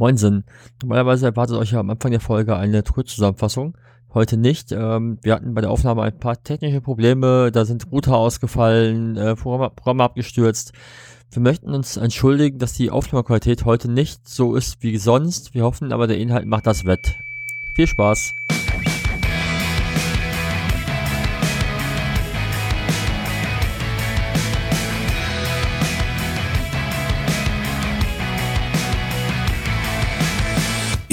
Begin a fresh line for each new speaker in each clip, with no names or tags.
Moinsen. Normalerweise erwartet euch ja am Anfang der Folge eine Kurzzusammenfassung. Heute nicht. Ähm, wir hatten bei der Aufnahme ein paar technische Probleme. Da sind Router ausgefallen, äh, Programme, Programme abgestürzt. Wir möchten uns entschuldigen, dass die Aufnahmequalität heute nicht so ist wie sonst. Wir hoffen aber, der Inhalt macht das wett. Viel Spaß!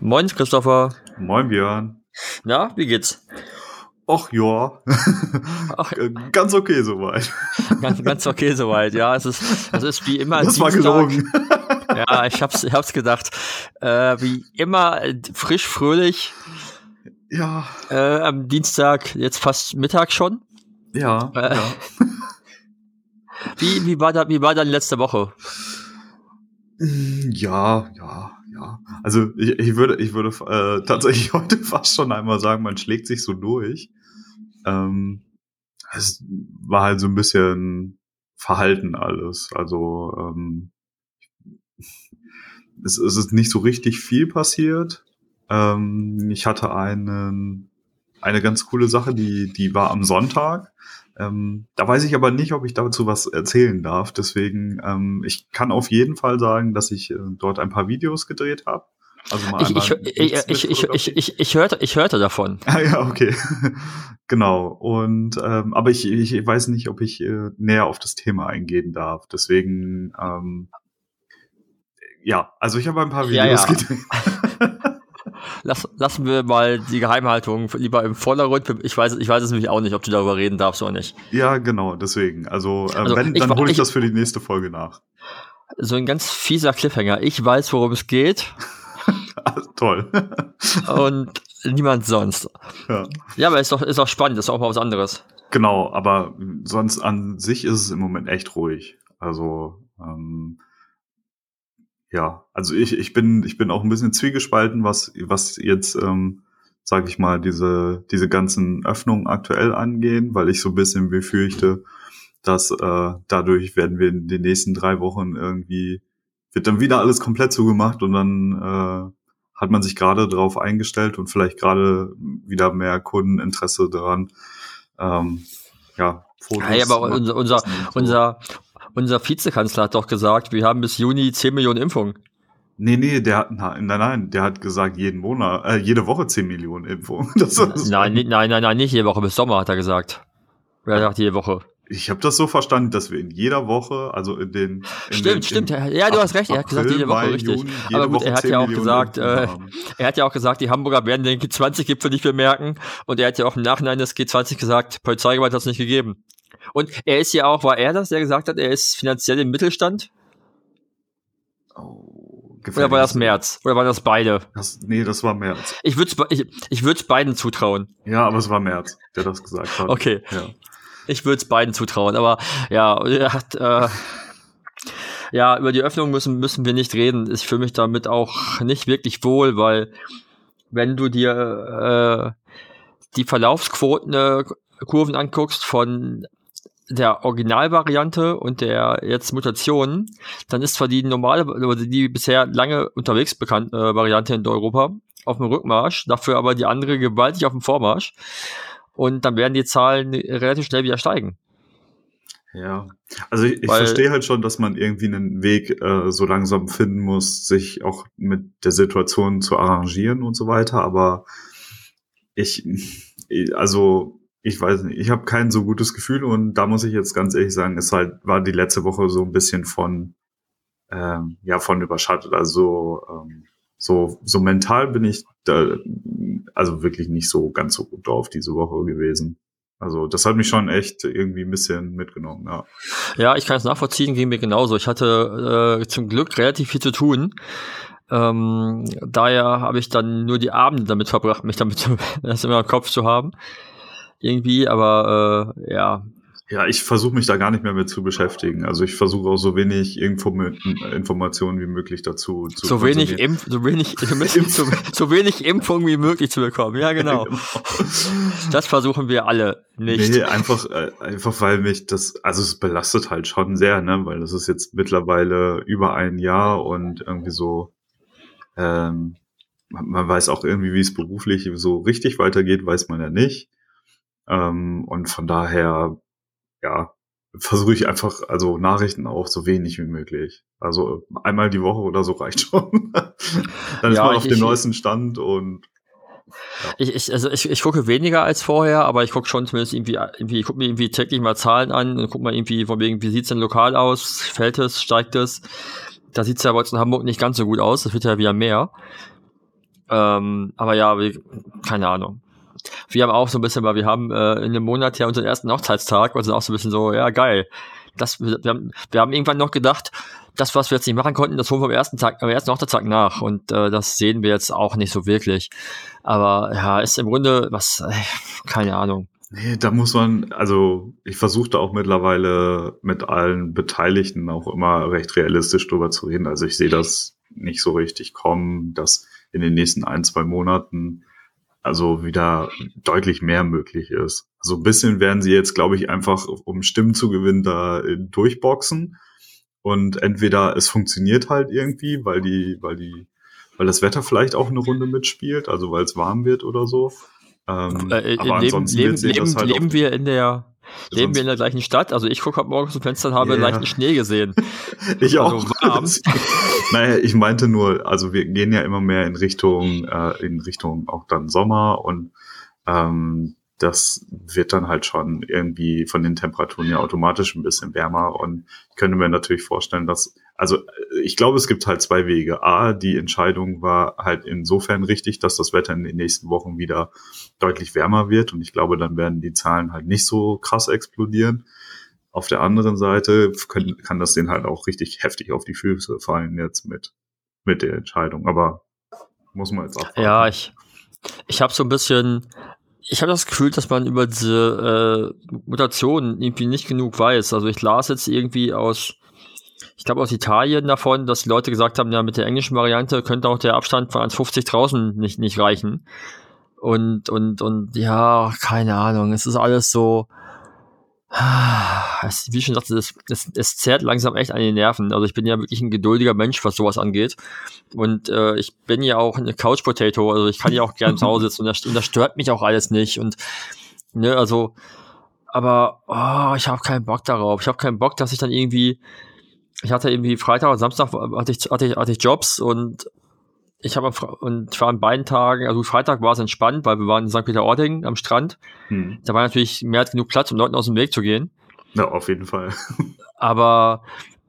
Moin, Christopher.
Moin, Björn.
Na, wie geht's?
Och ja, Ach, ganz okay soweit.
Ganz, ganz okay soweit, ja. Es ist, es ist wie immer.
Das Dienstag. war gelogen.
Ja, ich hab's, ich hab's gedacht. Äh, wie immer frisch, fröhlich.
Ja.
Äh, am Dienstag, jetzt fast Mittag schon.
Ja. Äh, ja.
Wie, wie war da, wie war dann letzte Woche?
Ja, ja, ja, also ich, ich würde, ich würde äh, tatsächlich heute fast schon einmal sagen, man schlägt sich so durch. Ähm, es war halt so ein bisschen Verhalten alles. Also ähm, es, es ist nicht so richtig viel passiert. Ähm, ich hatte einen, eine ganz coole Sache, die, die war am Sonntag. Ähm, da weiß ich aber nicht, ob ich dazu was erzählen darf. Deswegen, ähm, ich kann auf jeden Fall sagen, dass ich äh, dort ein paar Videos gedreht habe.
Also mal ich, ich, ich, ich, ich, ich, ich, hörte, ich hörte davon.
Ah ja, okay. genau. Und ähm, aber ich, ich weiß nicht, ob ich äh, näher auf das Thema eingehen darf. Deswegen ähm, ja, also ich habe ein paar Videos ja, ja. gedreht.
lass, lassen wir mal die Geheimhaltung lieber im Vordergrund. Ich weiß, ich weiß es nämlich auch nicht, ob du darüber reden darfst oder nicht.
Ja, genau, deswegen. Also, äh, also wenn, dann hole ich, ich das für die nächste Folge nach.
So ein ganz fieser Cliffhanger. Ich weiß, worum es geht.
Toll.
Und niemand sonst. Ja. ja, aber ist doch, ist doch spannend, ist auch mal was anderes.
Genau, aber sonst an sich ist es im Moment echt ruhig. Also, ähm, ja, also ich, ich bin, ich bin auch ein bisschen zwiegespalten, was, was jetzt, ähm, sag ich mal, diese, diese ganzen Öffnungen aktuell angehen, weil ich so ein bisschen befürchte, dass äh, dadurch werden wir in den nächsten drei Wochen irgendwie, wird dann wieder alles komplett zugemacht und dann äh, hat man sich gerade darauf eingestellt und vielleicht gerade wieder mehr Kundeninteresse daran. Ähm, ja,
Fotos. Ja, aber unser, unser, unser, unser Vizekanzler hat doch gesagt, wir haben bis Juni 10 Millionen Impfungen.
Nee, nee, der hat, nein, nein, der hat gesagt, jeden Monat, äh, jede Woche 10 Millionen Impfungen.
Nein, nein, nein, nein, nicht jede Woche, bis Sommer hat er gesagt. Er sagt jede Woche.
Ich habe das so verstanden, dass wir in jeder Woche, also in den.
In stimmt, den, stimmt. Ja, du hast recht. Er hat gesagt jede Woche, Mai, richtig. Juni, jede Aber gut, Woche er hat ja auch gesagt, äh, er hat ja auch gesagt, die Hamburger werden den G20-Gipfel nicht bemerken. Und er hat ja auch im Nachhinein des G20 gesagt, Polizeigewalt hat es nicht gegeben. Und er ist ja auch, war er das, der gesagt hat, er ist finanziell im Mittelstand? Oh, Oder war das März? Oder waren das beide?
Das, nee, das war März.
Ich würde es ich, ich würd's beiden zutrauen.
Ja, aber es war März, der das gesagt hat.
Okay. Ja. Ich würde es beiden zutrauen, aber ja, er hat, äh, ja, über die Öffnung müssen, müssen wir nicht reden. Ich fühle mich damit auch nicht wirklich wohl, weil wenn du dir äh, die Verlaufsquoten äh, Kurven anguckst von der Originalvariante und der jetzt Mutation, dann ist zwar die normale, oder die bisher lange unterwegs bekannte äh, Variante in Europa auf dem Rückmarsch, dafür aber die andere gewaltig auf dem Vormarsch. Und dann werden die Zahlen relativ schnell wieder steigen.
Ja, also ich, ich verstehe halt schon, dass man irgendwie einen Weg äh, so langsam finden muss, sich auch mit der Situation zu arrangieren und so weiter. Aber ich, also ich weiß nicht, ich habe kein so gutes Gefühl und da muss ich jetzt ganz ehrlich sagen, es halt war die letzte Woche so ein bisschen von ähm, ja von überschattet. Also ähm, so so mental bin ich da also wirklich nicht so ganz so gut drauf diese Woche gewesen. Also das hat mich schon echt irgendwie ein bisschen mitgenommen, ja.
Ja, ich kann es nachvollziehen, ging mir genauso. Ich hatte äh, zum Glück relativ viel zu tun. Ähm, daher habe ich dann nur die Abende damit verbracht, mich damit das immer im Kopf zu haben. Irgendwie, aber äh, ja,
ja, ich versuche mich da gar nicht mehr mit zu beschäftigen. Also ich versuche auch so wenig Info Informationen wie möglich dazu
zu so wenig, Impf so wenig, so, so wenig Impfung wie möglich zu bekommen. Ja, genau. genau. Das versuchen wir alle nicht.
Nee, einfach, äh, einfach weil mich das, also es belastet halt schon sehr, ne, weil das ist jetzt mittlerweile über ein Jahr und irgendwie so, ähm, man weiß auch irgendwie, wie es beruflich so richtig weitergeht, weiß man ja nicht. Ähm, und von daher ja, versuche ich einfach, also Nachrichten auch so wenig wie möglich. Also einmal die Woche oder so reicht schon. Dann ist man auf ich, dem neuesten Stand und
ja. Ich, ich, also ich, ich gucke weniger als vorher, aber ich gucke schon zumindest irgendwie, irgendwie ich gucke mir irgendwie täglich mal Zahlen an und gucke mal irgendwie, von wegen, wie sieht's denn lokal aus? Fällt es, steigt es? Da sieht's ja bei uns in Hamburg nicht ganz so gut aus, das wird ja wieder mehr. Ähm, aber ja, keine Ahnung wir haben auch so ein bisschen, weil wir haben äh, in einem Monat ja unseren ersten Hochzeitstag und sind auch so ein bisschen so, ja, geil. Das, wir, haben, wir haben irgendwann noch gedacht, das, was wir jetzt nicht machen konnten, das holen wir am ersten Tag, am ersten Hochzeitstag nach. Und äh, das sehen wir jetzt auch nicht so wirklich. Aber ja, ist im Grunde was, äh, keine Ahnung.
Nee, da muss man, also ich versuche da auch mittlerweile mit allen Beteiligten auch immer recht realistisch drüber zu reden. Also ich sehe das nicht so richtig kommen, dass in den nächsten ein, zwei Monaten also wieder deutlich mehr möglich ist. So ein bisschen werden sie jetzt, glaube ich, einfach, um Stimmen zu gewinnen, da äh, durchboxen. Und entweder es funktioniert halt irgendwie, weil die, weil die, weil das Wetter vielleicht auch eine Runde mitspielt, also weil es warm wird oder so.
Ähm, äh, aber leben, ansonsten leben, leben, halt leben wir in der Leben wir in der gleichen Stadt? Also ich gucke morgens zum Fenster und habe yeah. leichten Schnee gesehen.
ich also auch. Warm. naja, ich meinte nur, also wir gehen ja immer mehr in Richtung, äh, in Richtung auch dann Sommer und ähm, das wird dann halt schon irgendwie von den Temperaturen ja automatisch ein bisschen wärmer und ich könnte mir natürlich vorstellen, dass, also ich glaube, es gibt halt zwei Wege. A, die Entscheidung war halt insofern richtig, dass das Wetter in den nächsten Wochen wieder deutlich wärmer wird und ich glaube, dann werden die Zahlen halt nicht so krass explodieren. Auf der anderen Seite können, kann das denen halt auch richtig heftig auf die Füße fallen jetzt mit, mit der Entscheidung, aber muss man jetzt
auch. Ja, ich, ich habe so ein bisschen ich habe das Gefühl, dass man über diese äh, Mutationen irgendwie nicht genug weiß. Also ich las jetzt irgendwie aus, ich glaube aus Italien davon, dass die Leute gesagt haben, ja, mit der englischen Variante könnte auch der Abstand von 1,50 draußen nicht, nicht reichen. Und, und, und ja, keine Ahnung, es ist alles so, es, wie schon sagte, es, es, es zerrt langsam echt an den Nerven. Also ich bin ja wirklich ein geduldiger Mensch, was sowas angeht. Und äh, ich bin ja auch eine Couch Potato, also ich kann ja auch gerne zu Hause sitzen und das, und das stört mich auch alles nicht. Und ne, also, aber oh, ich habe keinen Bock darauf. Ich habe keinen Bock, dass ich dann irgendwie, ich hatte irgendwie Freitag und Samstag hatte ich, hatte ich, hatte ich Jobs und ich habe und ich war an beiden Tagen, also Freitag war es entspannt, weil wir waren in St. Peter-Ording am Strand. Hm. Da war natürlich mehr als genug Platz, um Leuten aus dem Weg zu gehen.
Ja, auf jeden Fall.
Aber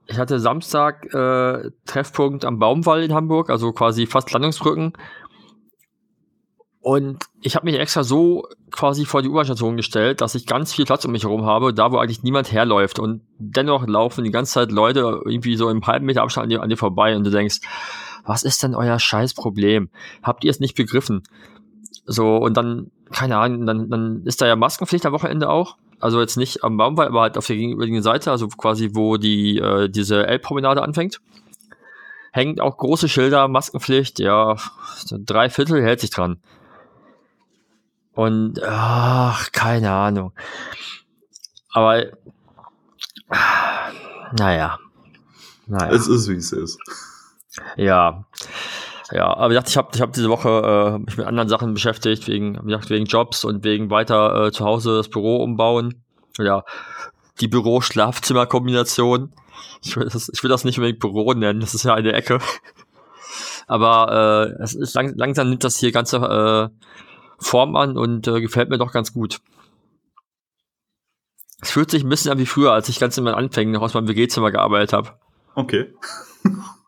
ich hatte Samstag äh, Treffpunkt am Baumwall in Hamburg, also quasi fast Landungsbrücken. Und ich habe mich extra so quasi vor die U-Bahn-Station gestellt, dass ich ganz viel Platz um mich herum habe, da wo eigentlich niemand herläuft. Und dennoch laufen die ganze Zeit Leute irgendwie so im halben Meter Abstand an dir, an dir vorbei und du denkst, was ist denn euer Scheißproblem? Habt ihr es nicht begriffen? So, und dann, keine Ahnung, dann, dann ist da ja Maskenpflicht am Wochenende auch. Also jetzt nicht am Baumwall, aber halt auf der gegenüberliegenden Seite, also quasi, wo die, äh, diese Elbpromenade anfängt. Hängt auch große Schilder, Maskenpflicht, ja, so drei Viertel hält sich dran. Und, ach, keine Ahnung. Aber, naja.
naja. Es ist, wie es ist.
Ja. Ja, aber ich dachte, ich habe ich hab diese Woche äh, mich mit anderen Sachen beschäftigt, wegen, gesagt, wegen Jobs und wegen weiter äh, zu Hause das Büro umbauen. Ja, die Büro-Schlafzimmer-Kombination. Ich will, das, ich will das nicht unbedingt Büro nennen, das ist ja eine Ecke. Aber äh, es ist lang, langsam nimmt das hier ganze äh, Form an und äh, gefällt mir doch ganz gut. Es fühlt sich ein bisschen an wie früher, als ich ganz in meinen Anfängen noch aus meinem WG-Zimmer gearbeitet habe.
Okay.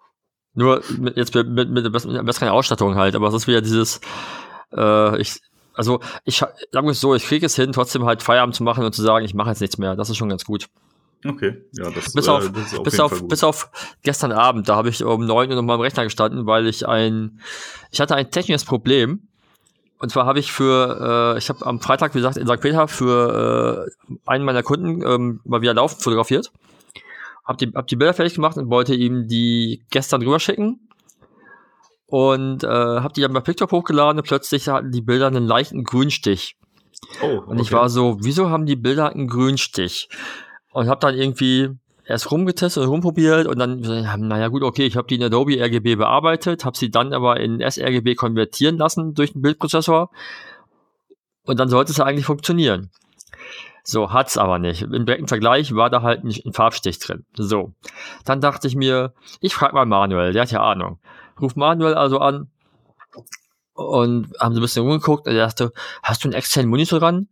Nur mit, jetzt mit, mit, mit besseren Ausstattung halt, aber es ist wieder dieses, äh, ich, also ich sage es so, ich kriege es hin, trotzdem halt Feierabend zu machen und zu sagen, ich mache jetzt nichts mehr. Das ist schon ganz gut.
Okay, ja, das,
bis
äh,
auf,
das ist auf
bis auf, bis auf gestern Abend, da habe ich um neun Uhr noch mal am Rechner gestanden, weil ich ein, ich hatte ein technisches Problem. Und zwar habe ich für, äh, ich habe am Freitag, wie gesagt, in St. Peter für äh, einen meiner Kunden ähm, mal wieder laufend fotografiert. Hab die, hab die Bilder fertig gemacht und wollte ihm die gestern rüberschicken. Und äh, habe die dann bei PicTop hochgeladen und plötzlich hatten die Bilder einen leichten Grünstich.
Oh,
Und ich
okay.
war so, wieso haben die Bilder einen Grünstich? Und habe dann irgendwie erst rumgetestet und rumprobiert und dann, naja gut, okay, ich habe die in Adobe RGB bearbeitet, habe sie dann aber in sRGB konvertieren lassen durch den Bildprozessor und dann sollte es ja eigentlich funktionieren. So, hat's aber nicht. Im direkten Vergleich war da halt nicht ein Farbstich drin. So, dann dachte ich mir, ich frage mal Manuel, der hat ja Ahnung. Ruf Manuel also an und haben so ein bisschen rumgeguckt und er dachte, hast du einen externen Monitor dran?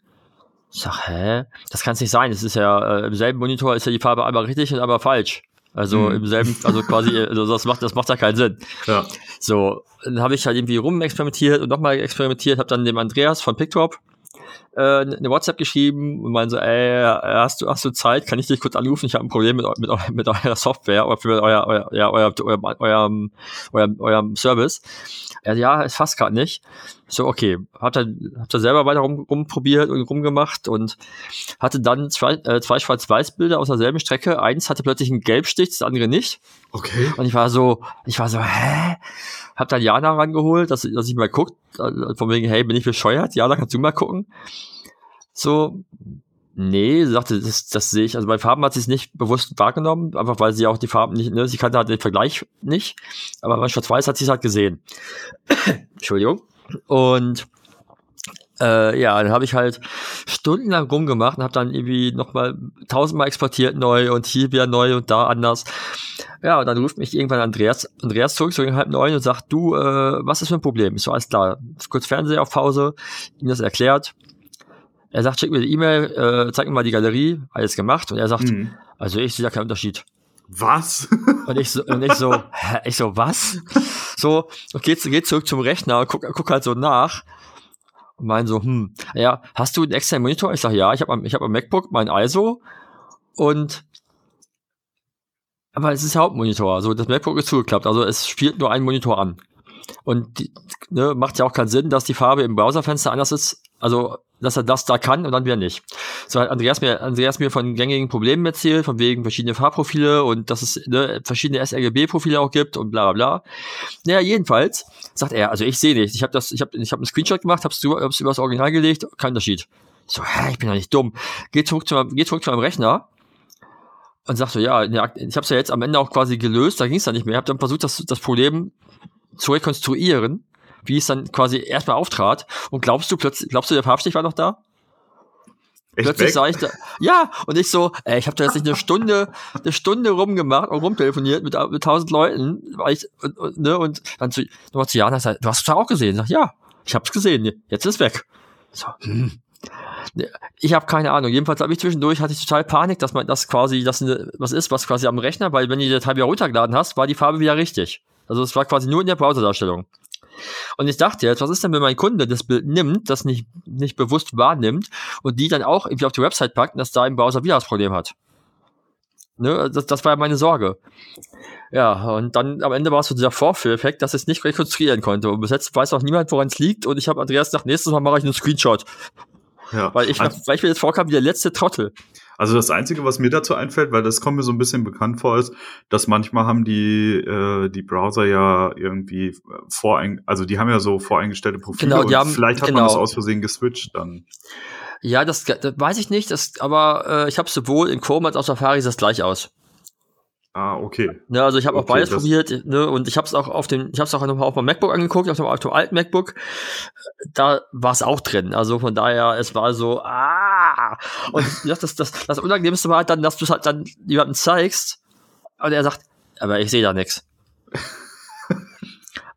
Ich sag, hä? Das kann's nicht sein. Es ist ja, äh, im selben Monitor ist ja die Farbe einmal richtig und einmal falsch. Also
Mhm.
im selben, also quasi, also das macht, das macht ja keinen Sinn.
Ja.
So, dann habe ich halt irgendwie rumexperimentiert und nochmal experimentiert, habe dann dem Andreas von PicTop äh, eine WhatsApp geschrieben und meinte so, ey, hast du, hast du Zeit? Kann ich dich kurz anrufen? Ich habe ein Problem mit, mit, mit eurer Software oder für euer, euer, ja, euer, euer, eurem, eurem, eurem Service. Er ja, es fasst gerade nicht. Ich So, okay, hab dann, hab da selber weiter rum, rumprobiert und rumgemacht und hatte dann zwei, äh, zwei Schwarz-Weiß-Bilder aus derselben Strecke. Eins hatte plötzlich einen Gelbstich, das andere nicht.
Okay.
Und ich war so, ich war so, hä? Hab dann Jana rangeholt, dass, dass ich mal guckt, äh, von wegen, hey, bin ich bescheuert? Jana, kannst du mal gucken? So, nee, sagte, das, das sehe ich, also bei Farben hat sie es nicht bewusst wahrgenommen, einfach weil sie auch die Farben nicht, ne, sie kannte halt den Vergleich nicht, aber bei Schwarz-Weiß hat sie es halt gesehen. Entschuldigung. Und äh, ja, dann habe ich halt stundenlang rumgemacht und habe dann irgendwie nochmal tausendmal exportiert neu und hier wieder neu und da anders. Ja, und dann ruft mich irgendwann Andreas, Andreas zurück, so gegen halb neun und sagt, du, äh, was ist für ein Problem? Ich so, alles klar. Kurz Fernseher auf Pause, ihm das erklärt. Er sagt, schick mir die E-Mail, äh, zeig mir mal die Galerie, alles gemacht. Und er sagt,
Mhm.
also ich sehe da keinen Unterschied.
Was?
Und ich so, und ich so, hä? ich so, was? So, und geht, geht zurück zum Rechner guck, guck halt so nach. Und mein so, hm, ja, hast du einen externen Monitor? Ich sag, ja, ich habe ich hab am MacBook mein ISO und aber es ist der Hauptmonitor, also das MacBook ist zugeklappt, also es spielt nur ein Monitor an. Und die, ne, macht ja auch keinen Sinn, dass die Farbe im Browserfenster anders ist, also dass er das da kann und dann wieder nicht. So hat Andreas mir, Andreas mir von gängigen Problemen erzählt, von wegen verschiedene Farbprofile und dass es ne, verschiedene sRGB-Profile auch gibt und bla bla bla. Naja, jedenfalls sagt er, also ich sehe nicht. Ich habe das, ich habe ich hab einen Screenshot gemacht, hab's, hab's über das Original gelegt, kein Unterschied. So, hä, ich bin doch nicht dumm. Geh zurück zu, meinem- geh zurück zu meinem Rechner und sag so, ja, ich habe es ja jetzt am Ende auch quasi gelöst, da ging es dann nicht mehr. Ich habe dann versucht, das, das Problem zu rekonstruieren, wie es dann quasi erstmal auftrat. Und glaubst du plötzlich, glaubst du, der Farbstich war noch da?
Echt
Plötzlich sah ich da, ja, und ich so, ey, ich habe da jetzt nicht eine Stunde, eine Stunde rumgemacht und rumtelefoniert mit, mit tausend Leuten, weil ich, und, und, ne, und dann zu, nochmal zu Jana, du hast es doch auch gesehen. Ich sag, ja, ich hab's gesehen, jetzt ist es weg. So, hm. Ne, Ich habe keine Ahnung. Jedenfalls habe ich zwischendurch hatte ich total Panik, dass man das quasi, das was ist, was quasi am Rechner, weil wenn du die Datei wieder runtergeladen hast, war die Farbe wieder richtig. Also es war quasi nur in der Browserdarstellung. Und ich dachte jetzt, was ist denn, wenn mein Kunde das Bild nimmt, das nicht, nicht bewusst wahrnimmt und die dann auch irgendwie auf die Website packt und dass da im Browser wieder das Problem hat? Ne, das, das war ja meine Sorge. Ja, und dann am Ende war es so dieser Vorführeffekt, dass ich es nicht rekonstruieren konnte. Und bis jetzt weiß auch niemand, woran es liegt. Und ich habe Andreas gesagt, nächstes Mal mache ich einen Screenshot.
Ja.
Weil ich,
Also-
weil ich mir jetzt vorkam wie der letzte Trottel.
Also das Einzige, was mir dazu einfällt, weil das kommt mir so ein bisschen bekannt vor, ist, dass manchmal haben die äh, die Browser ja irgendwie vorein, also die haben ja so voreingestellte Profile
Genau, die
und
haben-
vielleicht hat
genau.
man das aus Versehen geswitcht dann.
Ja, das, das weiß ich nicht, das, aber äh, ich habe sowohl in Chrome als auch Safari sieht das gleich aus.
Ah, okay.
Ne, also ich habe auch
Okay,
beides
das-
probiert, ne, und ich habe es auch auf dem, ich habe es auch noch auf meinem MacBook angeguckt, auf dem, auf dem alten MacBook. Da war es auch drin. Also von daher, es war so, ah. Und ja, das, das, das Unangenehmste war halt dann, dass du es halt dann jemandem zeigst und er sagt, aber ich sehe da nichts.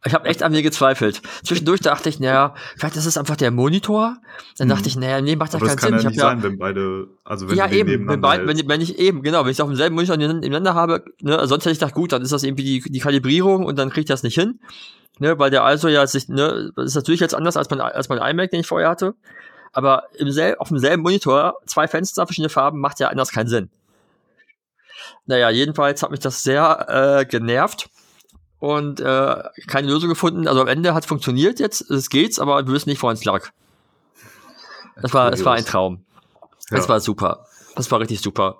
Ich habe echt an mir gezweifelt. Zwischendurch dachte ich, naja, vielleicht ist es einfach der Monitor. Dann dachte
Mhm.
ich, naja, nee, macht das keinen Sinn.
ja
Ich
nicht
hab ja,
sein, wenn beide, also wenn
ja, eben, wenn, beid, wenn, wenn ich eben, genau, wenn ich auf demselben Monitor nebeneinander habe, ne, sonst hätte ich gedacht, gut, dann ist das irgendwie die, die Kalibrierung und dann kriege ich das nicht hin. Ne, weil der also ja sich, ne, das ist natürlich jetzt anders als mein, als mein iMac, den ich vorher hatte. Aber im sel auf demselben Monitor, zwei Fenster, verschiedene Farben, macht ja anders keinen Sinn. Naja, jedenfalls hat mich das sehr äh, genervt und äh, keine Lösung gefunden. Also am Ende hat es funktioniert jetzt, es geht's, aber wir wissen nicht, woran es lag. Es war, es war ein Traum. Ja. Es war super. Das war richtig super.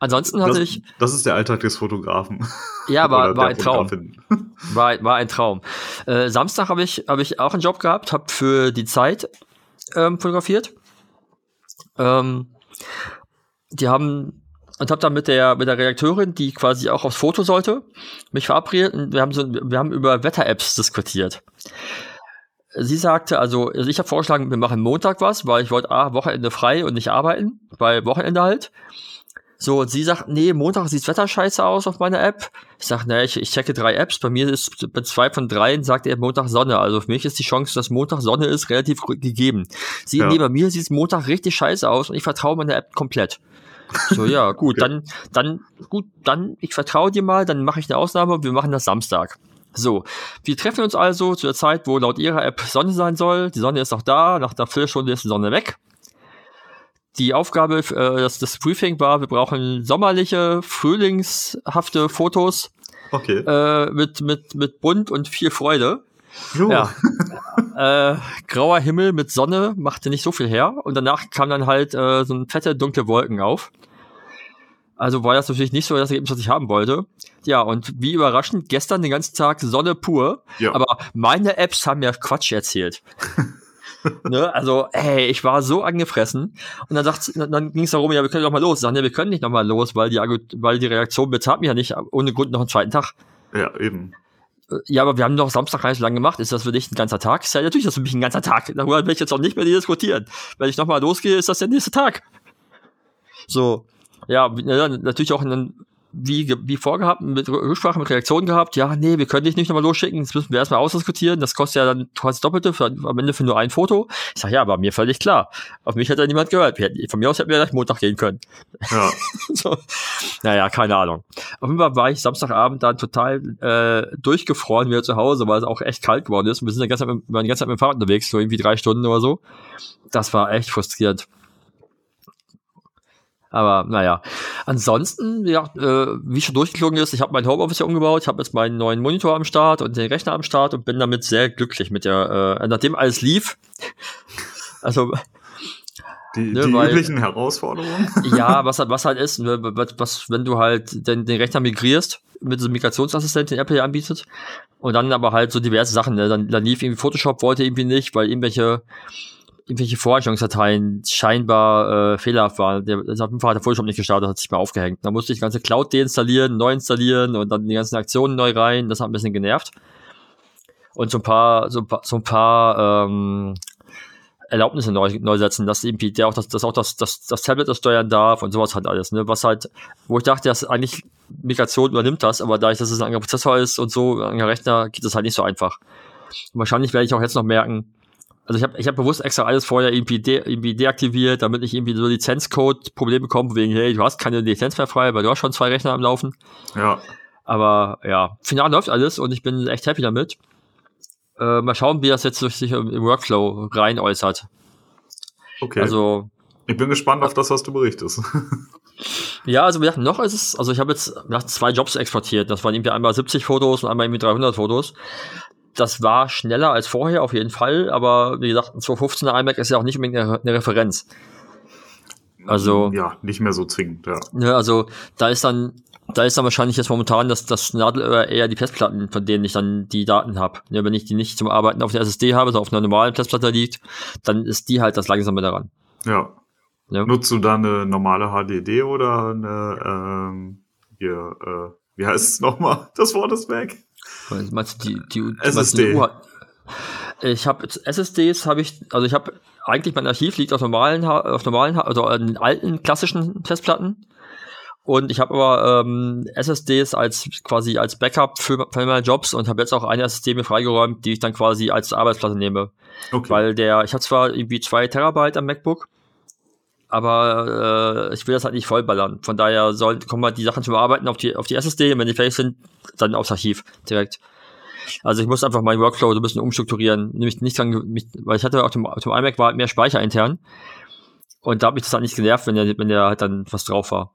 Ansonsten hatte
das,
ich.
Das ist der Alltag des Fotografen.
Ja, war, war ein Traum. War, war ein Traum. Äh, Samstag habe ich, hab ich auch einen Job gehabt, habe für die Zeit ähm, fotografiert. Ähm, die haben und habe dann mit der mit der Redakteurin, die quasi auch aufs Foto sollte, mich verabredet und wir haben so wir haben über Wetter-Apps diskutiert. Sie sagte, also, also ich habe vorgeschlagen, wir machen Montag was, weil ich wollte ah, Wochenende frei und nicht arbeiten, weil Wochenende halt. So, und sie sagt, nee, Montag sieht das Wetter scheiße aus auf meiner App. Ich sag, nee, ich, ich checke drei Apps. Bei mir ist bei zwei von dreien sagt er Montag Sonne. Also für mich ist die Chance, dass Montag Sonne ist, relativ gegeben. Sie, ja. nee, bei mir sieht es Montag richtig scheiße aus und ich vertraue meiner App komplett. So, ja, gut, okay. dann, dann, gut, dann, ich vertraue dir mal, dann mache ich eine Ausnahme und wir machen das Samstag. So, wir treffen uns also zu der Zeit, wo laut ihrer App Sonne sein soll. Die Sonne ist auch da, nach einer Viertelstunde ist die Sonne weg. Die Aufgabe, äh, das, das Briefing war, wir brauchen sommerliche, frühlingshafte Fotos
okay.
äh, mit, mit, mit bunt und viel Freude. Jo. Ja. äh, grauer Himmel mit Sonne machte nicht so viel her und danach kam dann halt äh, so ein fette dunkle Wolken auf. Also war das natürlich nicht so das Ergebnis, was ich haben wollte. Ja, und wie überraschend, gestern den ganzen Tag Sonne pur. Ja. Aber meine Apps haben mir Quatsch erzählt. ne? Also, ey, ich war so angefressen. Und dann, sagt, dann ging es darum, ja, wir können doch mal los. Sagen, ja, wir können nicht noch mal los, weil die, weil die Reaktion bezahlt mich ja nicht ohne Grund noch einen zweiten Tag.
Ja, eben.
Ja, aber wir haben doch Samstag gar nicht so lange gemacht. Ist das für dich ein ganzer Tag? Ist ja natürlich das für mich ein ganzer Tag. Darüber will ich jetzt auch nicht mehr diskutieren. Wenn ich nochmal losgehe, ist das der nächste Tag. So. Ja, natürlich auch in, wie, wie vorgehabt, mit Rücksprache, mit Reaktionen gehabt, ja, nee, wir können dich nicht nochmal losschicken, das müssen wir erstmal ausdiskutieren, das kostet ja dann quasi Doppelte für, am Ende für nur ein Foto. Ich sag, ja, aber mir völlig klar. Auf mich hat ja niemand gehört. Von mir aus hätten wir gleich Montag gehen können. Ja. so. Naja, keine Ahnung. Auf jeden Fall war ich Samstagabend dann total äh, durchgefroren wieder zu Hause, weil es auch echt kalt geworden ist. Und wir sind die ganze Zeit mit, die ganze Zeit mit dem Fahrrad unterwegs, so irgendwie drei Stunden oder so. Das war echt frustrierend. Aber naja. Ansonsten, ja, äh, wie schon durchgeflogen ist, ich habe mein Homeoffice ja umgebaut, ich habe jetzt meinen neuen Monitor am Start und den Rechner am Start und bin damit sehr glücklich mit der, äh, nachdem alles lief. Also
die, ne, die weil, üblichen Herausforderungen.
Ja, was halt, was halt ist, ne, was, was, wenn du halt den, den Rechner migrierst mit diesem Migrationsassistent, den Apple ja anbietet, und dann aber halt so diverse Sachen, ne, dann, dann lief irgendwie Photoshop, wollte irgendwie nicht, weil irgendwelche irgendwelche Vorrichtungsdateien scheinbar äh, fehlerhaft waren. Der, hat im Fall der Photoshop nicht gestartet, hat sich mal aufgehängt. Da musste ich die ganze Cloud deinstallieren, neu installieren und dann die ganzen Aktionen neu rein. Das hat ein bisschen genervt. Und so ein paar, so so ein paar ähm, Erlaubnisse neu, neu setzen, dass irgendwie der auch das, das auch das, das, das Tablet das steuern darf und sowas halt alles, ne? Was halt, wo ich dachte, dass eigentlich Migration übernimmt das, aber dadurch, dass es ein anderer Prozessor ist und so, ein anderer Rechner, geht das halt nicht so einfach. Und wahrscheinlich werde ich auch jetzt noch merken, also ich habe ich hab bewusst extra alles vorher irgendwie, de, irgendwie deaktiviert, damit ich irgendwie so Lizenzcode-Probleme bekomme, wegen, hey, du hast keine Lizenz mehr frei, weil du hast schon zwei Rechner am Laufen.
Ja.
Aber ja, final läuft alles und ich bin echt happy damit. Äh, mal schauen, wie das jetzt sich im, Workflow rein äußert.
Okay.
Also.
Ich bin gespannt auf das, was du berichtest.
ja, also wir dachten, noch ist es, also ich habe jetzt nach zwei Jobs exportiert. Das waren irgendwie einmal 70 Fotos und einmal irgendwie 300 Fotos das war schneller als vorher auf jeden Fall, aber wie gesagt, ein 215er iMac ist ja auch nicht unbedingt eine, eine Referenz. Also
ja, nicht mehr so zwingend, ja.
Ne, also da ist dann da ist dann wahrscheinlich jetzt momentan das, das Nadelöhr eher die Festplatten, von denen ich dann die Daten habe. Ja, wenn ich die nicht zum Arbeiten auf der SSD habe, sondern auf einer normalen Festplatte liegt, dann ist die halt das langsame daran.
Ja. ja. Nutzt du da eine normale HDD oder eine ähm, hier, äh, wie heißt es nochmal? Das Wort ist weg.
Meinst du die, die,
SSD?
ich habe SSDs habe ich, also ich habe eigentlich mein Archiv liegt auf normalen, auf normalen, also in alten klassischen Festplatten. Und ich habe aber ähm, SSDs als quasi als Backup für, für meine Jobs und habe jetzt auch eine SSD mir freigeräumt, die ich dann quasi als Arbeitsplatte nehme. Okay. Weil der, ich habe zwar irgendwie zwei Terabyte am MacBook, aber äh, ich will das halt nicht vollballern. Von daher sollen kommen halt die Sachen zum Arbeiten auf die auf die SSD und wenn die fertig sind, dann aufs Archiv direkt. Also ich muss einfach meinen Workflow so ein bisschen umstrukturieren, nämlich nicht dran, mich, weil ich hatte auf dem, auf dem iMac war halt mehr Speicher intern und da habe ich das halt nicht genervt, wenn der, wenn der halt dann was drauf war.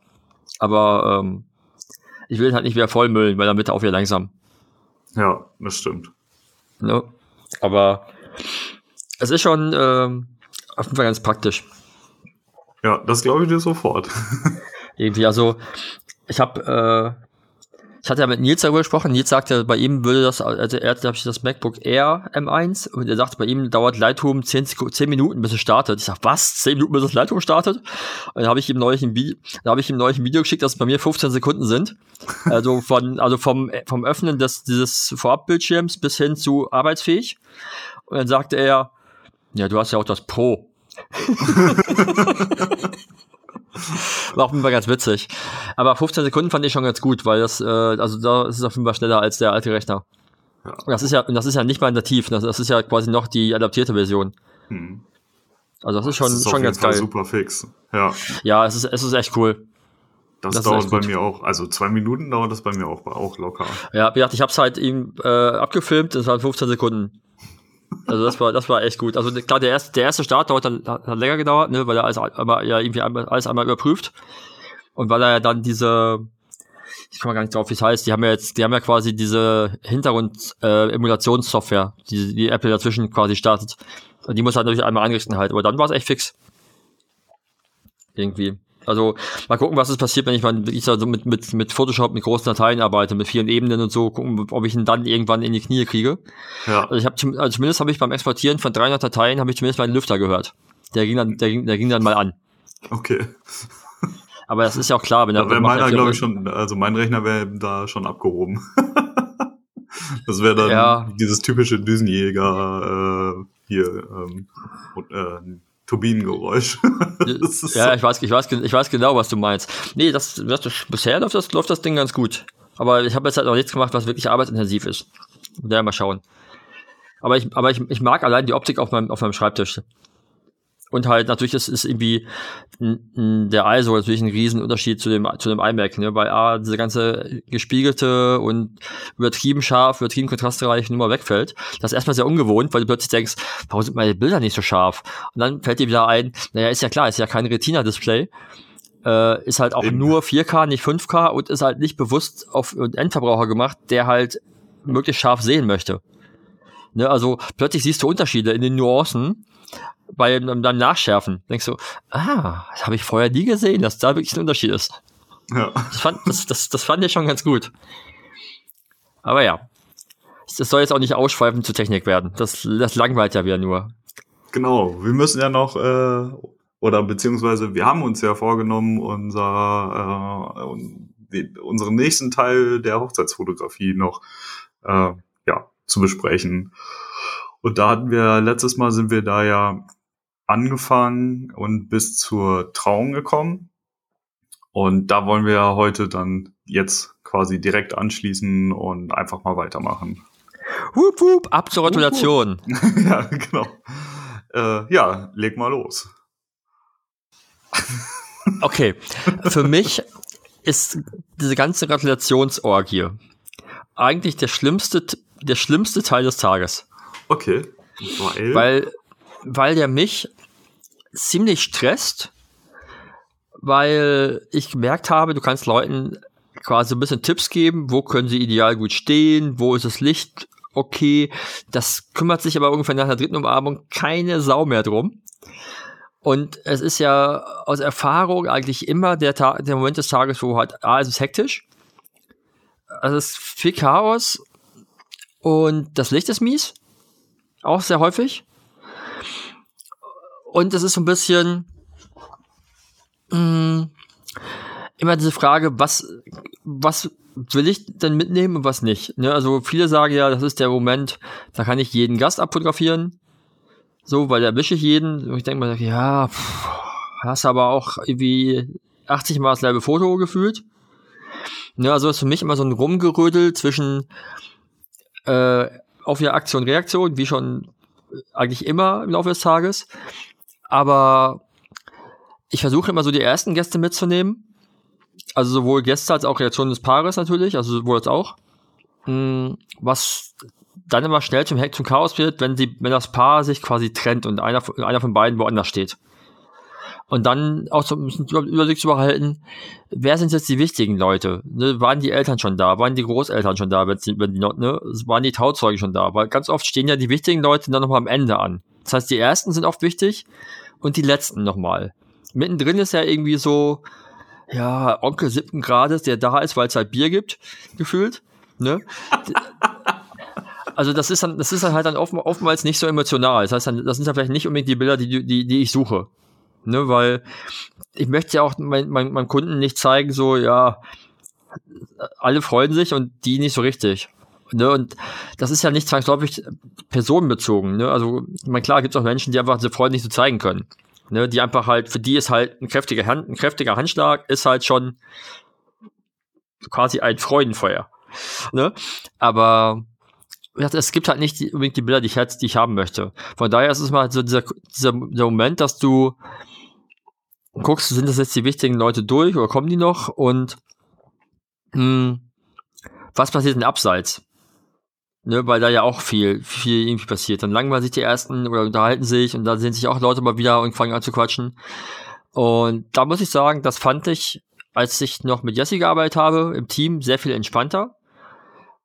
Aber ähm, ich will halt nicht wieder vollmüllen, weil dann wird er auch wieder langsam.
Ja, das stimmt.
Ne? Aber es ist schon ähm, auf jeden Fall ganz praktisch.
Ja, das glaube ich dir sofort.
Irgendwie, also ich habe äh, ich hatte ja mit Nils darüber gesprochen. Nils sagte, bei ihm würde das, also er hat, ich, das MacBook Air M1 und er sagte, bei ihm dauert Lightroom 10, 10 Minuten, bis es startet. Ich sag, was? 10 Minuten, bis das Lightroom startet? Und dann habe ich ihm neulich ein Video, da habe ich ihm neulich ein Video geschickt, dass es bei mir 15 Sekunden sind. Also von, also vom, vom Öffnen des, dieses Vorabbildschirms bis hin zu arbeitsfähig. Und dann sagte er, ja, du hast ja auch das Pro. War auf jeden Fall ganz witzig. Aber 15 Sekunden fand ich schon ganz gut, weil das, äh, also da ist es auf jeden Fall schneller als der alte Rechner. Ja. Das ist ja, das ist ja nicht mal nativ, das, das ist ja quasi noch die adaptierte Version. Hm. Also das ist schon, das ist schon ganz Fall geil.
Super fix. Ja.
Ja, es ist, es ist echt cool.
Das, das dauert bei mir auch, also zwei Minuten dauert das bei mir auch, auch locker.
Ja, wie gesagt, ich hab's halt ihm äh, abgefilmt, das waren 15 Sekunden. Also das war, das war echt gut. Also klar, der erste, der erste Start dauert dann, hat länger gedauert, ne, weil er alles einmal, ja irgendwie einmal, alles einmal überprüft. Und weil er ja dann diese, ich komme gar nicht drauf, wie es heißt, die haben ja jetzt, die haben ja quasi diese Hintergrund-Emulationssoftware, äh, die, die Apple dazwischen quasi startet. Und die muss halt natürlich einmal einrichten halt, aber dann war es echt fix. Irgendwie. Also mal gucken, was ist passiert, wenn ich mal ich so mit, mit, mit Photoshop mit großen Dateien arbeite, mit vielen Ebenen und so, gucken, ob ich ihn dann irgendwann in die Knie kriege. Ja. Also ich habe also zumindest habe ich beim Exportieren von 300 Dateien habe ich zumindest meinen Lüfter gehört. Der ging dann, der ging, der ging dann mal an.
Okay.
Aber das ist ja auch klar, wenn.
Da wäre meiner, glaube ich, schon, also mein Rechner wäre da schon abgehoben. das wäre dann ja. dieses typische Düsenjäger äh, hier ähm, und, äh, Turbinengeräusch.
ja, ich weiß, ich, weiß, ich weiß genau, was du meinst. Nee, das, das, bisher läuft das, läuft das Ding ganz gut. Aber ich habe jetzt halt noch nichts gemacht, was wirklich arbeitsintensiv ist. Ja, mal schauen. Aber ich, aber ich, ich mag allein die Optik auf meinem, auf meinem Schreibtisch. Und halt natürlich ist, ist irgendwie der ISO natürlich ein Riesenunterschied zu dem zu dem iMac, ne? Weil A, diese ganze gespiegelte und übertrieben scharf, übertrieben kontrastreiche Nummer wegfällt. Das ist erstmal sehr ungewohnt, weil du plötzlich denkst, warum sind meine Bilder nicht so scharf? Und dann fällt dir wieder ein, naja, ist ja klar, ist ja kein Retina-Display. Äh, ist halt auch Eben. nur 4K, nicht 5K und ist halt nicht bewusst auf einen Endverbraucher gemacht, der halt möglichst scharf sehen möchte. Ne, also plötzlich siehst du Unterschiede in den Nuancen bei beim Nachschärfen denkst du, ah, das habe ich vorher nie gesehen, dass da wirklich ein Unterschied ist. Ja. Das fand, das, das, das fand ich schon ganz gut. Aber ja, das soll jetzt auch nicht ausschweifend zur Technik werden. Das, das langweilt ja wieder nur.
Genau, wir müssen ja noch, äh, oder beziehungsweise wir haben uns ja vorgenommen, unser, äh, unseren nächsten Teil der Hochzeitsfotografie noch äh, ja, zu besprechen. Und da hatten wir, letztes Mal sind wir da ja angefangen und bis zur Trauung gekommen. Und da wollen wir ja heute dann jetzt quasi direkt anschließen und einfach mal weitermachen.
Hup, hup, ab zur Gratulation.
ja, genau. Äh, ja, leg mal los.
okay, für mich ist diese ganze Gratulationsorgie eigentlich der schlimmste, der schlimmste Teil des Tages.
Okay.
Weil? Weil, weil der mich ziemlich stresst, weil ich gemerkt habe, du kannst Leuten quasi ein bisschen Tipps geben, wo können sie ideal gut stehen, wo ist das Licht okay. Das kümmert sich aber ungefähr nach der dritten Umarmung keine Sau mehr drum. Und es ist ja aus Erfahrung eigentlich immer der, Tag, der Moment des Tages, wo halt, ah, es ist hektisch. Es ist viel Chaos und das Licht ist mies. Auch sehr häufig. Und es ist so ein bisschen mh, mm, immer diese Frage, was, was will ich denn mitnehmen und was nicht? Ne? Also viele sagen ja, das ist der Moment, da kann ich jeden Gast abfotografieren. So, weil da erwische ich jeden. Und ich denke mir, ja, pff, hast aber auch irgendwie 80 Mal das selbe Foto gefühlt. Ne, also ist für mich immer so ein Rumgerödel zwischen äh, auf ja Aktion, Reaktion, wie schon eigentlich immer im Laufe des Tages. Aber ich versuche immer so die ersten Gäste mitzunehmen. Also sowohl Gäste als auch Reaktionen des Paares natürlich, also sowohl als auch. mh, was dann immer schnell zum zum Chaos wird, wenn sie, wenn das Paar sich quasi trennt und einer, einer von beiden woanders steht. Und dann auch so ein bisschen Überblick zu behalten, wer sind jetzt die wichtigen Leute? Ne, waren die Eltern schon da? Waren die Großeltern schon da? Die, wenn die, ne, waren die Tauzeugen schon da? Weil ganz oft stehen ja die wichtigen Leute dann nochmal am Ende an. Das heißt, die ersten sind oft wichtig und die letzten nochmal. Mittendrin ist ja irgendwie so, ja, Onkel siebten Grades, der da ist, weil es halt Bier gibt, gefühlt. Ne? also das ist dann, das ist dann halt dann oftmals nicht so emotional. Das heißt, dann, das sind dann vielleicht nicht unbedingt die Bilder, die, die, die ich suche. Ne, weil ich möchte ja auch mein, mein, meinem Kunden nicht zeigen, so, ja, alle freuen sich und die nicht so richtig. Ne, und das ist ja nicht zwangsläufig personenbezogen. Ne? Also, meine, klar, gibt es auch Menschen, die einfach diese Freude nicht so zeigen können. Ne? Die einfach halt, für die ist halt ein kräftiger, Hand, ein kräftiger Handschlag, ist halt schon quasi ein Freudenfeuer. Ne? Aber es gibt halt nicht die, unbedingt die Bilder, die ich, halt, die ich haben möchte. Von daher ist es mal so dieser, dieser, dieser Moment, dass du guckst, sind das jetzt die wichtigen Leute durch oder kommen die noch und mh, hm, was passiert denn abseits? Ne, weil da ja auch viel, viel irgendwie passiert. Dann langweilen sich die ersten oder unterhalten sich und dann sehen sich auch Leute mal wieder und fangen an zu quatschen. Und da muss ich sagen, das fand ich, als ich noch mit Jesse gearbeitet habe, im Team sehr viel entspannter.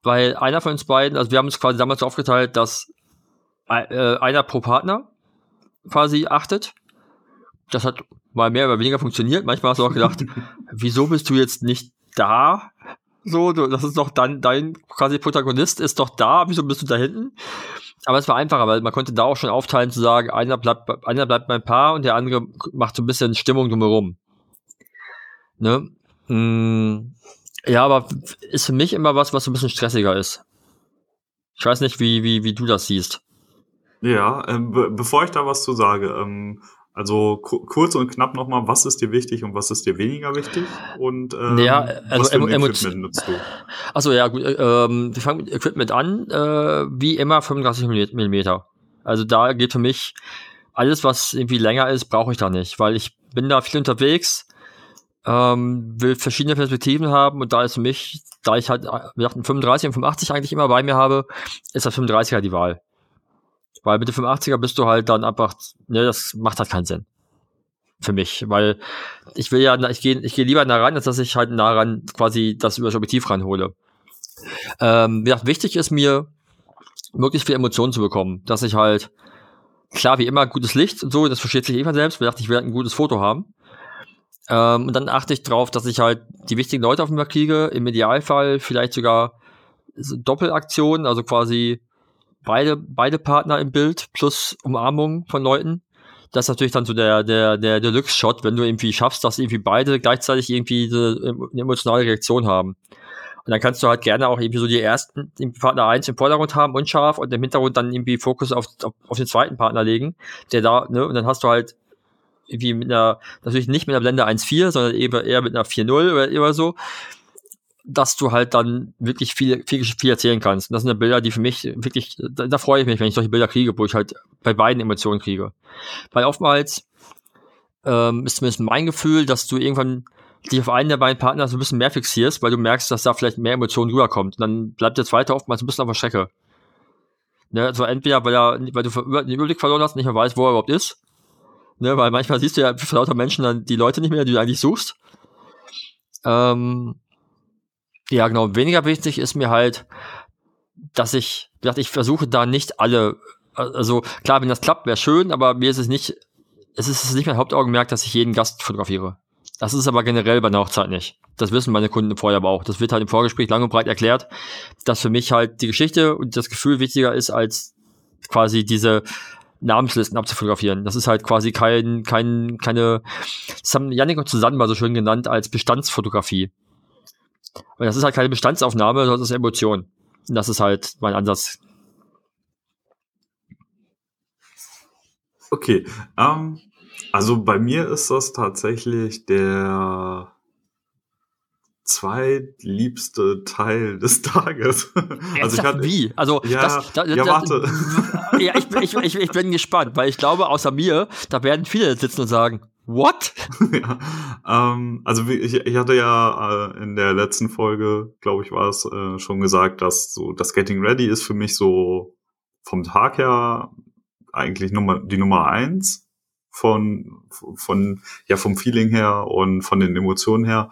Weil einer von uns beiden, also wir haben uns quasi damals aufgeteilt, dass äh, einer pro Partner quasi achtet. Das hat mal mehr oder weniger funktioniert. Manchmal hast du auch gedacht, wieso bist du jetzt nicht da? So, das ist doch dann dein quasi Protagonist ist doch da, wieso bist du da hinten? Aber es war einfacher, weil man konnte da auch schon aufteilen zu sagen, einer bleibt, einer bleibt beim Paar und der andere macht so ein bisschen Stimmung drumherum. Ne? Mm, ja, aber ist für mich immer was, was so ein bisschen stressiger ist. Ich weiß nicht, wie, wie, wie du das siehst.
Ja, ähm, be bevor ich da was zu sage, ähm, also kurz und knapp nochmal, was ist dir wichtig und was ist dir weniger wichtig? Und ähm,
ja, also was für ein Equipment nutzt du? Achso, ja, gut. Äh, ähm, wir fangen mit Equipment an, äh, wie immer 35 Millimeter. Also da geht für mich alles, was irgendwie länger ist, brauche ich da nicht, weil ich bin da viel unterwegs, ähm, will verschiedene Perspektiven haben und da ist für mich, da ich halt, wir dachten 35 und 85 eigentlich immer bei mir habe, ist das 35er die Wahl. Weil mit dem 85er bist du halt dann einfach, ne, das macht halt keinen Sinn. Für mich, weil ich will ja, ich gehe ich geh lieber nah ran, als dass ich halt nah ran quasi das über das Objektiv ranhole. Ähm, wie gesagt, wichtig ist mir, möglichst viel Emotionen zu bekommen, dass ich halt, klar, wie immer, gutes Licht und so, das versteht sich eh von selbst, ich werde ein gutes Foto haben. Ähm, und dann achte ich drauf, dass ich halt die wichtigen Leute auf dem Markt kriege, im Idealfall vielleicht sogar Doppelaktionen, also quasi beide, beide Partner im Bild plus Umarmung von Leuten. Das ist natürlich dann so der, der, der Deluxe-Shot, wenn du irgendwie schaffst, dass irgendwie beide gleichzeitig irgendwie eine, emotionale Reaktion haben. Und dann kannst du halt gerne auch irgendwie so die ersten, den Partner 1 im Vordergrund haben, unscharf, und im Hintergrund dann irgendwie Fokus auf, auf, auf den zweiten Partner legen, der da, ne, und dann hast du halt irgendwie mit einer, natürlich nicht mit einer Blende 1.4, sondern eben eher mit einer 4.0 oder, oder so dass du halt dann wirklich viel, viel, viel erzählen kannst. Und das sind ja Bilder, die für mich wirklich, da, da freue ich mich, wenn ich solche Bilder kriege, wo ich halt bei beiden Emotionen kriege. Weil oftmals ähm, ist zumindest mein Gefühl, dass du irgendwann dich auf einen der beiden Partner so ein bisschen mehr fixierst, weil du merkst, dass da vielleicht mehr Emotionen rüberkommt. Und dann bleibt der zweite oftmals ein bisschen auf der Strecke. Ne, also entweder, weil, er, weil du den Überblick verloren hast, nicht mehr weißt, wo er überhaupt ist. Ne, weil manchmal siehst du ja für lauter Menschen dann die Leute nicht mehr, die du eigentlich suchst. Ähm, ja, genau. Weniger wichtig ist mir halt, dass ich, dass ich versuche da nicht alle, also klar, wenn das klappt, wäre schön, aber mir ist es nicht, es ist nicht mein Hauptaugenmerk, dass ich jeden Gast fotografiere. Das ist aber generell bei einer Hochzeit nicht. Das wissen meine Kunden vorher aber auch. Das wird halt im Vorgespräch lang und breit erklärt, dass für mich halt die Geschichte und das Gefühl wichtiger ist, als quasi diese Namenslisten abzufotografieren. Das ist halt quasi kein, kein, keine, das haben Janik und Susanne mal so schön genannt als Bestandsfotografie. Und das ist halt keine Bestandsaufnahme, sondern das ist Emotion. Und das ist halt mein Ansatz.
Okay, ähm, also bei mir ist das tatsächlich der zweitliebste Teil des Tages.
also ich hatte, wie? Also
ja, das, da, ja, warte.
ja, ich, ich, ich, ich bin gespannt, weil ich glaube, außer mir, da werden viele sitzen und sagen, What?
ja, ähm, also ich, ich hatte ja äh, in der letzten Folge, glaube ich, war es äh, schon gesagt, dass so das Getting Ready ist für mich so vom Tag her eigentlich Nummer, die Nummer eins von, von, ja, vom Feeling her und von den Emotionen her.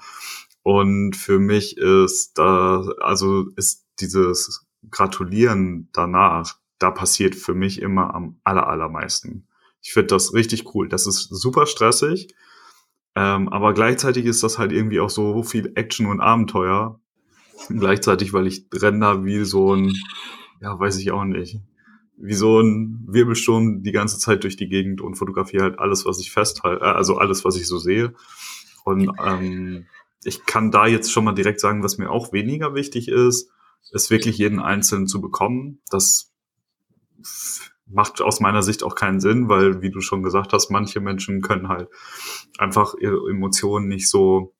Und für mich ist da, also ist dieses Gratulieren danach, da passiert für mich immer am aller, allermeisten. Ich finde das richtig cool. Das ist super stressig. Ähm, aber gleichzeitig ist das halt irgendwie auch so viel Action und Abenteuer. Gleichzeitig, weil ich renne wie so ein, ja, weiß ich auch nicht, wie so ein Wirbelsturm die ganze Zeit durch die Gegend und fotografiere halt alles, was ich festhalte, äh, also alles, was ich so sehe. Und ähm, ich kann da jetzt schon mal direkt sagen, was mir auch weniger wichtig ist, ist wirklich jeden Einzelnen zu bekommen. Das macht aus meiner Sicht auch keinen Sinn, weil, wie du schon gesagt hast, manche Menschen können halt einfach ihre Emotionen nicht so,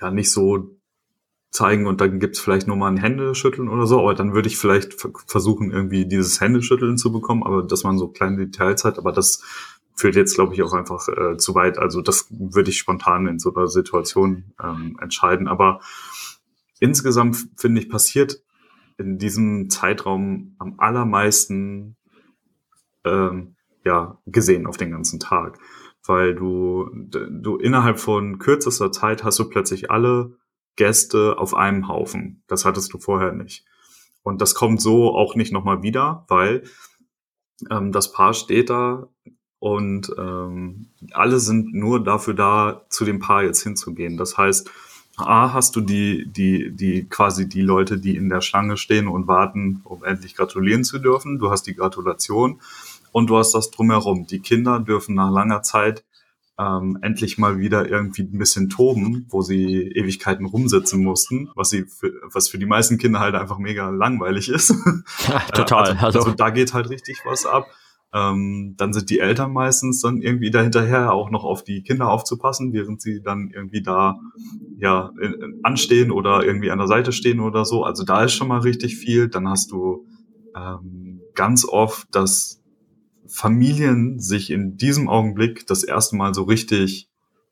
ja, nicht so zeigen und dann gibt's vielleicht nur mal ein Händeschütteln oder so, aber dann würde ich vielleicht versuchen, irgendwie dieses Händeschütteln zu bekommen, aber dass man so kleine Details hat, aber das führt jetzt, glaube ich, auch einfach äh, zu weit. Also das würde ich spontan in so einer Situation ähm, entscheiden. Aber insgesamt, finde ich, passiert in diesem Zeitraum am allermeisten ähm, ja, gesehen auf den ganzen Tag. Weil du, du innerhalb von kürzester Zeit hast du plötzlich alle Gäste auf einem Haufen. Das hattest du vorher nicht. Und das kommt so auch nicht nochmal wieder, weil ähm, das Paar steht da und ähm, alle sind nur dafür da, zu dem Paar jetzt hinzugehen. Das heißt, A, hast du die, die, die quasi die Leute, die in der Schlange stehen und warten, um endlich gratulieren zu dürfen. Du hast die Gratulation und du hast das drumherum. Die Kinder dürfen nach langer Zeit ähm, endlich mal wieder irgendwie ein bisschen toben, wo sie Ewigkeiten rumsitzen mussten, was sie für, was für die meisten Kinder halt einfach mega langweilig ist.
Ja, total.
also, also, also da geht halt richtig was ab. Ähm, dann sind die Eltern meistens dann irgendwie dahinterher auch noch auf die Kinder aufzupassen, während sie dann irgendwie da ja anstehen oder irgendwie an der Seite stehen oder so. Also da ist schon mal richtig viel. Dann hast du ähm, ganz oft, dass Familien sich in diesem Augenblick das erste Mal so richtig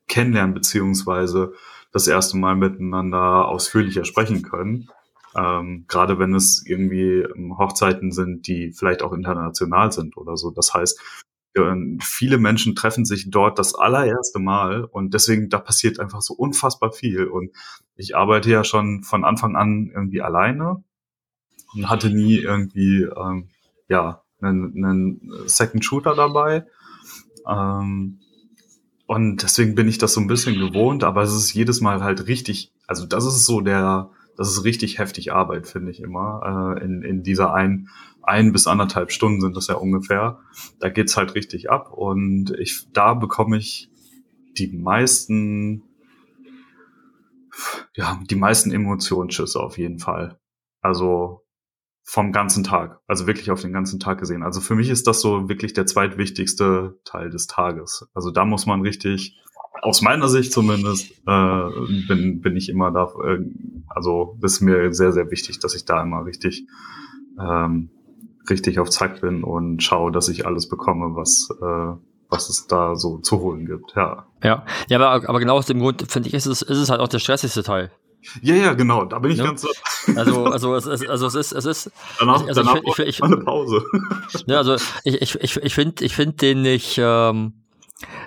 kennenlernen, beziehungsweise das erste Mal miteinander ausführlicher sprechen können. Ähm, gerade wenn es irgendwie ähm, Hochzeiten sind, die vielleicht auch international sind oder so. Das heißt, viele Menschen treffen sich dort das allererste Mal und deswegen da passiert einfach so unfassbar viel. Und ich arbeite ja schon von Anfang an irgendwie alleine und hatte nie irgendwie ähm, ja einen, einen Second Shooter dabei. Ähm, und deswegen bin ich das so ein bisschen gewohnt, aber es ist jedes Mal halt richtig, also das ist so der, das ist richtig heftig Arbeit, finde ich immer. Äh, in, in dieser ein, ein bis anderthalb Stunden sind das ja ungefähr. Da geht's halt richtig ab und ich, da bekomme ich die meisten, ja, die meisten Emotionsschüsse auf jeden Fall. Also vom ganzen Tag, also wirklich auf den ganzen Tag gesehen. Also für mich ist das so wirklich der zweitwichtigste Teil des Tages. Also da muss man richtig, aus meiner Sicht zumindest, äh, bin, bin ich immer da, äh, also ist mir sehr, sehr wichtig, dass ich da immer richtig, ähm, richtig auf Zack bin und schaue, dass ich alles bekomme, was, äh, was es da so zu holen gibt, ja.
Ja, ja aber, aber genau aus dem Grund, finde ich, ist es, ist es halt auch der stressigste Teil.
Ja, ja, genau, da bin ich
ja?
ganz.
Also, also es ist, also es ist, es ist.
Danach,
also
danach
ich, ich, ich,
eine Pause.
Ja, also ich, ich, ich, ich finde, ich finde den nicht, ähm,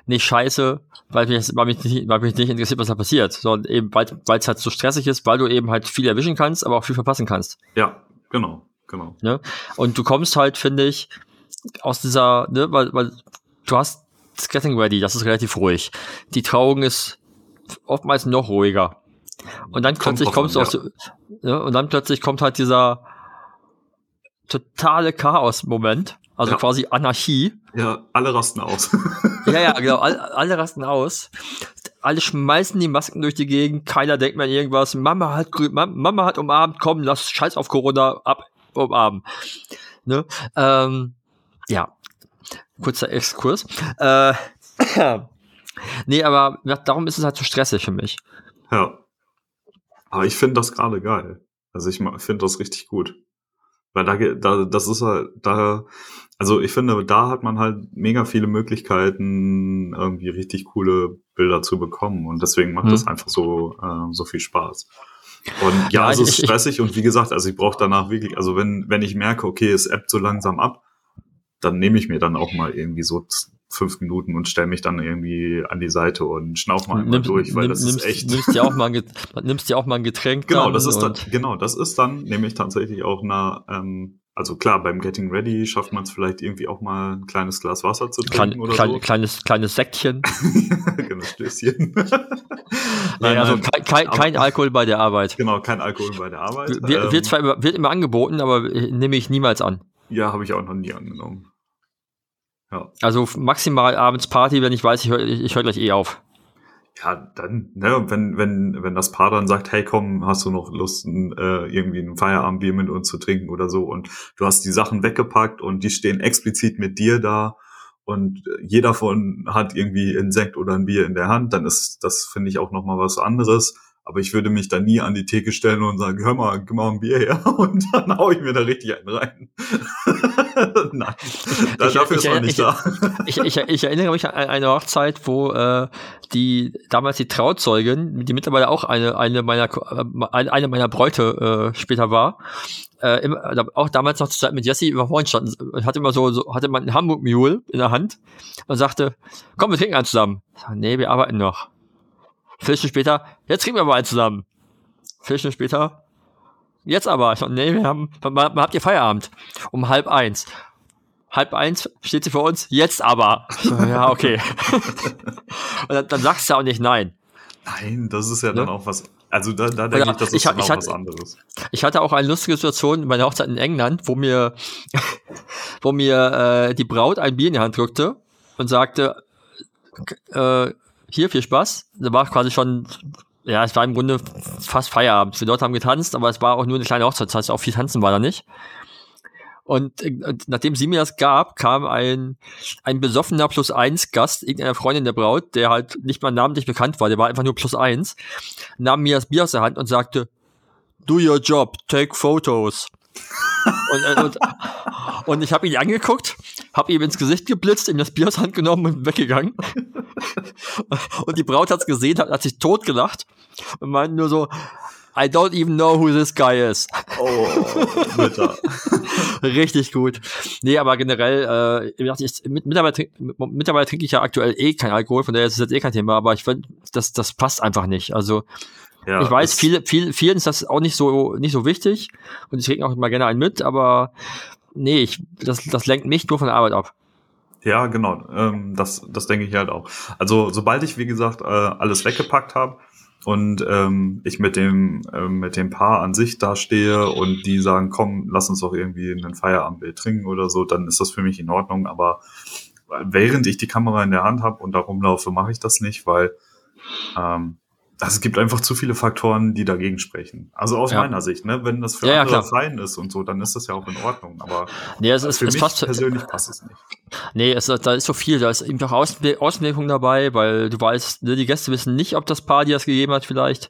nicht scheiße, weil mich, weil mich nicht, weil mich nicht interessiert, was da passiert, sondern eben, weil es halt so stressig ist, weil du eben halt viel erwischen kannst, aber auch viel verpassen kannst.
Ja, genau, genau.
Ne? Und du kommst halt, finde ich, aus dieser, ne, weil, weil du hast das Getting Ready, das ist relativ ruhig. Die Trauung ist oftmals noch ruhiger. Und dann kommt plötzlich kommst du aus, ja, und dann plötzlich kommt halt dieser totale Chaos-Moment, also ja. quasi Anarchie.
Ja, alle rasten aus.
ja, ja, genau, alle, alle rasten aus. Alle schmeißen die Masken durch die Gegend, keiner denkt mehr irgendwas. Mama hat Mama hat umarmt, komm, lass Scheiß auf Corona ab, umarmen. Ne? Ähm, ja, kurzer Exkurs. Äh, nee, aber darum ist es halt so stressig für mich.
Ja. Aber ich finde das gerade geil. Also ich finde das richtig gut. Weil da, da das ist halt, da, also ich finde, da hat man halt mega viele Möglichkeiten, irgendwie richtig coole Bilder zu bekommen. Und deswegen macht hm. das einfach so, äh, so viel Spaß. Und ja, ja es ist stressig und wie gesagt, also ich brauche danach wirklich, also wenn, wenn ich merke, okay, es ebbt so langsam ab, dann nehme ich mir dann auch mal irgendwie so fünf Minuten und stelle mich dann irgendwie an die Seite und schnauf mal Nimm, durch, weil nimm, das
nimmst,
ist echt.
Nimmst dir auch mal ein, nimmst dir auch mal ein Getränk.
Genau, das ist dann, genau, das ist dann nämlich tatsächlich auch eine, ähm, also klar, beim Getting Ready schafft man es vielleicht irgendwie auch mal ein kleines Glas Wasser zu trinken
Klein,
oder
klein,
so.
Kleines, kleines Säckchen.
genau, Stößchen.
nein, also nein, kein, kein, Alkohol bei der Arbeit.
Genau, kein Alkohol bei der Arbeit.
Wir, ähm, wird zwar immer, wird immer angeboten, aber nehme ich niemals an.
Ja, habe ich auch noch nie angenommen.
Ja. Also maximal abends Party, wenn ich weiß, ich höre ich hör gleich eh auf.
Ja, dann, ne, wenn, wenn, wenn das Paar dann sagt, hey komm, hast du noch Lust, äh, irgendwie ein Feierabendbier mit uns zu trinken oder so und du hast die Sachen weggepackt und die stehen explizit mit dir da und jeder von hat irgendwie ein Sekt oder ein Bier in der Hand, dann ist das, finde ich, auch nochmal was anderes aber ich würde mich da nie an die Theke stellen und sagen, hör mal, gib mal ein Bier her und dann hau ich mir da richtig einen rein. Nein, da,
ich,
dafür
ich,
ist man nicht
ich,
da.
ich, ich, ich, erinnere mich an eine Hochzeit, wo äh, die damals die Trauzeugin, die mittlerweile auch eine, eine meiner äh, eine meiner Bräute äh, später war, äh, immer, auch damals noch zur Zeit mit Jesse über vorhin standen und hatte immer so, so hatte man einen Hamburg Mule in der Hand und sagte, komm, wir trinken einen zusammen. Nee, wir arbeiten noch. Viertel später, jetzt kriegen wir mal einen zusammen. Viertel später, jetzt aber. Ich nee, wir haben, wann habt ihr Feierabend? Um halb eins. Halb eins steht sie vor uns, jetzt aber. So, ja, okay. Und dann, dann sagst du ja auch nicht nein.
Nein, das ist ja ne? dann auch was. Also da, da denke ich, das ist ich, dann
ich
auch
hatte,
was anderes.
Ich hatte auch eine lustige Situation bei der Hochzeit in England, wo mir, wo mir äh, die Braut ein Bier in die Hand drückte und sagte, äh, hier, viel Spaß. Da war quasi schon, ja, es war im Grunde fast Feierabend. Wir dort haben getanzt, aber es war auch nur eine kleine Hochzeit, das heißt, auch viel tanzen war da nicht. Und, und äh, nachdem sie mir das gab, kam ein, ein besoffener Plus eins Gast, irgendeiner Freundin der Braut, der halt nicht mal namentlich bekannt war, der war einfach nur Plus eins, nahm mir das Bier aus der Hand und sagte, do your job, take photos. Und, äh, und, und ich habe ihn angeguckt, habe ihm ins Gesicht geblitzt, ihm das Bier aus der Hand genommen und weggegangen. und die Braut hat's gesehen, hat, hat sich totgelacht und meinte nur so, I don't even know who this guy is.
Oh, bitter.
Richtig gut. Nee, aber generell, äh, ich, mittlerweile, mittlerweile trinke ich ja aktuell eh kein Alkohol, von daher ist es jetzt eh kein Thema, aber ich finde, das, das passt einfach nicht. Also, ja, ich weiß, viele, viel, vielen ist das auch nicht so, nicht so wichtig und ich trinke auch immer gerne einen mit, aber nee, ich, das, das lenkt mich nur von der Arbeit ab.
Ja, genau. Ähm, das, das denke ich halt auch. Also sobald ich, wie gesagt, äh, alles weggepackt habe und ähm, ich mit dem, äh, mit dem Paar an sich da stehe und die sagen, komm, lass uns doch irgendwie ein Feierabendbild trinken oder so, dann ist das für mich in Ordnung. Aber während ich die Kamera in der Hand habe und da rumlaufe, mache ich das nicht, weil ähm, also es gibt einfach zu viele Faktoren, die dagegen sprechen. Also aus ja. meiner Sicht, ne? Wenn das für ja, andere ja, fein ist und so, dann ist das ja auch in Ordnung. Aber
nee, es ist,
für
es
mich
passt,
persönlich passt es nicht.
Nee, es, da ist so viel, da ist eben auch Außenwirkung dabei, weil du weißt, ne, die Gäste wissen nicht, ob das Paar dir das gegeben hat vielleicht.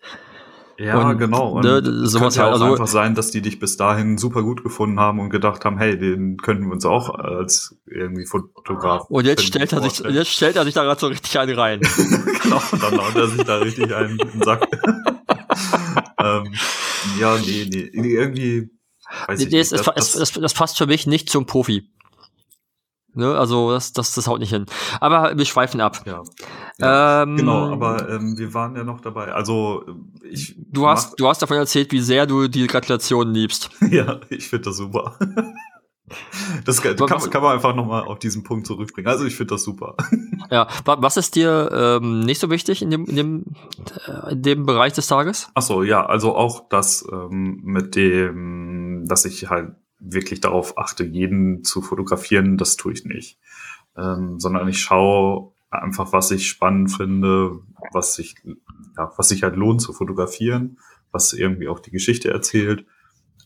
Ja, und, genau. Und ne, es könnte ja auch also, einfach sein, dass die dich bis dahin super gut gefunden haben und gedacht haben, hey, den könnten wir uns auch als irgendwie Fotograf.
Und jetzt stellt er sich, jetzt stellt er sich da gerade so richtig einen rein.
genau, dann haut er sich da richtig einen in den Sack. ähm, ja, nee, nee, irgendwie,
weiß nee, ich nee, nicht. Es, das, das, das passt für mich nicht zum Profi. Ne? Also das, das, das haut nicht hin. Aber wir schweifen ab.
Ja. ja ähm, genau, aber ähm, wir waren ja noch dabei. Also ich.
Du hast, du hast davon erzählt, wie sehr du die Gratulation liebst.
ja, ich finde das super. Das kann, kann, kann man einfach nochmal auf diesen Punkt zurückbringen. Also ich finde das super.
Ja, was ist dir ähm, nicht so wichtig in dem, in dem, äh, in dem Bereich des Tages?
Ach so, ja, also auch das ähm, mit dem, dass ich halt wirklich darauf achte, jeden zu fotografieren, das tue ich nicht. Ähm, sondern ich schaue einfach, was ich spannend finde, was sich, ja, was sich halt lohnt zu fotografieren, was irgendwie auch die Geschichte erzählt.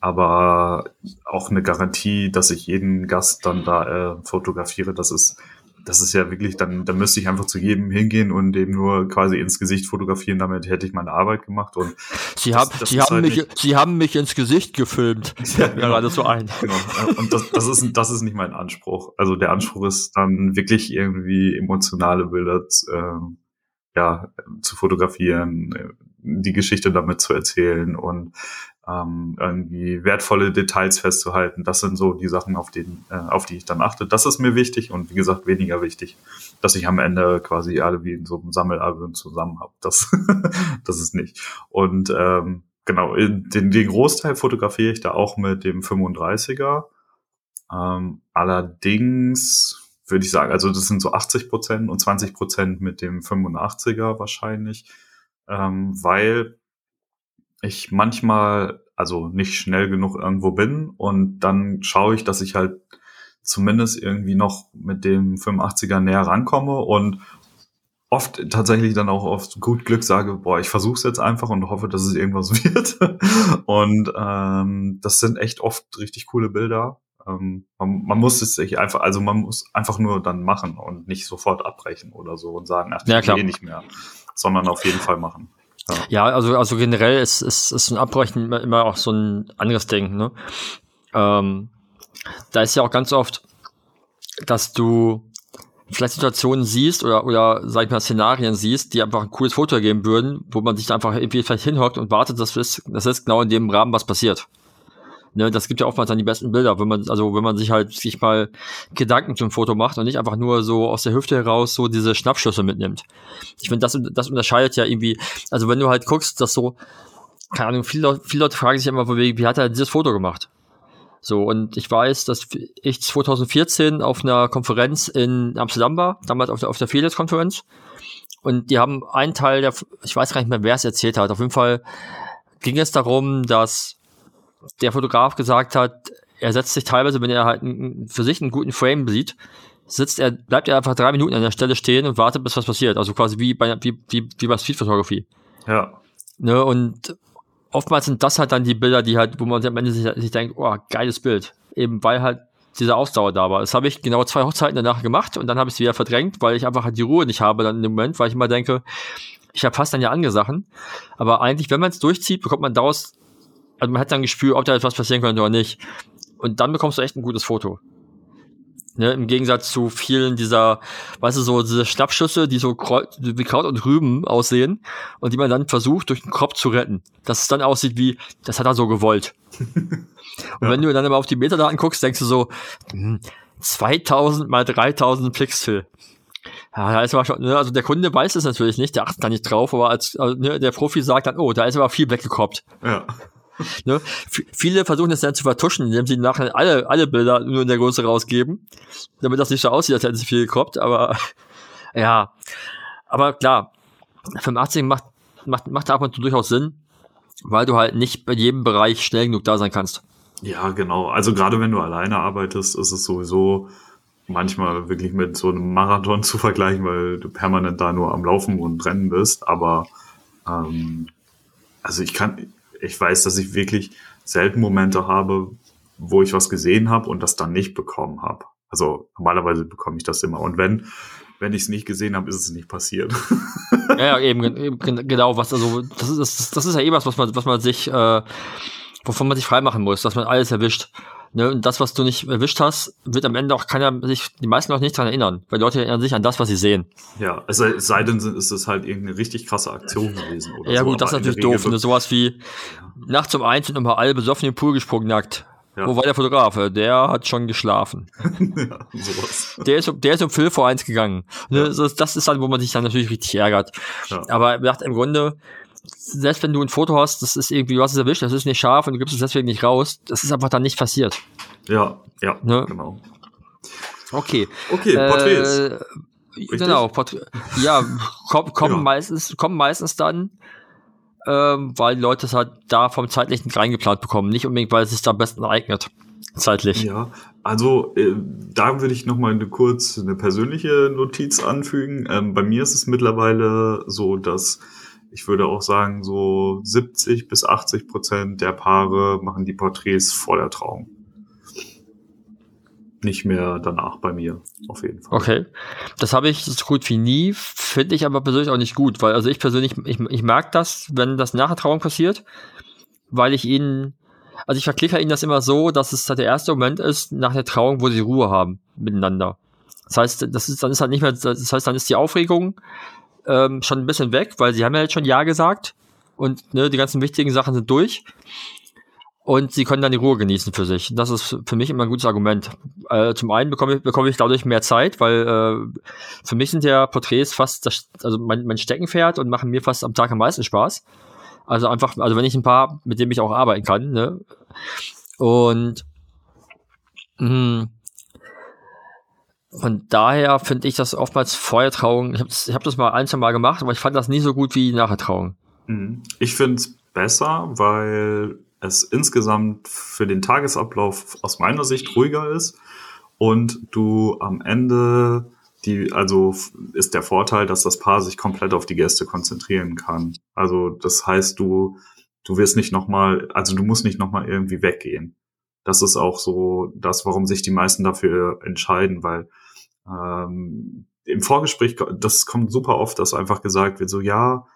Aber auch eine Garantie, dass ich jeden Gast dann da äh, fotografiere, das ist das ist ja wirklich, dann, dann müsste ich einfach zu jedem hingehen und dem nur quasi ins Gesicht fotografieren, damit hätte ich meine Arbeit gemacht. Und
Sie, das, haben, das Sie, haben, halt mich, Sie haben mich ins Gesicht gefilmt.
Ja, genau. gerade so ein. Genau. Und das, das, ist, das ist nicht mein Anspruch. Also der Anspruch ist dann wirklich irgendwie emotionale Bilder äh, ja, zu fotografieren, die Geschichte damit zu erzählen und ähm, irgendwie wertvolle Details festzuhalten. Das sind so die Sachen, auf, den, äh, auf die ich dann achte. Das ist mir wichtig und wie gesagt weniger wichtig, dass ich am Ende quasi alle wie in so einem Sammelalbum zusammen habe. Das, das ist nicht. Und ähm, genau, den, den Großteil fotografiere ich da auch mit dem 35er. Ähm, allerdings würde ich sagen, also das sind so 80 Prozent und 20 Prozent mit dem 85er wahrscheinlich, ähm, weil ich manchmal also nicht schnell genug irgendwo bin und dann schaue ich, dass ich halt zumindest irgendwie noch mit dem 85er näher rankomme und oft tatsächlich dann auch auf gut Glück sage, boah, ich versuche es jetzt einfach und hoffe, dass es irgendwas wird. und ähm, das sind echt oft richtig coole Bilder. Ähm, man, man, muss es sich einfach, also man muss einfach nur dann machen und nicht sofort abbrechen oder so und sagen, ach, ich ja, will nicht mehr, sondern auf jeden Fall machen.
Ja, also, also generell ist, ist, ist ein Abbrechen immer, immer auch so ein anderes Denken. Ne? Ähm, da ist ja auch ganz oft, dass du vielleicht Situationen siehst oder, oder sag ich mal, Szenarien siehst, die einfach ein cooles Foto geben würden, wo man sich einfach irgendwie vielleicht hinhockt und wartet, dass das, das ist genau in dem Rahmen was passiert. Ne, das gibt ja oftmals dann die besten Bilder, wenn man, also wenn man sich halt sich mal Gedanken zum Foto macht und nicht einfach nur so aus der Hüfte heraus so diese Schnappschüsse mitnimmt. Ich finde, das, das unterscheidet ja irgendwie, also wenn du halt guckst, dass so, keine Ahnung, viele, viele Leute fragen sich immer, wie hat er dieses Foto gemacht? So, und ich weiß, dass ich 2014 auf einer Konferenz in Amsterdam war, damals auf der, auf der Felix-Konferenz. Und die haben einen Teil der, ich weiß gar nicht mehr, wer es erzählt hat. Auf jeden Fall ging es darum, dass der Fotograf gesagt hat, er setzt sich teilweise, wenn er halt für sich einen guten Frame sieht, sitzt er, bleibt er einfach drei Minuten an der Stelle stehen und wartet, bis was passiert. Also quasi wie bei, wie, wie, wie bei Streetfotografie.
Ja.
Ne, und oftmals sind das halt dann die Bilder, die halt, wo man am Ende sich, sich denkt, oh, geiles Bild. Eben weil halt diese Ausdauer da war. Das habe ich genau zwei Hochzeiten danach gemacht und dann habe ich es wieder verdrängt, weil ich einfach halt die Ruhe nicht habe dann in dem Moment, weil ich immer denke, ich verpasse dann ja andere Sachen. Aber eigentlich, wenn man es durchzieht, bekommt man daraus also man hat dann ein Gespür, ob da etwas passieren könnte oder nicht. Und dann bekommst du echt ein gutes Foto. Ne, Im Gegensatz zu vielen dieser, weißt du, so diese Schnappschüsse, die so wie Kraut und Rüben aussehen und die man dann versucht, durch den Kopf zu retten. Dass es dann aussieht wie, das hat er so gewollt. und ja. wenn du dann aber auf die Metadaten guckst, denkst du so, hm, 2000 mal 3000 Pixel. Ja, da ist aber schon, ne, also der Kunde weiß es natürlich nicht, der achtet da nicht drauf, aber als also, ne, der Profi sagt dann, oh, da ist aber viel weggekoppt.
Ja.
Ne? Viele versuchen das dann zu vertuschen, indem sie nachher alle, alle Bilder nur in der Größe rausgeben, damit das nicht so aussieht, als hätten sie viel gekroppt, aber ja. Aber klar, 85 macht, macht, macht ab und zu durchaus Sinn, weil du halt nicht bei jedem Bereich schnell genug da sein kannst.
Ja, genau. Also gerade wenn du alleine arbeitest, ist es sowieso manchmal wirklich mit so einem Marathon zu vergleichen, weil du permanent da nur am Laufen und Rennen bist. Aber ähm, also ich kann, ich weiß, dass ich wirklich selten Momente habe, wo ich was gesehen habe und das dann nicht bekommen habe. Also normalerweise bekomme ich das immer. Und wenn, wenn ich es nicht gesehen habe, ist es nicht passiert.
ja, eben, eben, genau, was, also das ist, das ist ja eh was, was man, was man sich, äh, wovon man sich freimachen muss, dass man alles erwischt. Ne, und das, was du nicht erwischt hast, wird am Ende auch keiner sich, die meisten Leute nicht dran erinnern, weil Leute erinnern sich an das, was sie sehen.
Ja, es sei, denn, ist es halt irgendeine richtig krasse Aktion gewesen.
Oder ja, so. gut, das ist natürlich doof. Ne, sowas wie ja. nachts um eins sind immer alle besoffen in den Pool gesprungen nackt. Ja. Wo war der Fotografe? Der hat schon geschlafen. ja, sowas. Der ist, der ist um Phil vor eins gegangen. Ne, ja. Das, das ist dann, wo man sich dann natürlich richtig ärgert. Ja. Aber im Grunde, selbst wenn du ein Foto hast, das ist irgendwie, du hast es erwischt, das ist nicht scharf und du gibst es deswegen nicht raus, das ist einfach dann nicht passiert.
Ja, ja, ne? genau.
Okay.
Okay, Porträts. Äh,
genau, Porträt, ja, komm, kommen, ja. Meistens, kommen meistens dann, ähm, weil die Leute es halt da vom zeitlichen reingeplant bekommen, nicht unbedingt, weil es sich da am besten eignet. Zeitlich.
Ja, also äh, da würde ich noch mal eine kurz eine persönliche Notiz anfügen. Ähm, bei mir ist es mittlerweile so, dass ich würde auch sagen, so 70 bis 80 Prozent der Paare machen die Porträts vor der Trauung. nicht mehr danach bei mir, auf jeden Fall.
Okay. Das habe ich so gut wie nie, finde ich aber persönlich auch nicht gut, weil also ich persönlich, ich, ich mag das, wenn das nach der Trauung passiert, weil ich ihnen, also ich verklicke ihnen das immer so, dass es halt der erste Moment ist nach der Trauung, wo sie Ruhe haben miteinander. Das heißt, das ist, dann ist halt nicht mehr, das heißt, dann ist die Aufregung ähm, schon ein bisschen weg, weil sie haben ja jetzt schon Ja gesagt und ne, die ganzen wichtigen Sachen sind durch und sie können dann die Ruhe genießen für sich. Das ist für mich immer ein gutes Argument. Äh, zum einen bekomme ich, bekomme ich dadurch mehr Zeit, weil äh, für mich sind ja Porträts fast das, also mein, mein Steckenpferd und machen mir fast am Tag am meisten Spaß. Also einfach, also wenn ich ein paar, mit dem ich auch arbeiten kann, ne? Und mh, von daher finde ich das oftmals Feuertrauung. Ich habe ich hab das mal ein, zwei Mal gemacht, aber ich fand das nie so gut wie Nachtrauung.
Mhm. Ich finde es besser, weil es insgesamt für den Tagesablauf aus meiner Sicht ruhiger ist und du am Ende die, also ist der Vorteil, dass das Paar sich komplett auf die Gäste konzentrieren kann. Also das heißt, du, du wirst nicht nochmal, also du musst nicht nochmal irgendwie weggehen. Das ist auch so das, warum sich die meisten dafür entscheiden, weil ähm, im Vorgespräch, das kommt super oft, dass einfach gesagt wird, so ja,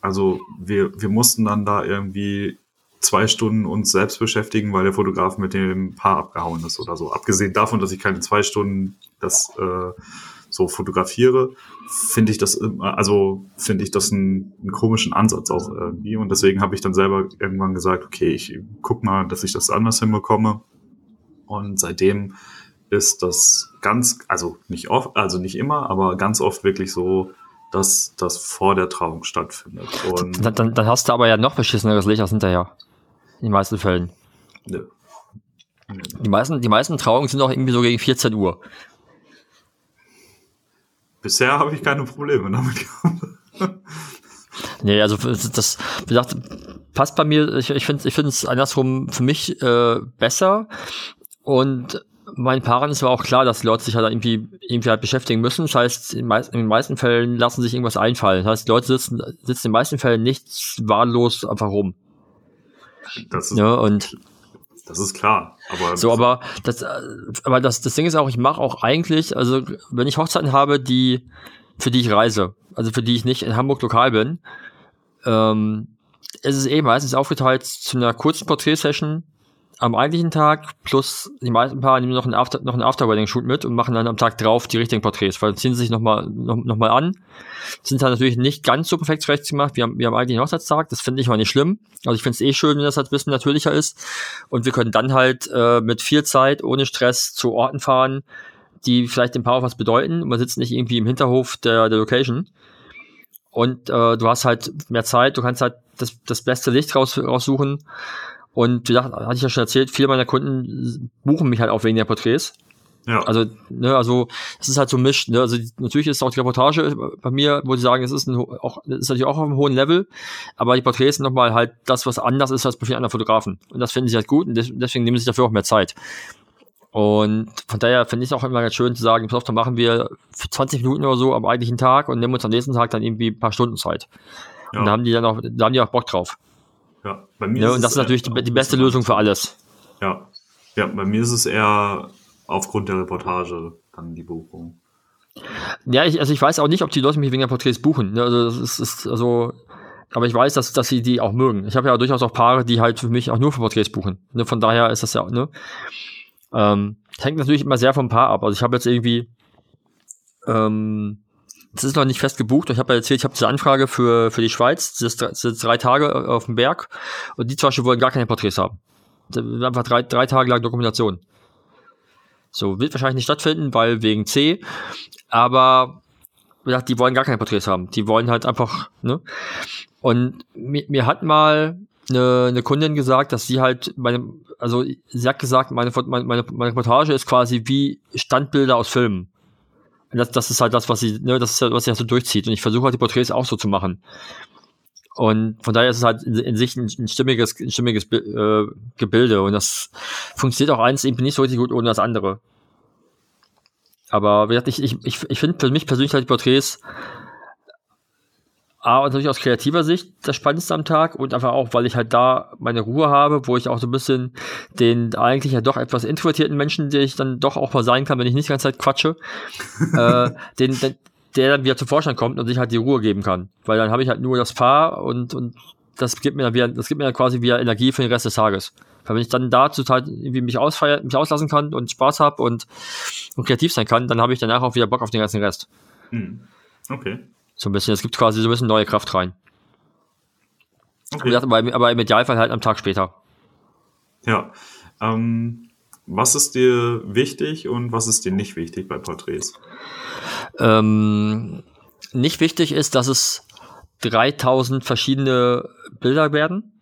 also wir, wir mussten dann da irgendwie zwei Stunden uns selbst beschäftigen, weil der Fotograf mit dem Paar abgehauen ist oder so. Abgesehen davon, dass ich keine zwei Stunden das äh, so fotografiere, finde ich das also finde ich das einen, einen komischen Ansatz auch irgendwie und deswegen habe ich dann selber irgendwann gesagt, okay, ich guck mal, dass ich das anders hinbekomme und seitdem ist das ganz, also nicht oft, also nicht immer, aber ganz oft wirklich so, dass das vor der Trauung stattfindet.
Und dann, dann, dann hast du aber ja noch beschisseneres Licht als hinterher. In den meisten Fällen. Nö. Die meisten, die meisten Trauungen sind auch irgendwie so gegen 14 Uhr.
Bisher habe ich keine Probleme damit gehabt.
nee, also das, wie gesagt, passt bei mir, ich, ich finde es andersrum für mich äh, besser. Und meinen Paaren ist aber auch klar, dass die Leute sich halt irgendwie, irgendwie halt beschäftigen müssen. Das heißt, in, meist, in den meisten Fällen lassen sich irgendwas einfallen. Das heißt, die Leute sitzen, sitzen in den meisten Fällen nicht wahllos einfach rum.
Das ist, ja, und das ist klar.
Aber so, aber das, aber das, das Ding ist auch, ich mache auch eigentlich, also wenn ich Hochzeiten habe, die für die ich reise, also für die ich nicht in Hamburg lokal bin, ähm, ist es eh meistens aufgeteilt zu einer kurzen Porträtsession am eigentlichen Tag plus die meisten Paare nehmen noch einen After, noch einen After-Wedding-Shoot mit und machen dann am Tag drauf die richtigen Porträts, weil ziehen sie sich nochmal noch, noch mal an. Sind dann natürlich nicht ganz so perfekt zurecht gemacht wie am, wie am eigentlichen Hochzeitstag. Das finde ich mal nicht schlimm. Also ich finde es eh schön, wenn das halt ein bisschen natürlicher ist. Und wir können dann halt äh, mit viel Zeit, ohne Stress zu Orten fahren, die vielleicht dem Paar auch was bedeuten. Und man sitzt nicht irgendwie im Hinterhof der, der Location. Und äh, du hast halt mehr Zeit, du kannst halt das, das beste Licht raus, raussuchen und wie gesagt, hatte ich ja schon erzählt, viele meiner Kunden buchen mich halt auch wegen der Porträts. Ja. Also, ne, also es ist halt so mischt. Ne? Also natürlich ist auch die Reportage bei mir, wo sie sagen, es ist, ein, auch, ist natürlich auch auf einem hohen Level, aber die Porträts sind nochmal halt das, was anders ist als bei vielen anderen Fotografen. Und das finden sie halt gut und deswegen nehmen sie sich dafür auch mehr Zeit. Und von daher finde ich es auch immer ganz schön zu sagen, pass auf, dann machen wir für 20 Minuten oder so am eigentlichen Tag und nehmen uns am nächsten Tag dann irgendwie ein paar Stunden Zeit. Ja. Und da haben die dann auch, da haben die auch Bock drauf.
Ja,
bei mir ja, und das ist natürlich die, die beste Lösung für alles.
Ja. Ja, bei mir ist es eher aufgrund der Reportage dann die Buchung.
Ja, ich, also ich weiß auch nicht, ob die Leute mich wegen der Porträts buchen. Ne? Also das ist, ist also, aber ich weiß, dass, dass sie die auch mögen. Ich habe ja durchaus auch Paare, die halt für mich auch nur für Porträts buchen. Ne? Von daher ist das ja, ne? Ähm, hängt natürlich immer sehr vom Paar ab. Also ich habe jetzt irgendwie ähm, es ist noch nicht fest gebucht. Ich habe ja erzählt, ich habe diese Anfrage für, für die Schweiz. Das das ist drei Tage auf dem Berg. Und die zum Beispiel wollen gar keine Porträts haben. Einfach drei, drei Tage lang Dokumentation. So, wird wahrscheinlich nicht stattfinden, weil wegen C. Aber, gesagt, die wollen gar keine Porträts haben. Die wollen halt einfach, ne? Und mir, mir hat mal eine, eine Kundin gesagt, dass sie halt meine, also sie hat gesagt, meine, meine, meine, meine Reportage ist quasi wie Standbilder aus Filmen das, das ist halt das, was sie, ne, das ist ja, was sie halt so durchzieht. Und ich versuche halt die Porträts auch so zu machen. Und von daher ist es halt in, in sich ein, ein stimmiges, ein stimmiges äh, Gebilde. Und das funktioniert auch eins eben nicht so richtig gut ohne das andere. Aber wie gesagt, ich, ich, ich finde für mich persönlich halt die Porträts A, natürlich aus kreativer Sicht das Spannendste am Tag und einfach auch, weil ich halt da meine Ruhe habe, wo ich auch so ein bisschen den eigentlich ja doch etwas introvertierten Menschen, der ich dann doch auch mal sein kann, wenn ich nicht die ganze Zeit quatsche, äh, den, den, der dann wieder zum Vorschein kommt und sich halt die Ruhe geben kann. Weil dann habe ich halt nur das Paar und, und das gibt mir dann wieder, das gibt mir dann quasi wieder Energie für den Rest des Tages. Weil wenn ich dann da total irgendwie mich ausfeiern, mich auslassen kann und Spaß habe und, und kreativ sein kann, dann habe ich danach auch wieder Bock auf den ganzen Rest.
Hm. Okay.
So ein bisschen, es gibt quasi so ein bisschen neue Kraft rein.
okay.
Aber, aber im Idealfall halt am Tag später.
Ja. Ähm, was ist dir wichtig und was ist dir nicht wichtig bei Porträts?
Ähm, nicht wichtig ist, dass es 3000 verschiedene Bilder werden.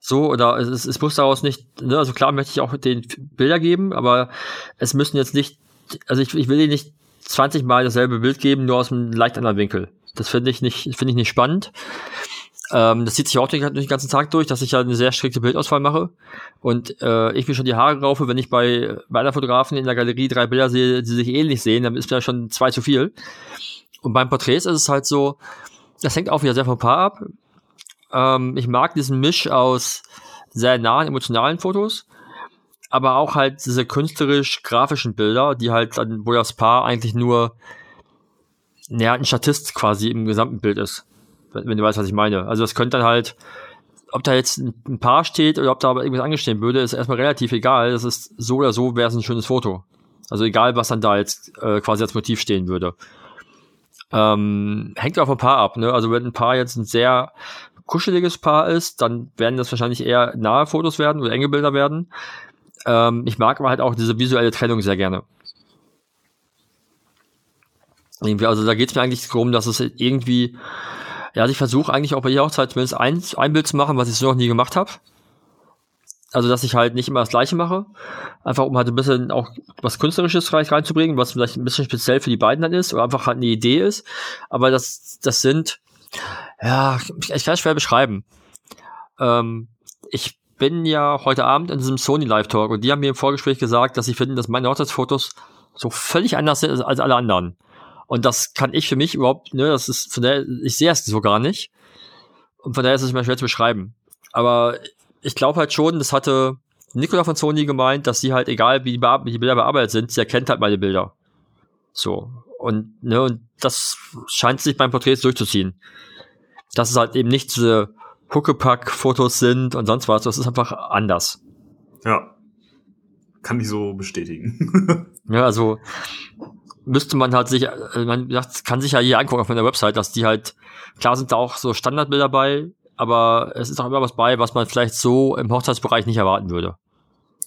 So, oder es, es muss daraus nicht, ne, also klar möchte ich auch den Bilder geben, aber es müssen jetzt nicht, also ich, ich will dir nicht 20 Mal dasselbe Bild geben, nur aus einem leicht anderen Winkel. Das finde ich nicht, finde ich nicht spannend. Ähm, das zieht sich auch durch, den ganzen Tag durch, dass ich ja eine sehr strikte Bildauswahl mache. Und äh, ich mir schon die Haare raufe, wenn ich bei, bei einer Fotografen in der Galerie drei Bilder sehe, die sich ähnlich sehen, dann ist mir schon zwei zu viel. Und beim Porträts ist es halt so, das hängt auch wieder sehr vom Paar ab. Ähm, ich mag diesen Misch aus sehr nahen emotionalen Fotos, aber auch halt diese künstlerisch-grafischen Bilder, die halt wo das Paar eigentlich nur ja, ein Statist quasi im gesamten Bild ist. Wenn, du weißt, was ich meine. Also das könnte dann halt, ob da jetzt ein Paar steht oder ob da aber irgendwas angestehen würde, ist erstmal relativ egal. Das ist so oder so wäre es ein schönes Foto. Also egal, was dann da jetzt äh, quasi als Motiv stehen würde. Ähm, hängt auch vom Paar ab, ne? Also wenn ein Paar jetzt ein sehr kuscheliges Paar ist, dann werden das wahrscheinlich eher nahe Fotos werden oder enge Bilder werden. Ähm, ich mag aber halt auch diese visuelle Trennung sehr gerne. Irgendwie, also da geht es mir eigentlich darum, dass es irgendwie, ja, also ich versuche eigentlich auch bei jeder Hochzeit zumindest ein, ein Bild zu machen, was ich so noch nie gemacht habe. Also, dass ich halt nicht immer das Gleiche mache. Einfach, um halt ein bisschen auch was Künstlerisches reinzubringen, was vielleicht ein bisschen speziell für die beiden dann ist, oder einfach halt eine Idee ist. Aber das, das sind, ja, ich kann es schwer beschreiben. Ähm, ich bin ja heute Abend in diesem Sony Live Talk und die haben mir im Vorgespräch gesagt, dass sie finden, dass meine Hochzeitsfotos so völlig anders sind als alle anderen. Und das kann ich für mich überhaupt, ne, das ist, von der, ich sehe es so gar nicht. Und von daher ist es mir schwer zu beschreiben. Aber ich glaube halt schon, das hatte Nicola von Sony gemeint, dass sie halt, egal wie die, wie die Bilder bearbeitet sind, sie erkennt halt meine Bilder. So. Und, ne, und das scheint sich beim Porträt durchzuziehen. Dass es halt eben nicht diese Huckepack-Fotos sind und sonst was, das ist einfach anders.
Ja. Kann ich so bestätigen.
ja, also müsste man halt sich, man kann sich ja hier angucken auf meiner Website, dass die halt, klar sind da auch so Standardbilder bei, aber es ist auch immer was bei, was man vielleicht so im Hochzeitsbereich nicht erwarten würde.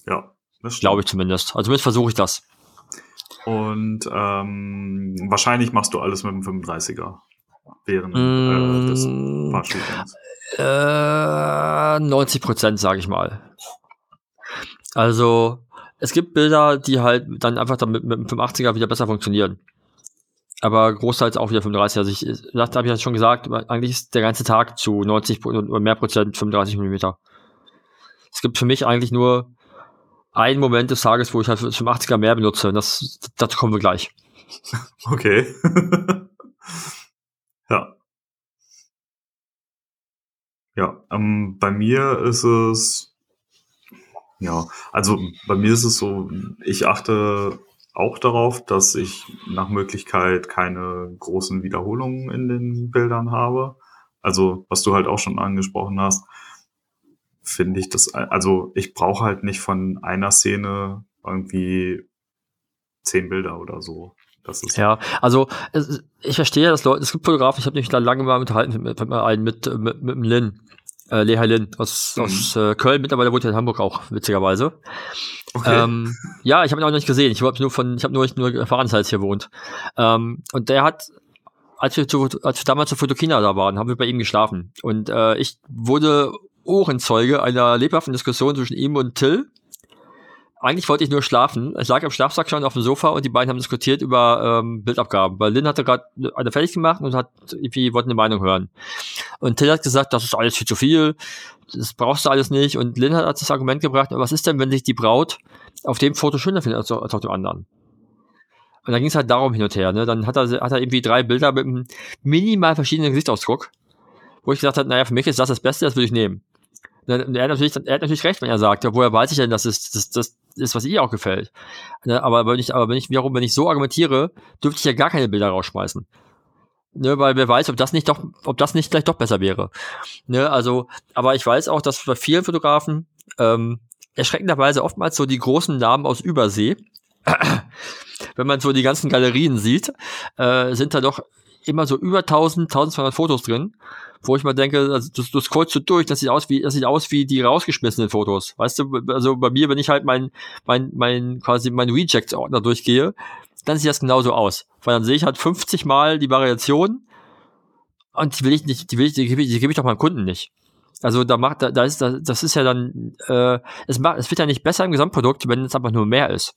Ja.
Glaube ich zumindest. Also zumindest versuche ich das.
Und ähm, wahrscheinlich machst du alles mit dem 35er während
Mm,
äh, des Paar-Shootings.
Äh, 90 Prozent, sage ich mal. Also, es gibt Bilder, die halt dann einfach dann mit, dem 85er wieder besser funktionieren. Aber großteils auch wieder 35. Also ich, das habe ich ja schon gesagt, eigentlich ist der ganze Tag zu 90 oder mehr Prozent 35 Millimeter. Es gibt für mich eigentlich nur einen Moment des Tages, wo ich halt für 80er mehr benutze. Und das, dazu kommen wir gleich.
Okay. ja. Ja, ähm, bei mir ist es, ja, also bei mir ist es so, ich achte auch darauf, dass ich nach Möglichkeit keine großen Wiederholungen in den Bildern habe. Also, was du halt auch schon angesprochen hast, finde ich das, also ich brauche halt nicht von einer Szene irgendwie zehn Bilder oder so. Das ist
Ja, also ich verstehe, dass Leute, es gibt Fotografen, ich habe mich da lange mal unterhalten mit, mit, mit, mit, mit Lin, äh, Leha Lin aus,
Mhm.
aus äh, Köln, mittlerweile wohnt er in Hamburg auch, witzigerweise.
okay.
Ähm, ja, ich habe ihn auch noch nicht gesehen. Ich habe nur von, ich habe nur, nur erfahren, dass er jetzt hier wohnt. Ähm, und der hat, als wir, zu, als wir damals zur Fotokina da waren, haben wir bei ihm geschlafen. Und äh, ich wurde Ohrenzeuge einer lebhaften Diskussion zwischen ihm und Till. Eigentlich wollte ich nur schlafen. Ich lag am Schlafsack schon auf dem Sofa und die beiden haben diskutiert über ähm, Bildabgaben. Weil Lynn hatte gerade eine fertig gemacht und hat irgendwie wollte eine Meinung hören. Und Till hat gesagt, das ist alles viel zu viel, das brauchst du alles nicht. Und Lynn hat das Argument gebracht, was ist denn, wenn sich die Braut auf dem Foto schöner findet als, als auf dem anderen? Und dann ging es halt darum hin und her. Ne? Dann hat er, hat er irgendwie drei Bilder mit einem minimal verschiedenen Gesichtsausdruck. wo ich gesagt habe, naja, für mich ist das das Beste, das würde ich nehmen. Er hat, natürlich, er hat natürlich recht, wenn er sagt, woher weiß ich denn, dass es das, das ist, was ihr auch gefällt. Ne, aber wenn ich, aber wenn ich wiederum, wenn ich so argumentiere, dürfte ich ja gar keine Bilder rausschmeißen. Ne, weil wer weiß, ob das nicht doch, ob das nicht vielleicht doch besser wäre. Ne, also, aber ich weiß auch, dass bei vielen Fotografen ähm, erschreckenderweise oftmals so die großen Namen aus Übersee, wenn man so die ganzen Galerien sieht, äh, sind da doch immer so über 1000, 1200 Fotos drin, wo ich mal denke, also, du, du scrollst so durch, das sieht aus wie, das sieht aus wie die rausgeschmissenen Fotos. Weißt du, also bei mir, wenn ich halt mein, mein, mein, quasi mein Reject-Ordner durchgehe, dann sieht das genauso aus. Weil dann sehe ich halt 50 mal die Variation und die will ich nicht, die will ich, die gebe ich, die ich doch meinem Kunden nicht. Also da macht, da, da ist, da, das ist ja dann, äh, es macht, es wird ja nicht besser im Gesamtprodukt, wenn es einfach nur mehr ist.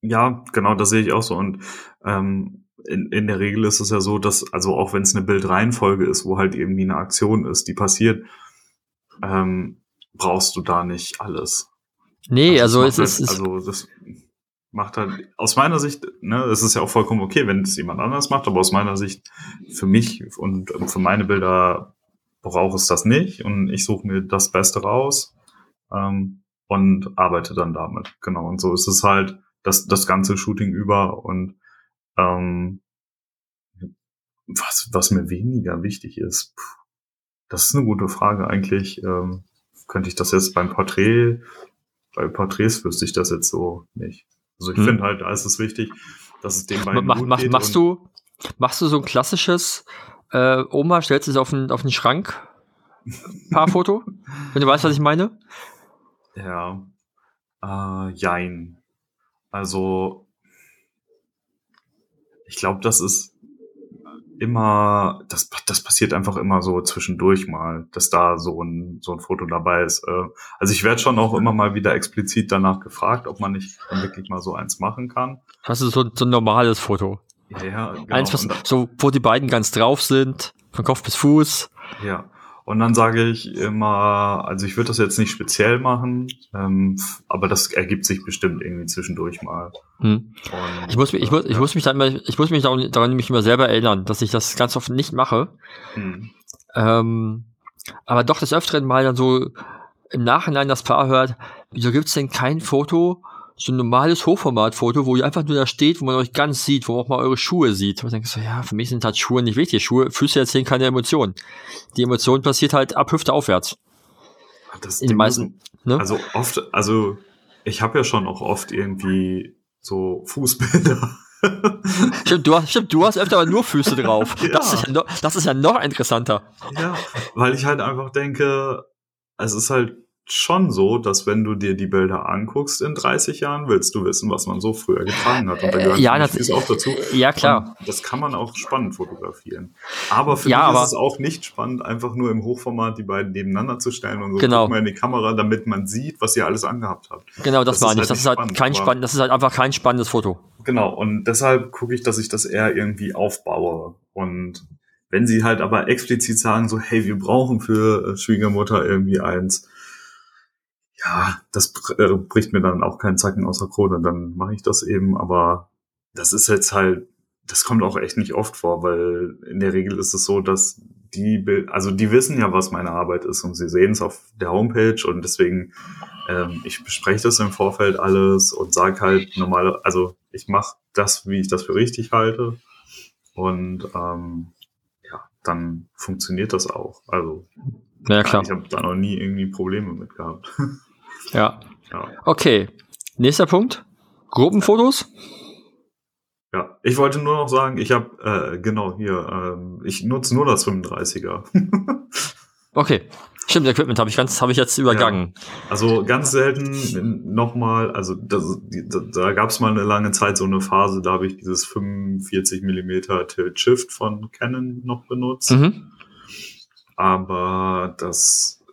Ja, genau, das sehe ich auch so. Und ähm, in, in der Regel ist es ja so, dass, also auch wenn es eine Bildreihenfolge ist, wo halt irgendwie eine Aktion ist, die passiert, ähm, brauchst du da nicht alles.
Nee, also, also es
halt, ist. Also das macht halt, aus meiner Sicht, ne, es ist ja auch vollkommen okay, wenn es jemand anders macht, aber aus meiner Sicht, für mich und für meine Bilder brauche es das nicht und ich suche mir das Beste raus ähm, und arbeite dann damit. Genau. Und so ist es halt das, das ganze Shooting über und ähm, was, was mir weniger wichtig ist, das ist eine gute Frage. Eigentlich ähm, könnte ich das jetzt beim Porträt, bei Porträts wüsste ich das jetzt so nicht. Also ich hm. finde halt, da ist es wichtig, dass es dem beiden
mach, gut mach, geht Machst du, machst du so ein klassisches äh, Oma, stellst es auf den, auf den Schrank, Paarfoto, wenn du weißt, was ich meine?
Ja, äh, jein. Also ich glaube, das ist immer, das, das passiert einfach immer so zwischendurch mal, dass da so ein, so ein Foto dabei ist. Äh, also ich werde schon auch immer mal wieder explizit danach gefragt, ob man nicht dann wirklich mal so eins machen kann.
Hast du so, so ein normales Foto?
Ja, ja. Genau.
Eins, was, so, wo die beiden ganz drauf sind, von Kopf bis Fuß.
Ja. Und dann sage ich immer, also ich würde das jetzt nicht speziell machen, ähm, aber das ergibt sich bestimmt irgendwie zwischendurch mal.
Hm. ich muss mich, ich muss, ich muss mich dann immer, ich muss mich daran, daran nämlich immer selber erinnern, dass ich das ganz oft nicht mache. Hm. Ähm, aber doch des Öfteren mal dann so im Nachhinein das Paar hört, wieso gibt's denn kein Foto, so ein normales Hochformatfoto, wo ihr einfach nur da steht, wo man euch ganz sieht, wo man auch mal eure Schuhe sieht. Und ich denke so, ja, für mich sind halt Schuhe nicht wichtig. Schuhe, Füße erzählen keine Emotionen. Die Emotion passiert halt ab Hüfte aufwärts.
Das In den meisten, ne? Also oft, also ich habe ja schon auch oft irgendwie so Fußbilder.
stimmt, du hast, stimmt, du hast öfter aber nur Füße drauf. ja. das, ist ja noch, das ist ja noch interessanter.
Ja, weil ich halt einfach denke, es ist halt schon so, dass wenn du dir die Bilder anguckst in 30 Jahren, willst du wissen, was man so früher getragen hat. Und da gehört
ja, das auch dazu. Ja, klar.
Und das kann man auch spannend fotografieren. Aber für ja, mich ist es auch nicht spannend, einfach nur im Hochformat die beiden nebeneinander zu stellen und so
genau.
mal in die Kamera, damit man sieht, was ihr alles angehabt habt.
Genau, das, das meine ich. Halt das ist halt spannend, kein spannend, das ist halt einfach kein spannendes Foto.
Genau. Und deshalb gucke ich, dass ich das eher irgendwie aufbaue. Und wenn sie halt aber explizit sagen, so, hey, wir brauchen für Schwiegermutter irgendwie eins, ja, das äh, bricht mir dann auch keinen Zacken außer Krone, dann mache ich das eben, aber das ist jetzt halt, das kommt auch echt nicht oft vor, weil in der Regel ist es so, dass die, also die wissen ja, was meine Arbeit ist und sie sehen es auf der Homepage und deswegen, ähm, ich bespreche das im Vorfeld alles und sage halt normale, also ich mache das, wie ich das für richtig halte und ähm, ja, dann funktioniert das auch. Also
ja, klar.
ich habe da noch nie irgendwie Probleme mit gehabt.
Ja. ja. Okay. Nächster Punkt. Gruppenfotos.
Ja, ich wollte nur noch sagen, ich habe äh, genau hier, ähm, ich nutze nur das 35er.
okay. Stimmt, Equipment habe ich ganz, habe ich jetzt übergangen.
Ja. Also ganz selten nochmal, also das, da, da gab es mal eine lange Zeit so eine Phase, da habe ich dieses 45 Millimeter Tilt Shift von Canon noch benutzt. Mhm. Aber das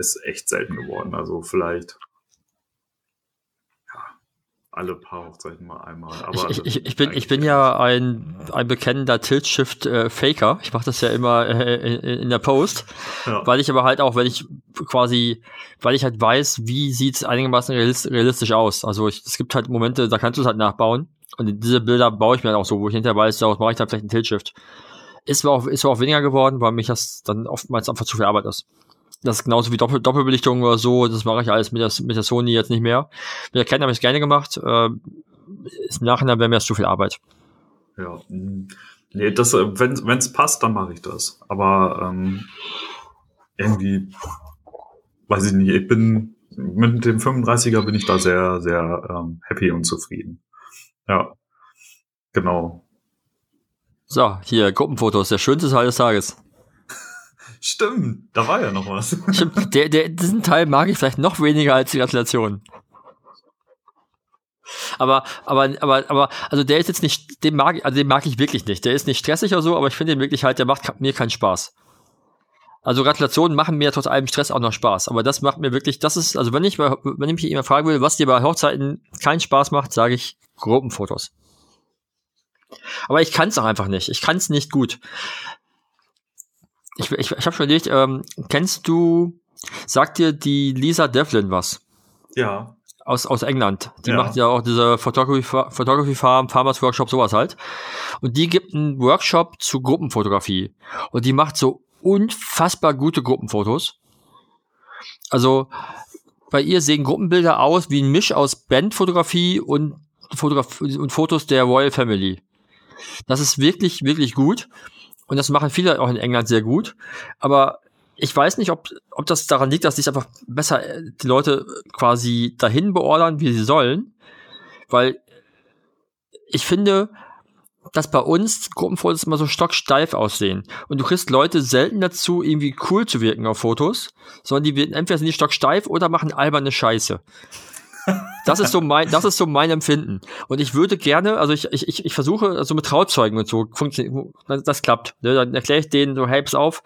ist echt selten geworden. Also vielleicht ja, alle paar Hochzeiten mal einmal. Aber
ich, ich, ich bin, ich bin ja ein, ein bekennender Tilt-Shift-Faker. ich mache das ja immer äh, in, in, der Post, ja. weil ich aber halt auch, wenn ich quasi, weil ich halt weiß, wie sieht es einigermaßen realistisch aus. Also ich, es gibt halt Momente, da kannst du es halt nachbauen. Und diese Bilder baue ich mir halt auch so, wo ich hinterher weiß, daraus mache ich dann vielleicht einen Tilt-Shift Ist aber auch, ist aber auch weniger geworden, weil mich das dann oftmals einfach zu viel Arbeit ist. Das ist genauso wie Doppel Doppelbelichtung oder so, das mache ich alles mit der, mit der Sony jetzt nicht mehr. Mit der Canon habe ich es gerne gemacht. Äh, Im Nachhinein wäre mir das zu viel Arbeit.
Ja. mm. Nee, das, äh, wenn es passt, dann mache ich das. Aber ähm, irgendwie, weiß ich nicht, ich bin mit dem 35er bin ich da sehr, sehr ähm, happy und zufrieden. Ja. Genau.
So, hier, Gruppenfotos, der schönste Teil des Tages.
Stimmt, da war ja noch was.
Stimmt, der, der, diesen Teil mag ich vielleicht noch weniger als die Gratulation. Aber, aber, aber, aber, also der ist jetzt nicht, den mag, ich- also den mag ich wirklich nicht. Der ist nicht stressig oder so, aber ich finde ihn wirklich halt, der macht mir keinen Spaß. Also Gratulationen machen mir trotz allem Stress auch noch Spaß. Aber das macht mir wirklich, das ist, also wenn ich, wenn ich mich jemand fragen will, was dir bei Hochzeiten keinen Spaß macht, sage ich Gruppenfotos. Aber ich kann es auch einfach nicht. Ich kann es nicht gut. Ich, ich, ich habe schon überlegt, ähm, kennst du, sagt dir die Lisa Devlin was?
Ja.
aus, aus England. Die
Ja.
macht ja auch diese Photography, Photography Farm, Farmers Workshop, sowas halt. Und die gibt einen Workshop zu Gruppenfotografie. Und die macht so unfassbar gute Gruppenfotos. Also bei ihr sehen Gruppenbilder aus wie ein Misch aus Bandfotografie und, Fotograf und Fotos der Royal Family. Das ist wirklich, wirklich gut. Und das machen viele auch in England sehr gut. Aber ich weiß nicht, ob, ob das daran liegt, dass sich einfach besser äh, die Leute quasi dahin beordern, wie sie sollen. Weil ich finde, dass bei uns Gruppenfotos immer so stocksteif aussehen. Und du kriegst Leute selten dazu, irgendwie cool zu wirken auf Fotos, sondern die werden entweder sind die stocksteif oder machen alberne Scheiße. Das ist so mein, das ist so mein Empfinden. Und ich würde gerne, also ich, ich, ich, versuche, also mit Trauzeugen und so, funktioniert, das, das klappt. Ne? Dann erkläre ich denen so, hey, pass auf,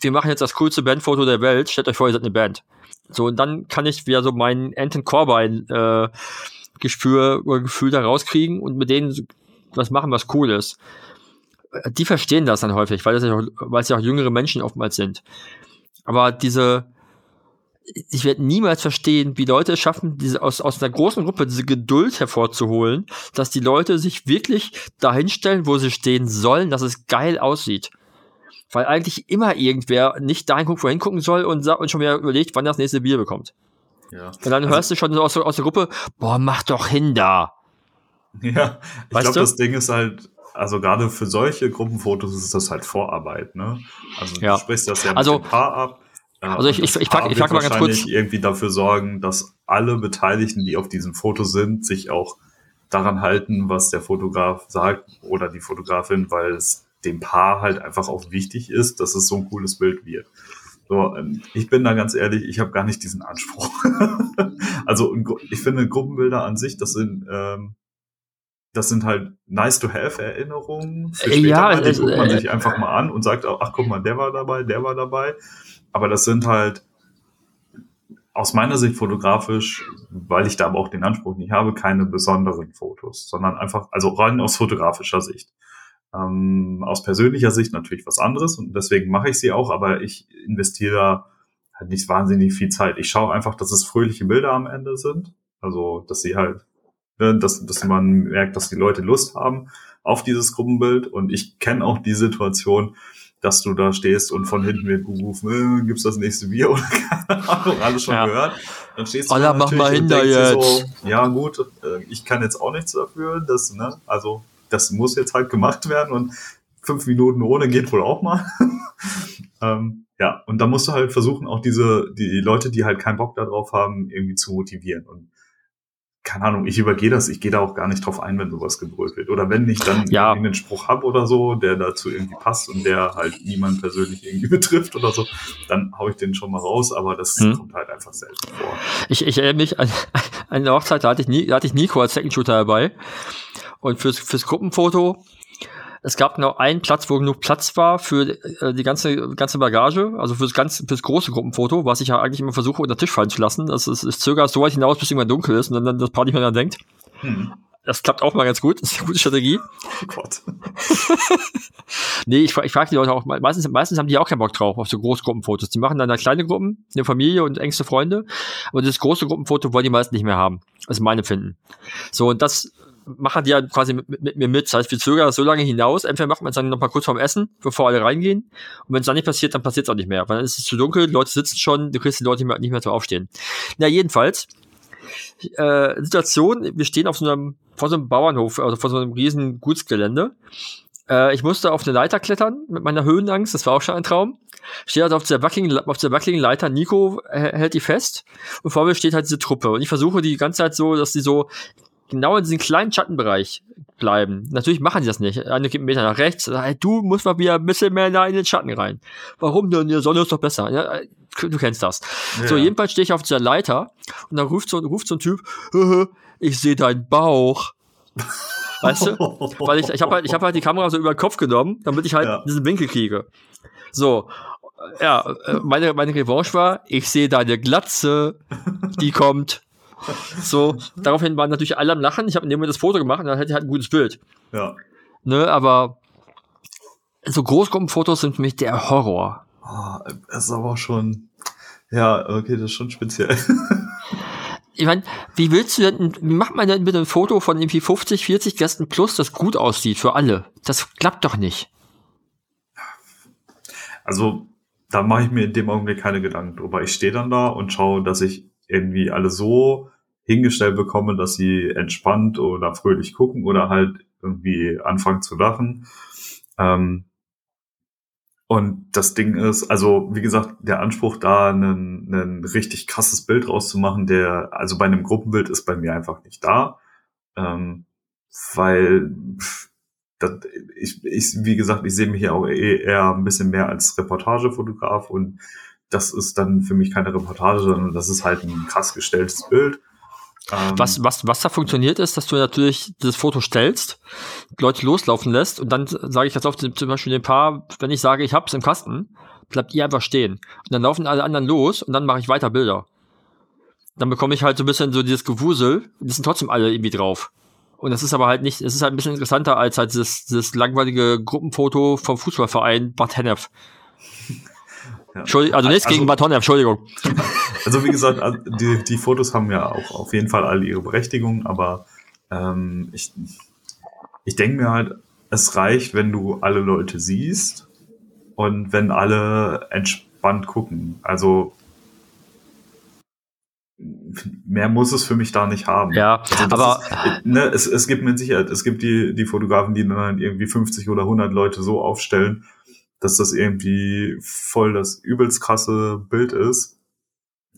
wir machen jetzt das coolste Bandfoto der Welt, stellt euch vor, ihr seid eine Band. So, und dann kann ich wieder so mein Anton Corbijn äh, Gespür oder Gefühl da rauskriegen und mit denen so was machen, was cool ist. Die verstehen das dann häufig, weil das ja auch, weil es ja auch jüngere Menschen oftmals sind. Aber diese, ich werde niemals verstehen, wie Leute es schaffen, diese aus, aus einer großen Gruppe diese Geduld hervorzuholen, dass die Leute sich wirklich dahin stellen, wo sie stehen sollen, dass es geil aussieht. Weil eigentlich immer irgendwer nicht dahin guckt, wo er hingucken soll und, und schon wieder überlegt, wann er das nächste Bier bekommt.
Ja.
Und dann
Also-
hörst du schon aus, aus der Gruppe, boah, mach doch hin da.
Ja, ich glaube, das Ding ist halt, also gerade für solche Gruppenfotos ist das halt Vorarbeit, ne? Also
Ja.
du sprichst das ja
Also-
mit dem Paar ab. Äh,
Also ich- ich- ich
Paar
ich pack mal ganz kurz-
irgendwie dafür sorgen, dass alle Beteiligten, die auf diesem Foto sind, sich auch daran halten, was der Fotograf sagt oder die Fotografin, weil es dem Paar halt einfach auch wichtig ist, dass es so ein cooles Bild wird. So, ähm, ich bin da ganz ehrlich, ich habe gar nicht diesen Anspruch. also ich finde Gruppenbilder an sich, das sind ähm, das sind halt nice to have Erinnerungen. Für
Äh,
später
ja,
mal, die guckt man
äh,
sich einfach mal an und sagt auch, ach guck mal, der war dabei, der war dabei. Aber das sind halt aus meiner Sicht fotografisch, weil ich da aber auch den Anspruch nicht habe, keine besonderen Fotos, sondern einfach, also rein aus fotografischer Sicht. Ähm, aus persönlicher Sicht natürlich was anderes und deswegen mache ich sie auch, aber ich investiere da halt nicht wahnsinnig viel Zeit. Ich schaue einfach, dass es fröhliche Bilder am Ende sind. Also, dass sie halt, ne, dass, dass man merkt, dass die Leute Lust haben auf dieses Gruppenbild. Und ich kenne auch die Situation, dass du da stehst und von hinten wird gerufen, äh, gibt's das nächste Bier oder keine Ahnung, alles schon
Ja.
gehört. Dann stehst du
Alter,
da
mach mal hin da jetzt.
So, ja gut, äh, ich kann jetzt auch nichts dafür, dass, ne, also das muss jetzt halt gemacht werden und fünf Minuten ohne geht wohl auch mal. ähm, ja, und da musst du halt versuchen, auch diese, die Leute, die halt keinen Bock darauf haben, irgendwie zu motivieren. Und keine Ahnung, ich übergehe das, ich gehe da auch gar nicht drauf ein, wenn sowas gebrüllt wird. Oder wenn ich dann
Ja.
einen Spruch hab oder so, der dazu irgendwie passt und der halt niemand persönlich irgendwie betrifft oder so, dann hau ich den schon mal raus, aber das
Hm.
kommt halt einfach selten vor.
Ich, ich erinnere mich an, an eine Hochzeit, da hatte ich, nie, da hatte ich Nico als Second Shooter dabei. Und fürs, fürs Gruppenfoto, es gab noch einen Platz, wo genug Platz war für äh, die ganze, ganze Bagage, also fürs, ganz, fürs große Gruppenfoto, was ich ja eigentlich immer versuche, unter den Tisch fallen zu lassen. Das ist, ich zögere so weit hinaus, bis irgendwann dunkel ist und dann, dann das Paar nicht mehr dran denkt.
Hm.
Das klappt auch mal ganz gut, das ist eine gute Strategie.
Oh Gott.
Nee, ich, ich frage die Leute auch, meistens, meistens haben die auch keinen Bock drauf, auf so Großgruppenfotos. Die machen dann da kleine Gruppen, eine Familie und engste Freunde. Aber das große Gruppenfoto wollen die meisten nicht mehr haben. Das ist mein Empfinden. So, und das machen die ja quasi mit, mit, mit mir mit. Das heißt, wir zögern das so lange hinaus. Entweder macht man es dann noch mal kurz vorm Essen, bevor alle reingehen. Und wenn es dann nicht passiert, dann passiert es auch nicht mehr. Weil dann ist es zu dunkel, die Leute sitzen schon, du kriegst die Leute nicht mehr, nicht mehr zu aufstehen. Na, jedenfalls, äh, Situation, wir stehen auf so einem, vor so einem Bauernhof, also vor so einem riesen Gutsgelände. Äh, ich musste auf eine Leiter klettern mit meiner Höhenangst, das war auch schon ein Traum. Stehe halt auf der wackeligen, auf der wackeligen Leiter, Nico hält die fest und vor mir steht halt diese Truppe. Und ich versuche die ganze Zeit so, dass die so genau in diesem kleinen Schattenbereich bleiben. Natürlich machen sie das nicht. Eine geht einen Meter nach rechts, du musst mal wieder ein bisschen mehr in den Schatten rein. Warum denn? Die Sonne ist doch besser. Ja, du kennst das. Ja. So, jedenfalls stehe ich auf dieser Leiter und dann ruft so, ruft so ein Typ, ich sehe deinen Bauch. Weißt du? Weil ich, ich habe halt, ich hab halt die Kamera so über den Kopf genommen, damit ich halt ja. diesen Winkel kriege. So. Ja, äh, meine, meine Revanche war, ich sehe deine Glatze, die kommt. So, daraufhin waren natürlich alle am Lachen. Ich habe neben mir das Foto gemacht und dann hätte ich halt ein gutes Bild.
Ja.
Ne, aber so Großgruppenfotos sind für mich der Horror.
Oh, das ist aber schon, ja, okay, das ist schon speziell.
ich meine, wie willst du denn, wie macht man denn bitte ein Foto von irgendwie 50, 40 Gästen plus, das gut aussieht für alle? Das klappt doch nicht.
Also, da mache ich mir in dem Augenblick keine Gedanken drüber. Ich stehe dann da und schaue, dass ich irgendwie alle so hingestellt bekomme, dass sie entspannt oder fröhlich gucken oder halt irgendwie anfangen zu lachen. Ähm, und das Ding ist, also wie gesagt, der Anspruch da, ein, richtig krasses Bild rauszumachen, der, also bei einem Gruppenbild ist bei mir einfach nicht da. Ähm, weil pff, das, ich, ich, wie gesagt, ich sehe mich ja auch eh eher ein bisschen mehr als Reportagefotograf und das ist dann für mich keine Reportage, sondern das ist halt ein krass gestelltes Bild.
Ähm, was, was, was da funktioniert ist, dass du natürlich das Foto stellst, Leute loslaufen lässt und dann sage ich jetzt auf zum Beispiel dem Paar, wenn ich sage, ich hab's im Kasten, bleibt ihr einfach stehen. Und dann laufen alle anderen los und dann mache ich weiter Bilder. Dann bekomme ich halt so ein bisschen so dieses Gewusel, die sind trotzdem alle irgendwie drauf. Und das ist aber halt nicht, es ist halt ein bisschen interessanter als halt das, das langweilige Gruppenfoto vom Fußballverein Bad Hennef. Ja. Also nichts also, gegen Hennef, Entschuldigung.
Also wie gesagt, also die, die Fotos haben ja auch auf jeden Fall alle ihre Berechtigung, aber ähm, ich, ich denke mir halt, es reicht, wenn du alle Leute siehst und wenn alle entspannt gucken. Also mehr muss es für mich da nicht haben.
Ja,
also
aber
ist, ne, es, es gibt mit Sicherheit, es gibt die, die Fotografen, die dann halt irgendwie 50 oder 100 Leute so aufstellen, dass das irgendwie voll das übelst krasse Bild ist.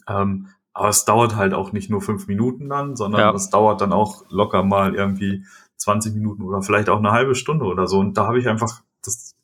Ähm, aber es dauert halt auch nicht nur fünf Minuten dann, sondern es dauert dann auch locker mal irgendwie 20 Minuten oder vielleicht auch eine halbe Stunde oder so. Und da habe ich einfach das.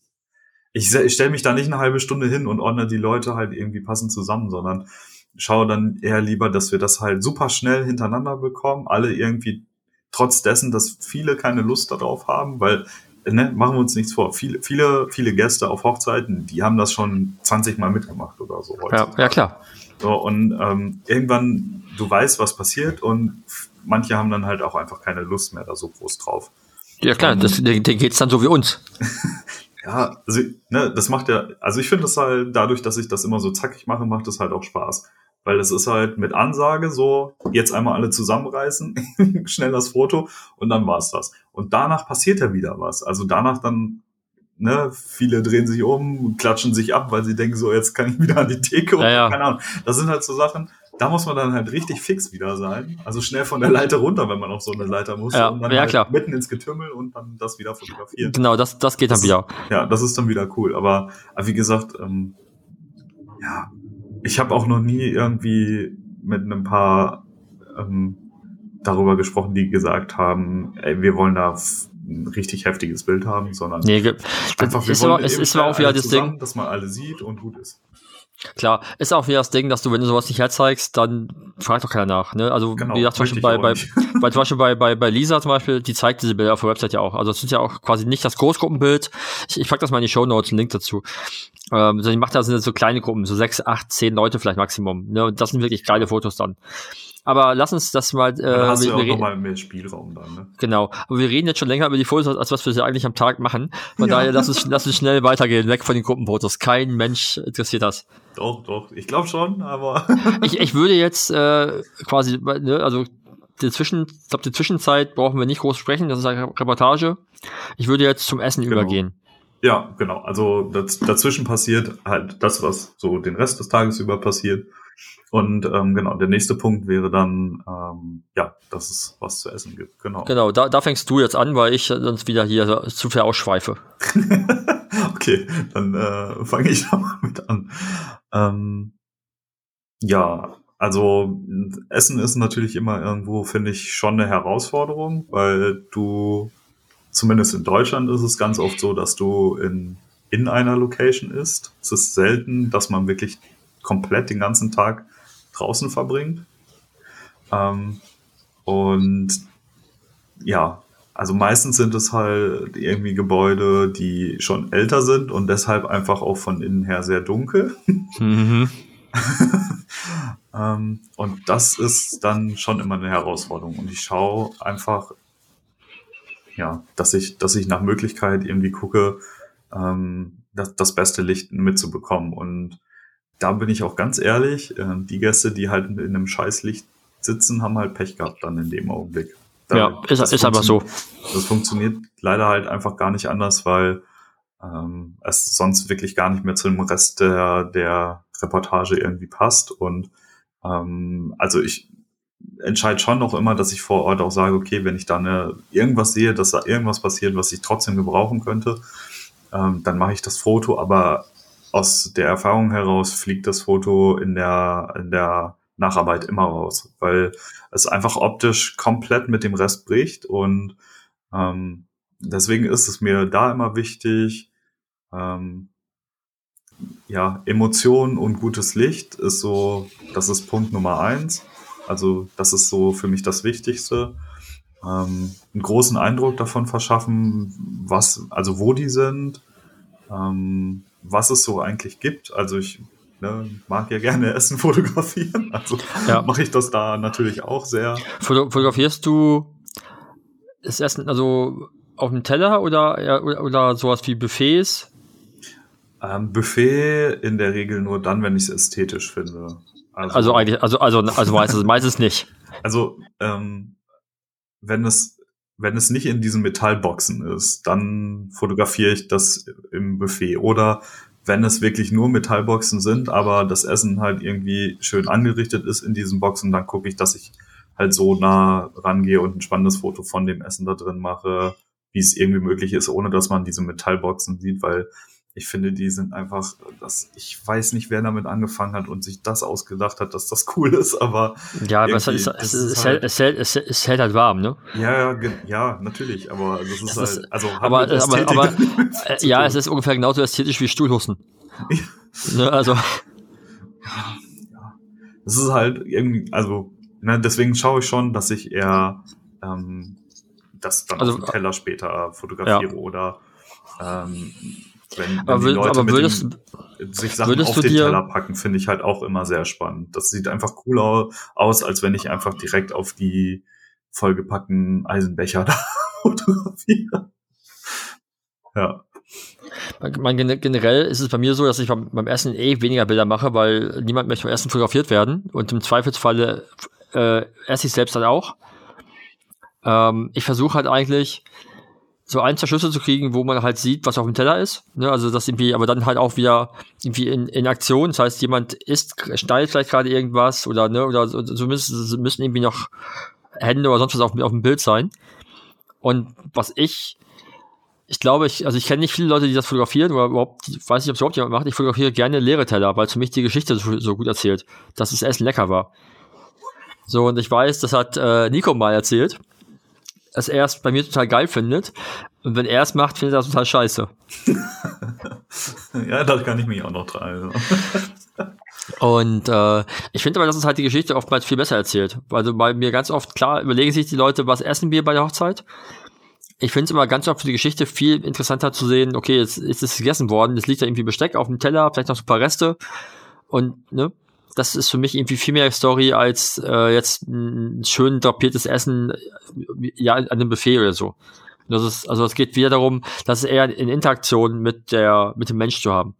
Ich, ich stelle mich da nicht eine halbe Stunde hin und ordne die Leute halt irgendwie passend zusammen, sondern schaue dann eher lieber, dass wir das halt super schnell hintereinander bekommen, alle irgendwie trotz dessen, dass viele keine Lust darauf haben, weil ne, machen wir uns nichts vor. Viele, viele, viele Gäste auf Hochzeiten, die haben das schon 20 Mal mitgemacht oder so.
Ja, ja, klar.
So, und ähm, irgendwann, du weißt, was passiert und manche haben dann halt auch einfach keine Lust mehr da so groß drauf.
Ja klar, um, das, denen geht's dann so wie uns.
ja, also, ne, das macht ja, also ich finde das halt dadurch, dass ich das immer so zackig mache, macht das halt auch Spaß. Weil das ist halt mit Ansage so, jetzt einmal alle zusammenreißen, schnell das Foto und dann war's das. Und danach passiert ja wieder was. Also danach dann ne, viele drehen sich um, klatschen sich ab, weil sie denken, so, jetzt kann ich wieder an die Theke und ja, ja. keine Ahnung. Das sind halt so Sachen, da muss man dann halt richtig fix wieder sein. Also schnell von der Leiter runter, wenn man auf so eine Leiter muss.
Ja,
und dann
ja,
halt
klar.
mitten ins Getümmel und dann das wieder fotografieren.
Genau, das, das geht dann
das
wieder.
Ja, das ist dann wieder cool. Aber, aber wie gesagt, ähm, ja, ich habe auch noch nie irgendwie mit einem paar ähm, darüber gesprochen, die gesagt haben, ey, wir wollen da ein richtig heftiges Bild haben, sondern
nee, einfach, wir ist wollen aber, es ist auch wieder das Ding,
dass man alle sieht und gut ist.
Klar, ist auch wieder das Ding, dass du, wenn du sowas nicht herzeigst, dann fragt doch keiner nach. Ne? Also genau, wie gesagt, zum Beispiel bei, bei, bei, zum Beispiel bei, bei, bei Lisa zum Beispiel, die zeigt diese Bilder auf der Website ja auch. Also es ist ja auch quasi nicht das Großgruppenbild. Ich, ich pack das mal in die Show Notes, einen Link dazu. Ähm, so, die macht da sind so kleine Gruppen, so sechs, acht, zehn Leute vielleicht Maximum. Ne? Und das sind wirklich geile Fotos dann. Aber lass uns das mal. Äh,
dann hast wir, du ja auch nochmal mehr Spielraum dann, ne?
Genau. Aber wir reden jetzt schon länger über die Fotos, als was wir sie eigentlich am Tag machen. Von ja. daher lass uns, lass uns schnell weitergehen, weg von den Gruppenfotos. Kein Mensch interessiert das.
Doch, doch. Ich glaube schon, aber.
ich, ich würde jetzt äh, quasi, ne, also die, Zwischen, ich glaub, die Zwischenzeit brauchen wir nicht groß sprechen, das ist eine Reportage. Ich würde jetzt zum Essen
Genau.
übergehen.
Ja, genau. Also daz dazwischen passiert halt das, was so den Rest des Tages über passiert. Und ähm, genau, der nächste Punkt wäre dann, ähm, ja, dass es was zu essen gibt. Genau.
Genau, da, da fängst du jetzt an, weil ich sonst wieder hier zu viel ausschweife.
okay, dann äh, fange ich da mal mit an. Ähm, ja, also Essen ist natürlich immer irgendwo, finde ich, schon eine Herausforderung, weil du, zumindest in Deutschland ist es ganz oft so, dass du in, in einer Location isst. Es ist selten, dass man wirklich komplett den ganzen Tag draußen verbringt. Ähm, und ja, also meistens sind es halt irgendwie Gebäude, die schon älter sind und deshalb einfach auch von innen her sehr dunkel.
Mhm.
ähm, und das ist dann schon immer eine Herausforderung. Und ich schaue einfach, ja, dass ich, dass ich nach Möglichkeit irgendwie gucke, ähm, das, das beste Licht mitzubekommen. Und da bin ich auch ganz ehrlich, äh, die Gäste, die halt in einem Scheißlicht sitzen, haben halt Pech gehabt dann in dem Augenblick. Da-
Ja, ist, ist einfach so.
das funktioniert leider halt einfach gar nicht anders, weil ähm, es sonst wirklich gar nicht mehr zu dem Rest der, der Reportage irgendwie passt. Und ähm, also ich entscheide schon noch immer, dass ich vor Ort auch sage, okay, wenn ich da eine, irgendwas sehe, dass da irgendwas passiert, was ich trotzdem gebrauchen könnte, ähm, dann mache ich das Foto, aber aus der Erfahrung heraus fliegt das Foto in der, in der Nacharbeit immer raus, weil es einfach optisch komplett mit dem Rest bricht und ähm, deswegen ist es mir da immer wichtig, ähm, ja, Emotionen und gutes Licht ist so, das ist Punkt Nummer eins. Also das ist so für mich das Wichtigste. Ähm, einen großen Eindruck davon verschaffen, was, also wo die sind, ähm, was es so eigentlich gibt. Also ich ne, mag ja gerne Essen fotografieren, also
Ja.
mache ich das da natürlich auch sehr.
Foto fotografierst du das Essen also auf dem Teller oder, oder, oder sowas wie Buffets?
Ähm, Buffet in der Regel nur dann, wenn ich es ästhetisch finde.
Also eigentlich, also, also, also meistens, meistens nicht.
Also, ähm, wenn es, wenn es nicht in diesen Metallboxen ist, dann fotografiere ich das im Buffet. Oder wenn es wirklich nur Metallboxen sind, aber das Essen halt irgendwie schön angerichtet ist in diesen Boxen, dann gucke ich, dass ich halt so nah rangehe und ein spannendes Foto von dem Essen da drin mache, wie es irgendwie möglich ist, ohne dass man diese Metallboxen sieht, weil ich finde, die sind einfach, das, ich weiß nicht, wer damit angefangen hat und sich das ausgedacht hat, dass das cool ist, aber
Ja, aber es, es,
das
es,
ist
es,
halt-
hält, es, hält, es, es hält halt warm, ne?
Ja, ja, ja, natürlich, aber das ist
Das
halt, also
aber- aber- aber- Äh, ja, es ist ungefähr genauso ästhetisch wie Stuhlhusten. ne, also,
Das ist halt irgendwie, also, ne, deswegen schaue ich schon, dass ich eher ähm, das dann
Also,
auf dem Teller später fotografiere oder ähm, wenn, wenn
Aber
die Leute
aber würdest-
dem, sich Sachen auf
du
den
dir-
Teller packen, finde ich halt auch immer sehr spannend. Das sieht einfach cooler au- aus, als wenn ich einfach direkt auf die vollgepackten Eisenbecher da fotografiere. Ja.
gen- generell ist es bei mir so, dass ich beim, beim Essen eh weniger Bilder mache, weil niemand möchte beim Essen fotografiert werden und im Zweifelsfalle äh, esse ich selbst dann auch. Ähm, ich versuche halt eigentlich so ein, zwei Schüsse zu kriegen, wo man halt sieht, was auf dem Teller ist. Ne? Also das irgendwie, aber dann halt auch wieder irgendwie in, in Aktion. Das heißt, jemand isst, schneidet vielleicht gerade irgendwas oder ne, oder so, so müssen, müssen irgendwie noch Hände oder sonst was auf, auf dem Bild sein. Und was ich, ich glaube, ich, also ich kenne nicht viele Leute, die das fotografieren oder überhaupt, ich weiß nicht, ob es überhaupt jemand macht. Ich fotografiere gerne leere Teller, weil für mich die Geschichte so, so gut erzählt, dass das Essen lecker war. So, und ich weiß, das hat äh, Nico mal erzählt, es bei mir total geil findet. Und wenn er es macht, findet er das total scheiße.
ja, da kann ich mich auch noch dran. Also.
Und äh, ich finde aber, dass es halt die Geschichte oftmals viel besser erzählt. Also bei mir ganz oft, klar, überlegen sich die Leute, was essen wir bei der Hochzeit. Ich finde es immer ganz oft für die Geschichte viel interessanter zu sehen, okay, jetzt ist es gegessen worden, jetzt liegt da irgendwie Besteck auf dem Teller, vielleicht noch so ein paar Reste. Und ne, das ist für mich irgendwie viel mehr Story als äh, jetzt ein schön drapiertes Essen ja, an einem Buffet oder so. Das ist, also es geht wieder darum, das eher in Interaktion mit der, mit dem Mensch zu haben.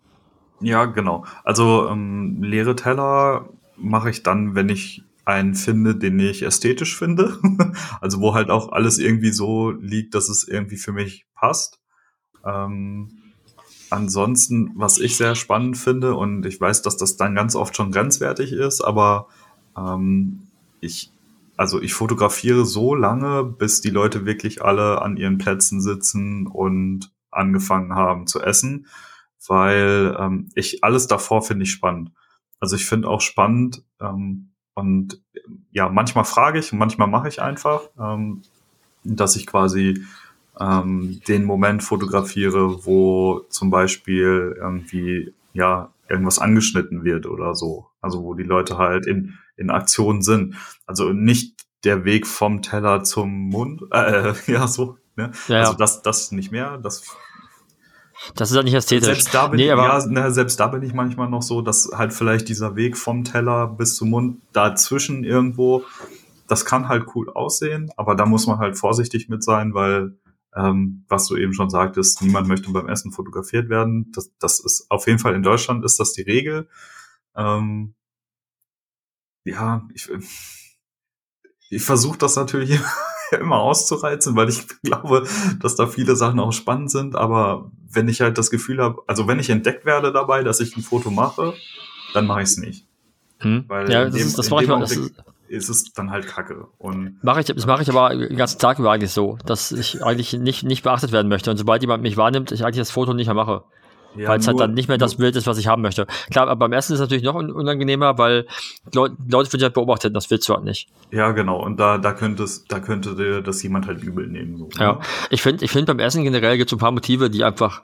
Ja, genau. Also ähm, leere Teller mache ich dann, wenn ich einen finde, den ich ästhetisch finde. also wo halt auch alles irgendwie so liegt, dass es irgendwie für mich passt. Ähm, ansonsten, was ich sehr spannend finde, und ich weiß, dass das dann ganz oft schon grenzwertig ist, aber ähm, ich, also ich fotografiere so lange, bis die Leute wirklich alle an ihren Plätzen sitzen und angefangen haben zu essen, weil ähm, ich alles davor finde ich spannend. Also ich finde auch spannend ähm, und ja, manchmal frage ich manchmal mache ich einfach, ähm, dass ich quasi ähm, den Moment fotografiere, wo zum Beispiel irgendwie ja irgendwas angeschnitten wird oder so. Also wo die Leute halt in, in Aktion sind. Also nicht der Weg vom Teller zum Mund, äh, ja so. Ne? Ja, also das, das nicht mehr. Das
das ist halt nicht ästhetisch.
Selbst da bin nee, ich, ja, ne, selbst da bin ich manchmal noch so, dass halt vielleicht dieser Weg vom Teller bis zum Mund dazwischen irgendwo, das kann halt cool aussehen, aber da muss man halt vorsichtig mit sein, weil ähm, was du eben schon sagtest, niemand möchte beim Essen fotografiert werden. Das, das ist auf jeden Fall in Deutschland ist das die Regel. Ähm, ja, ich, ich versuche das natürlich immer auszureizen, weil ich glaube, dass da viele Sachen auch spannend sind. Aber wenn ich halt das Gefühl habe, also wenn ich entdeckt werde dabei, dass ich ein Foto mache, dann mache ich es nicht.
Hm. Weil ja, das, dem, ist, das mache ich mal. Das ist,
ist es dann halt Kacke. Und
mache ich, das mache ich aber den ganzen Tag über eigentlich so, dass ich eigentlich nicht, nicht beachtet werden möchte. Und sobald jemand mich wahrnimmt, ich eigentlich das Foto nicht mehr mache. Ja, weil es halt dann nicht mehr das Bild ist, was ich haben möchte. Klar, aber beim Essen ist es natürlich noch unangenehmer, weil Leute, Leute sich halt beobachtet, das willst du halt nicht.
Ja, genau. Und da, da könnte es, da könnte dir das jemand halt übel nehmen. So,
ja. Ne? Ich finde, ich finde beim Essen generell gibt es ein paar Motive, die einfach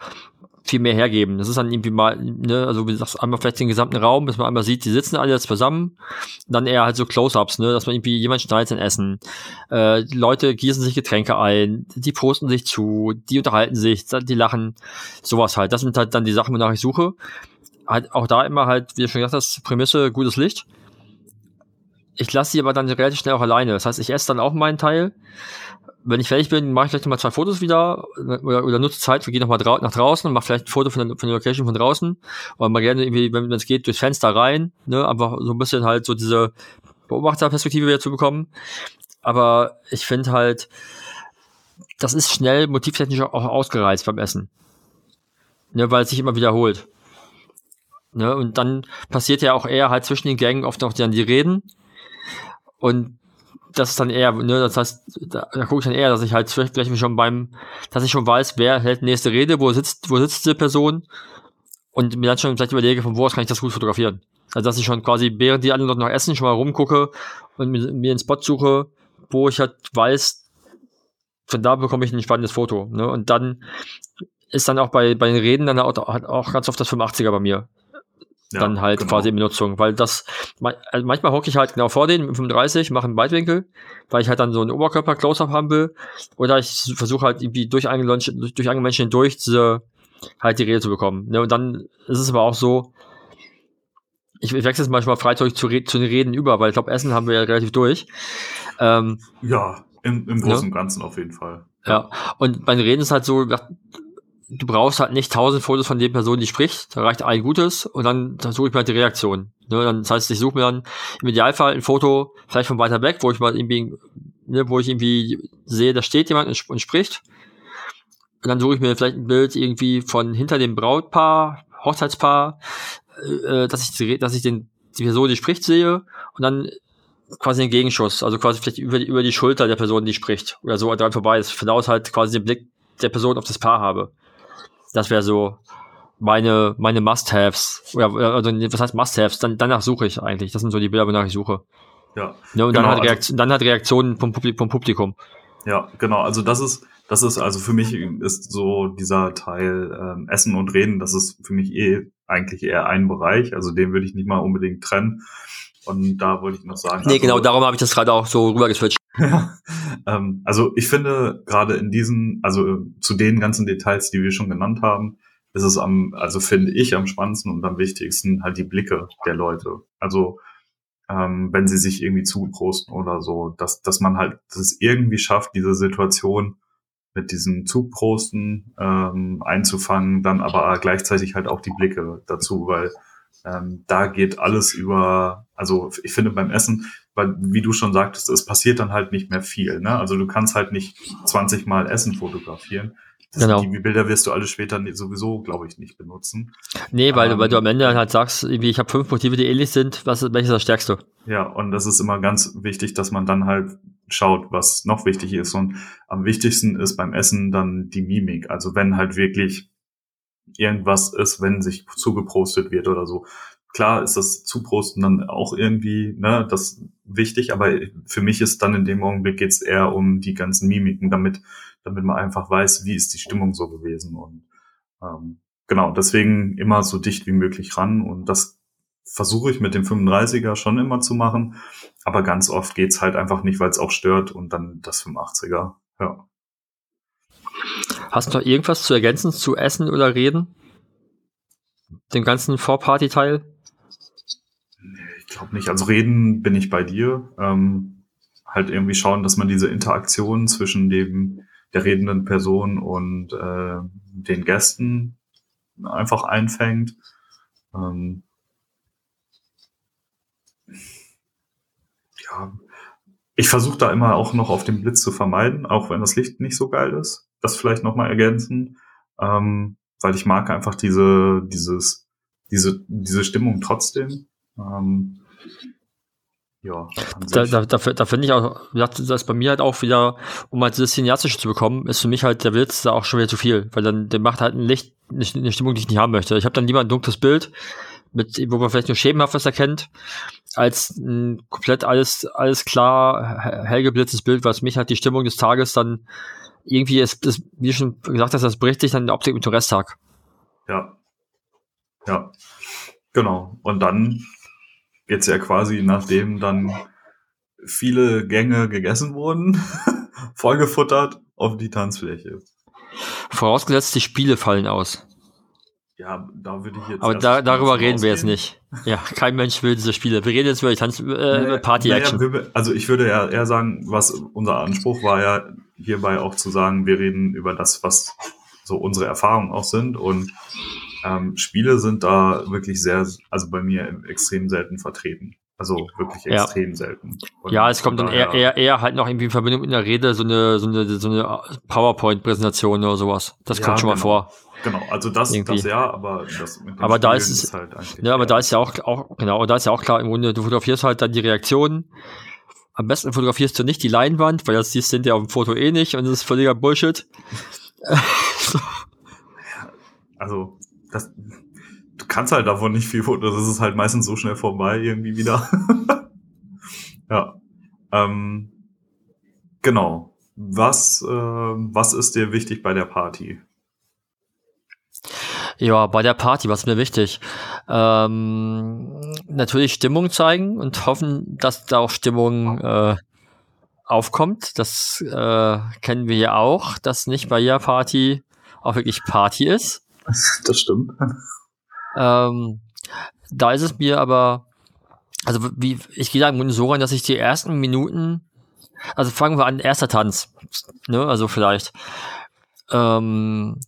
viel mehr hergeben. Das ist dann irgendwie mal, ne, also wie du sagst, einmal vielleicht den gesamten Raum, dass man einmal sieht, die sitzen alle jetzt zusammen, dann eher halt so Close-Ups, ne, dass man irgendwie jemand schneidet sein Essen, äh, Leute gießen sich Getränke ein, die posten sich zu, die unterhalten sich, die lachen, sowas halt. Das sind halt dann die Sachen, wonach ich suche. Halt auch da immer halt, wie du schon gesagt hast, Prämisse, gutes Licht. Ich lasse sie aber dann relativ schnell auch alleine. Das heißt, ich esse dann auch meinen Teil wenn ich fertig bin, mache ich vielleicht nochmal zwei Fotos wieder oder, oder nutze Zeit, wir gehen nochmal drau nach draußen und mache vielleicht ein Foto von der, von der Location von draußen oder mal gerne irgendwie, wenn es geht, durchs Fenster rein, ne, einfach so ein bisschen halt so diese Beobachterperspektive wieder zu bekommen. Aber ich finde halt, das ist schnell motivtechnisch auch ausgereizt beim Essen. Ne, weil es sich immer wiederholt. Ne, und dann passiert ja auch eher halt zwischen den Gängen oft noch dann die Reden. Und das ist dann eher, ne, das heißt, da, da gucke ich dann eher, dass ich halt vielleicht schon beim, dass ich schon weiß, wer hält nächste Rede, wo sitzt, wo sitzt diese Person und mir dann schon vielleicht überlege, von wo aus kann ich das gut fotografieren. Also dass ich schon quasi, während die anderen noch essen, schon mal rumgucke und mir, mir einen Spot suche, wo ich halt weiß, von da bekomme ich ein spannendes Foto. Ne? Und dann ist dann auch bei, bei den Reden dann auch, auch ganz oft das 85er bei mir ja, dann halt genau. quasi in Benutzung, weil das, also manchmal hocke ich halt genau vor denen mit 35, mache einen Weitwinkel, weil ich halt dann so einen Oberkörper-Close-Up haben will, oder ich versuche halt irgendwie durch einen durch, durch einen Menschen hindurch diese, halt die Rede zu bekommen. Ne? Und dann ist es aber auch so, ich, ich wechsle jetzt manchmal freizügig zu, zu den Reden über, weil ich glaube, Essen haben wir ja relativ durch.
Ähm, ja, im, im Großen und Ganzen auf jeden Fall.
Ja, und bei den Reden ist halt so, du brauchst halt nicht tausend Fotos von der Person, die spricht. Da reicht ein gutes und dann, dann suche ich mir halt die Reaktion. Ne, dann, das heißt, ich suche mir dann im Idealfall ein Foto vielleicht von weiter weg, wo ich mal irgendwie, ne, wo ich irgendwie sehe, da steht jemand und, spricht. Und dann suche ich mir vielleicht ein Bild irgendwie von hinter dem Brautpaar, Hochzeitspaar, äh, dass ich, dass ich den, die Person, die spricht, sehe und dann quasi einen Gegenschuss, also quasi vielleicht über über die Schulter der Person, die spricht oder so dran vorbei ist, von aus halt quasi den Blick der Person auf das Paar habe. Das wäre so meine, meine Must-Haves. Oder, also, was heißt Must-Haves? Dann, danach suche ich eigentlich. Das sind so die Bilder, wonach ich suche.
Ja.
ja und genau, dann, hat Reaktion, also, dann hat Reaktionen vom, vom Publikum.
Ja, genau. Also das ist, das ist, also für mich ist so dieser Teil ähm, Essen und Reden, das ist für mich eh eigentlich eher ein Bereich. Also den würde ich nicht mal unbedingt trennen. Und da wollte ich noch sagen.
Nee, genau, also, genau, darum habe ich das gerade auch so rübergeswitcht.
ähm, also ich finde gerade in diesen, also zu den ganzen Details, die wir schon genannt haben, ist es am, also finde ich am spannendsten und am wichtigsten halt die Blicke der Leute. Also ähm, wenn sie sich irgendwie zuprosten oder so, dass, dass man halt das irgendwie schafft, diese Situation mit diesem Zuprosten ähm, einzufangen, dann aber gleichzeitig halt auch die Blicke dazu, weil ähm, da geht alles über, also ich finde beim Essen, weil, wie du schon sagtest, es passiert dann halt nicht mehr viel. Ne? Also du kannst halt nicht 20 Mal Essen fotografieren. Das,
Genau.
Die Bilder wirst du alle später sowieso, glaube ich, nicht benutzen.
Nee, weil, du- weil du am
Ähm,
Ende dann halt sagst, irgendwie, ich habe fünf Motive, die ähnlich sind, was, welches das stärkste?
Ja, und das ist immer ganz wichtig, dass man dann halt schaut, was noch wichtig ist. Und am wichtigsten ist beim Essen dann die Mimik. Also wenn halt wirklich irgendwas ist, wenn sich zugepostet wird oder so. Klar ist das Zuposten dann auch irgendwie, ne, das wichtig, aber für mich ist dann in dem Augenblick geht's eher um die ganzen Mimiken, damit, damit man einfach weiß, wie ist die Stimmung so gewesen. Und ähm, genau, deswegen immer so dicht wie möglich ran. Und das versuche ich mit dem 35er schon immer zu machen. Aber ganz oft geht's halt einfach nicht, weil es auch stört und dann das 85er. Ja.
Hast du noch irgendwas zu ergänzen zu Essen oder Reden? Dem ganzen Vorparty-Teil?
Ich glaube nicht. Also reden bin ich bei dir. Ähm, halt irgendwie schauen, dass man diese Interaktion zwischen dem der redenden Person und äh, den Gästen einfach einfängt. Ähm, ja, ich versuche da immer auch noch auf den Blitz zu vermeiden, auch wenn das Licht nicht so geil ist. Das vielleicht noch mal ergänzen, ähm, weil ich mag einfach diese dieses diese diese Stimmung trotzdem. Ähm, ja,
Da, da, da, da finde ich auch, das ist bei mir halt auch wieder, um halt das Cineastische zu bekommen, ist für mich halt der Blitz da auch schon wieder zu viel, weil dann der macht halt ein Licht, eine, Stimmung, die ich nicht haben möchte. Ich habe dann lieber ein dunkles Bild, mit, wo man vielleicht nur schemenhaft was erkennt, als ein komplett alles, alles klar, he- hell geblitztes Bild, was mich halt die Stimmung des Tages dann irgendwie ist, ist wie du schon gesagt hast, das bricht sich dann in der Optik mit dem Resttag.
Ja. Ja. Genau. Und dann geht's ja quasi, nachdem dann viele Gänge gegessen wurden, vollgefuttert auf die Tanzfläche.
Vorausgesetzt, die Spiele fallen aus.
Ja, da würde ich jetzt.
Aber da, darüber reden wir jetzt nicht. Ja, kein Mensch will diese Spiele. Wir reden jetzt über die Tanz, äh,
Naja,
Party-Action.
naja, also ich würde ja eher sagen, was unser Anspruch war ja hierbei auch zu sagen, wir reden über das, was so unsere Erfahrungen auch sind und ähm, Spiele sind da wirklich sehr, also bei mir extrem selten vertreten. Also wirklich
Ja.
extrem selten. Und
Ja, es kommt dann eher, eher, eher halt noch irgendwie in Verbindung mit einer Rede so eine, so eine, so eine PowerPoint-Präsentation oder sowas. Das
Ja,
kommt schon mal
genau.
vor.
Genau, also das,
Irgendwie.
das ja, aber das mit
Aber da ist es-
halt eigentlich.
Ja, aber
eher-
da ist ja auch, auch, genau, und da ist ja auch klar, im Grunde, du fotografierst halt dann die Reaktionen. Am besten fotografierst du nicht die Leinwand, weil das siehst du hinterher auf dem Foto eh nicht und das ist völliger Bullshit.
Also, das, du kannst halt davon nicht viel Fotos. Das ist halt meistens so schnell vorbei irgendwie wieder. ja. Ähm, genau. Was, äh, was ist dir wichtig bei der Party?
Ja, bei der Party, was ist mir wichtig? Ähm, natürlich Stimmung zeigen und hoffen, dass da auch Stimmung äh, aufkommt. Das äh, kennen wir ja auch, dass nicht bei jeder Party auch wirklich Party ist.
Das stimmt.
Ähm, da ist es mir aber, also wie, ich gehe da im Grunde so rein, dass ich die ersten Minuten, also fangen wir an, erster Tanz, ne, also vielleicht. Ähm,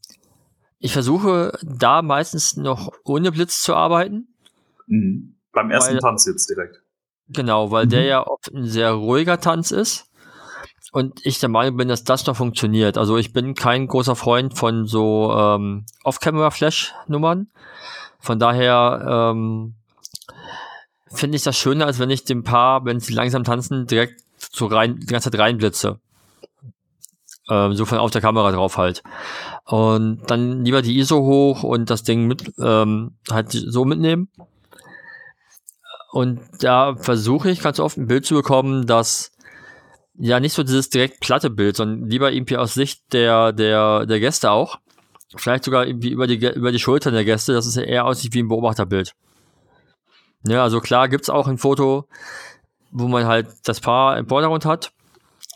ich versuche da meistens noch ohne Blitz zu arbeiten.
Mhm. Beim ersten
Weil-
Tanz jetzt direkt.
Genau, weil
Mhm.
der ja oft ein sehr ruhiger Tanz ist. Und ich der Meinung bin, dass das noch funktioniert. Also ich bin kein großer Freund von so ähm, Off-Camera-Flash-Nummern. Von daher ähm, finde ich das schöner, als wenn ich dem Paar, wenn sie langsam tanzen, direkt so rein, die ganze Zeit reinblitze. Ähm, so von auf der Kamera drauf halt. Und dann lieber die ISO hoch und das Ding mit ähm, halt so mitnehmen. Und da versuche ich ganz oft ein Bild zu bekommen, das ja nicht so dieses direkt platte Bild, sondern lieber irgendwie aus Sicht der, der, der Gäste auch. Vielleicht sogar irgendwie über die, über die Schultern der Gäste, dass es eher aussieht wie ein Beobachterbild. Ja, also klar gibt's auch ein Foto, wo man halt das Paar im Vordergrund hat.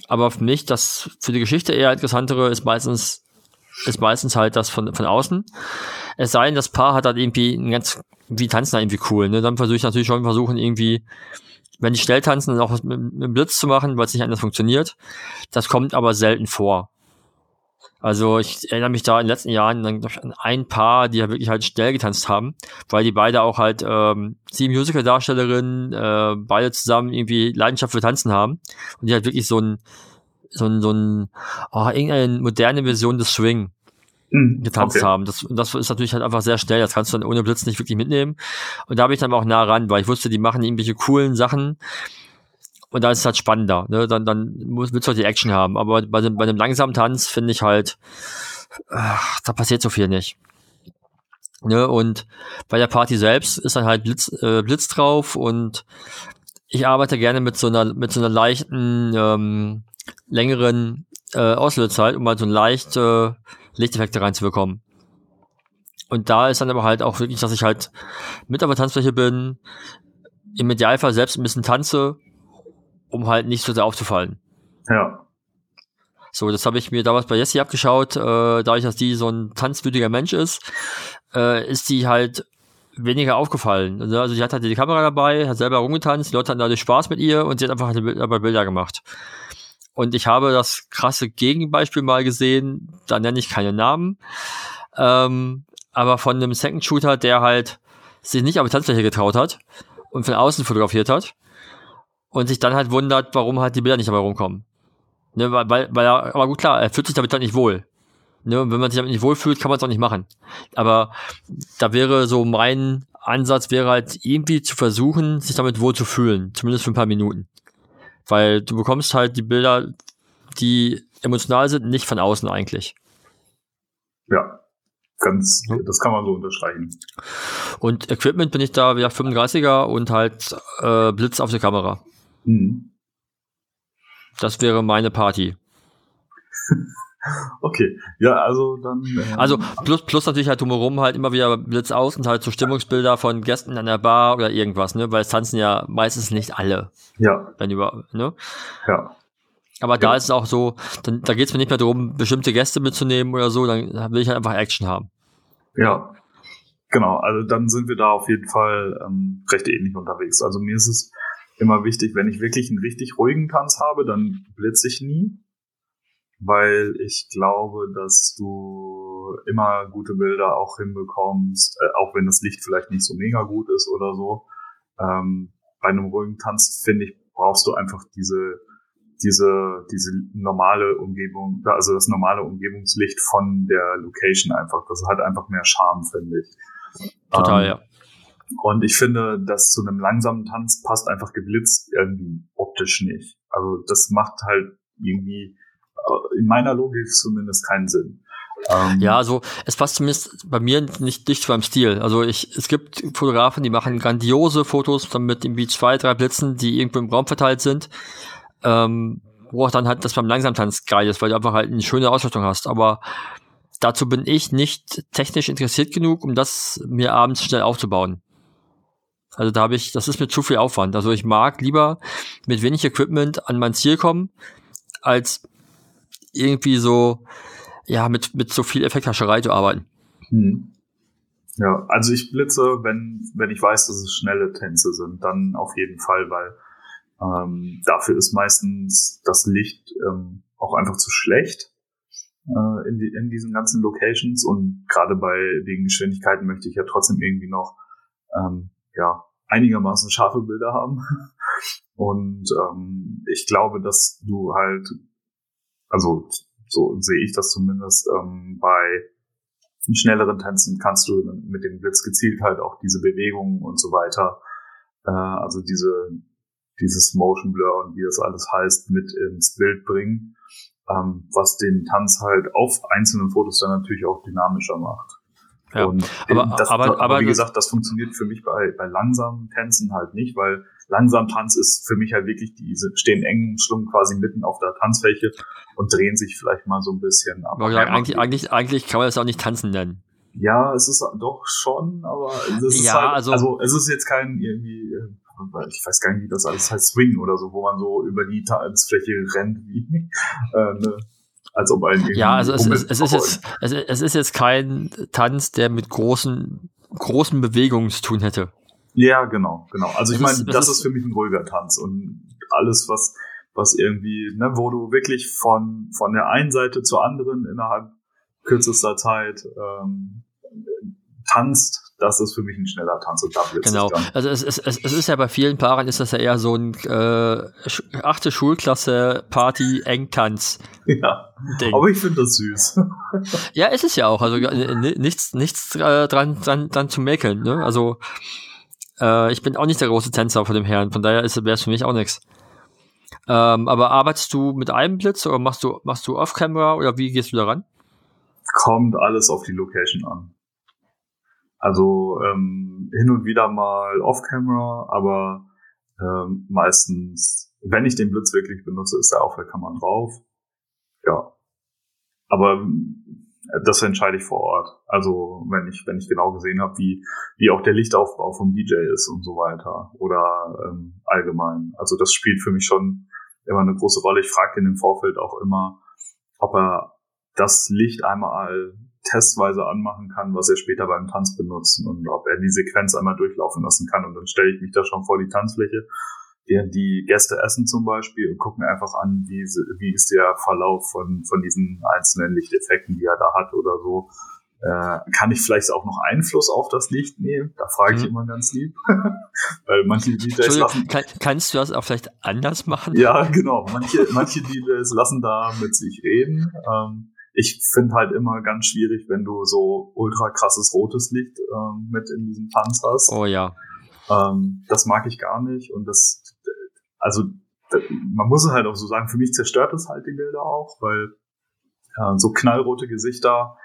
Aber für mich, das für die Geschichte eher interessantere ist meistens, ist meistens halt das von, von außen. Es sei denn, das Paar hat halt irgendwie ein ganz, wie tanzen da irgendwie cool, ne? Dann versuche ich natürlich schon versuchen, irgendwie, wenn die schnell tanzen, dann auch mit, mit Blitz zu machen, weil es nicht anders funktioniert. Das kommt aber selten vor. Also ich erinnere mich da in den letzten Jahren an ein Paar, die ja wirklich halt schnell getanzt haben, weil die beide auch halt ähm, sieben Musical-Darstellerinnen, äh, beide zusammen irgendwie Leidenschaft für Tanzen haben und die halt wirklich so ein so ein, so ein oh, irgendeine moderne Version des Swing mhm, getanzt okay. haben. Das, das ist natürlich halt einfach sehr schnell. Das kannst du dann ohne Blitz nicht wirklich mitnehmen. Und da bin ich dann auch nah ran, weil ich wusste, die machen irgendwelche coolen Sachen. Und da ist es halt spannender. Ne? Dann, dann muss, willst du halt die Action haben. Aber bei dem, bei dem langsamen Tanz finde ich halt, ach, da passiert so viel nicht. Ne? Und bei der Party selbst ist dann halt Blitz, äh, Blitz drauf und ich arbeite gerne mit so einer, mit so einer leichten, ähm, längeren äh, Auslösezeit, um mal so ein leichte Lichteffekte reinzubekommen. Und da ist dann aber halt auch wirklich, dass ich halt mit auf der Tanzfläche bin, im Idealfall selbst ein bisschen tanze, um halt nicht so sehr aufzufallen.
Ja.
So, das habe ich mir damals bei Jessie abgeschaut, äh, dadurch, dass die so ein tanzwütiger Mensch ist, äh, ist die halt weniger aufgefallen. Also, also die hat halt die Kamera dabei, hat selber rumgetanzt, die Leute hatten dadurch Spaß mit ihr und sie hat einfach dabei Bilder gemacht. Und ich habe das krasse Gegenbeispiel mal gesehen, da nenne ich keine Namen, ähm, aber von einem Second Shooter, der halt sich nicht auf die Tanzfläche getraut hat und von außen fotografiert hat und sich dann halt wundert, warum halt die Bilder nicht dabei rumkommen. Ne, weil, weil, weil er, aber gut klar, er fühlt sich damit halt nicht wohl. Ne, und wenn man sich damit nicht wohlfühlt, kann man es auch nicht machen. Aber da wäre so mein Ansatz wäre halt irgendwie zu versuchen, sich damit wohl zu fühlen, zumindest für ein paar Minuten. Weil du bekommst halt die Bilder, die emotional sind, nicht von außen eigentlich.
Ja, ganz, das kann man so unterstreichen.
Und Equipment bin ich da wieder 35er und halt äh, Blitz auf der Kamera. Mhm. Das wäre meine Party.
Okay, ja, also dann. Ähm,
also plus, plus natürlich halt drumherum halt immer wieder Blitz aus und halt so Stimmungsbilder von Gästen an der Bar oder irgendwas, ne? Weil es tanzen ja meistens nicht alle.
Ja.
Wenn über, ne?
Ja.
Aber ja. da ist es auch so, dann, da geht es mir nicht mehr darum, bestimmte Gäste mitzunehmen oder so, dann will ich halt einfach Action haben.
Ja. Genau, also dann sind wir da auf jeden Fall ähm, recht ähnlich unterwegs. Also mir ist es immer wichtig, wenn ich wirklich einen richtig ruhigen Tanz habe, dann blitze ich nie weil ich glaube, dass du immer gute Bilder auch hinbekommst, äh, auch wenn das Licht vielleicht nicht so mega gut ist oder so. Ähm, bei einem ruhigen Tanz, finde ich, brauchst du einfach diese, diese, diese normale Umgebung, also das normale Umgebungslicht von der Location einfach. Das hat einfach mehr Charme, finde ich.
Total, ähm, ja.
Und ich finde, dass zu einem langsamen Tanz passt einfach geblitzt irgendwie optisch nicht. Also das macht halt irgendwie in meiner Logik zumindest keinen Sinn.
Ähm, ja, also es passt zumindest bei mir nicht dicht zu meinem Stil. Also ich, es gibt Fotografen, die machen grandiose Fotos dann mit irgendwie zwei, drei Blitzen, die irgendwo im Raum verteilt sind, ähm, wo auch dann halt das beim Langsamtanz geil ist, weil du einfach halt eine schöne Ausstattung hast. Aber dazu bin ich nicht technisch interessiert genug, um das mir abends schnell aufzubauen. Also da habe ich, das ist mir zu viel Aufwand. Also ich mag lieber mit wenig Equipment an mein Ziel kommen, als irgendwie so, ja, mit, mit so viel Effekthascherei zu arbeiten. Hm.
Ja, also ich blitze, wenn, wenn ich weiß, dass es schnelle Tänze sind, dann auf jeden Fall, weil ähm, dafür ist meistens das Licht ähm, auch einfach zu schlecht äh, in, die, in diesen ganzen Locations und gerade bei den Geschwindigkeiten möchte ich ja trotzdem irgendwie noch ähm, ja einigermaßen scharfe Bilder haben und ähm, ich glaube, dass du halt also so sehe ich das zumindest ähm, bei schnelleren Tänzen kannst du mit dem Blitz gezielt halt auch diese Bewegungen und so weiter, äh, also diese dieses Motion Blur und wie das alles heißt, mit ins Bild bringen, ähm, was den Tanz halt auf einzelnen Fotos dann natürlich auch dynamischer macht.
Ja, und aber,
das,
aber, aber,
aber, wie gesagt, das funktioniert für mich bei, bei langsamen Tänzen halt nicht, weil langsam Tanz ist für mich halt wirklich, die stehen eng Schlungen quasi mitten auf der Tanzfläche und drehen sich vielleicht mal so ein bisschen.
Aber ja, eigentlich, eigentlich, eigentlich kann man das auch nicht tanzen nennen.
Ja, es ist doch schon, aber es ist
ja,
halt,
also,
also es ist jetzt kein irgendwie, äh, ich weiß gar nicht, wie das alles heißt, Swing oder so, wo man so über die Tanzfläche rennt, wie, äh, ne? als ob ein
Ja, also es, es, es ist jetzt, es, es ist jetzt kein Tanz, der mit großen, großen Bewegungen zu tun hätte.
Ja, genau, genau. Also ich meine, das ist, für mich ein ruhiger Tanz und alles, was was irgendwie, ne, wo du wirklich von, von der einen Seite zur anderen innerhalb kürzester Zeit ähm, tanzt, das ist für mich ein schneller Tanz und da
Genau. Also es, es, es, es ist ja bei vielen Paaren ist das ja eher so ein äh, achte Schulklasse Party Engtanz.
Ja. Ding. Aber ich finde das süß.
ja, ist es ja auch. Also nichts nichts äh, dran, dran dran zu mäkeln. Ne? Also äh, ich bin auch nicht der große Tänzer von dem Herrn. Von daher wäre es für mich auch nichts. Ähm, aber arbeitest du mit einem Blitz oder machst du machst du Off-Camera oder wie gehst du daran?
Kommt alles auf die Location an. Also ähm, hin und wieder mal off-camera, aber ähm, meistens, wenn ich den Blitz wirklich benutze, ist der auf der Kamera drauf. Ja. Aber das entscheide ich vor Ort. Also wenn ich, wenn ich genau gesehen habe, wie, wie auch der Lichtaufbau vom DJ ist und so weiter. Oder ähm, allgemein. Also das spielt für mich schon immer eine große Rolle. Ich frage den im Vorfeld auch immer, ob er das Licht einmal testweise anmachen kann, was er später beim Tanz benutzen und ob er die Sequenz einmal durchlaufen lassen kann. Und dann stelle ich mich da schon vor die Tanzfläche, während die Gäste essen zum Beispiel und gucke mir einfach an, wie, wie ist der Verlauf von, von diesen einzelnen Lichteffekten, die er da hat oder so. Äh, kann ich vielleicht auch noch Einfluss auf das Licht nehmen? Da frage ich mhm. immer ganz lieb. Weil manche DJs lassen.
Kann, kannst du das auch vielleicht anders machen?
Ja, genau. Manche, manche DJs lassen da mit sich reden. Ähm, ich finde halt immer ganz schwierig, wenn du so ultra krasses rotes Licht ähm, mit in diesem Tanz hast.
Oh ja.
Ähm, das mag ich gar nicht und das, also man muss es halt auch so sagen, für mich zerstört es halt die Bilder auch, weil äh, so knallrote Gesichter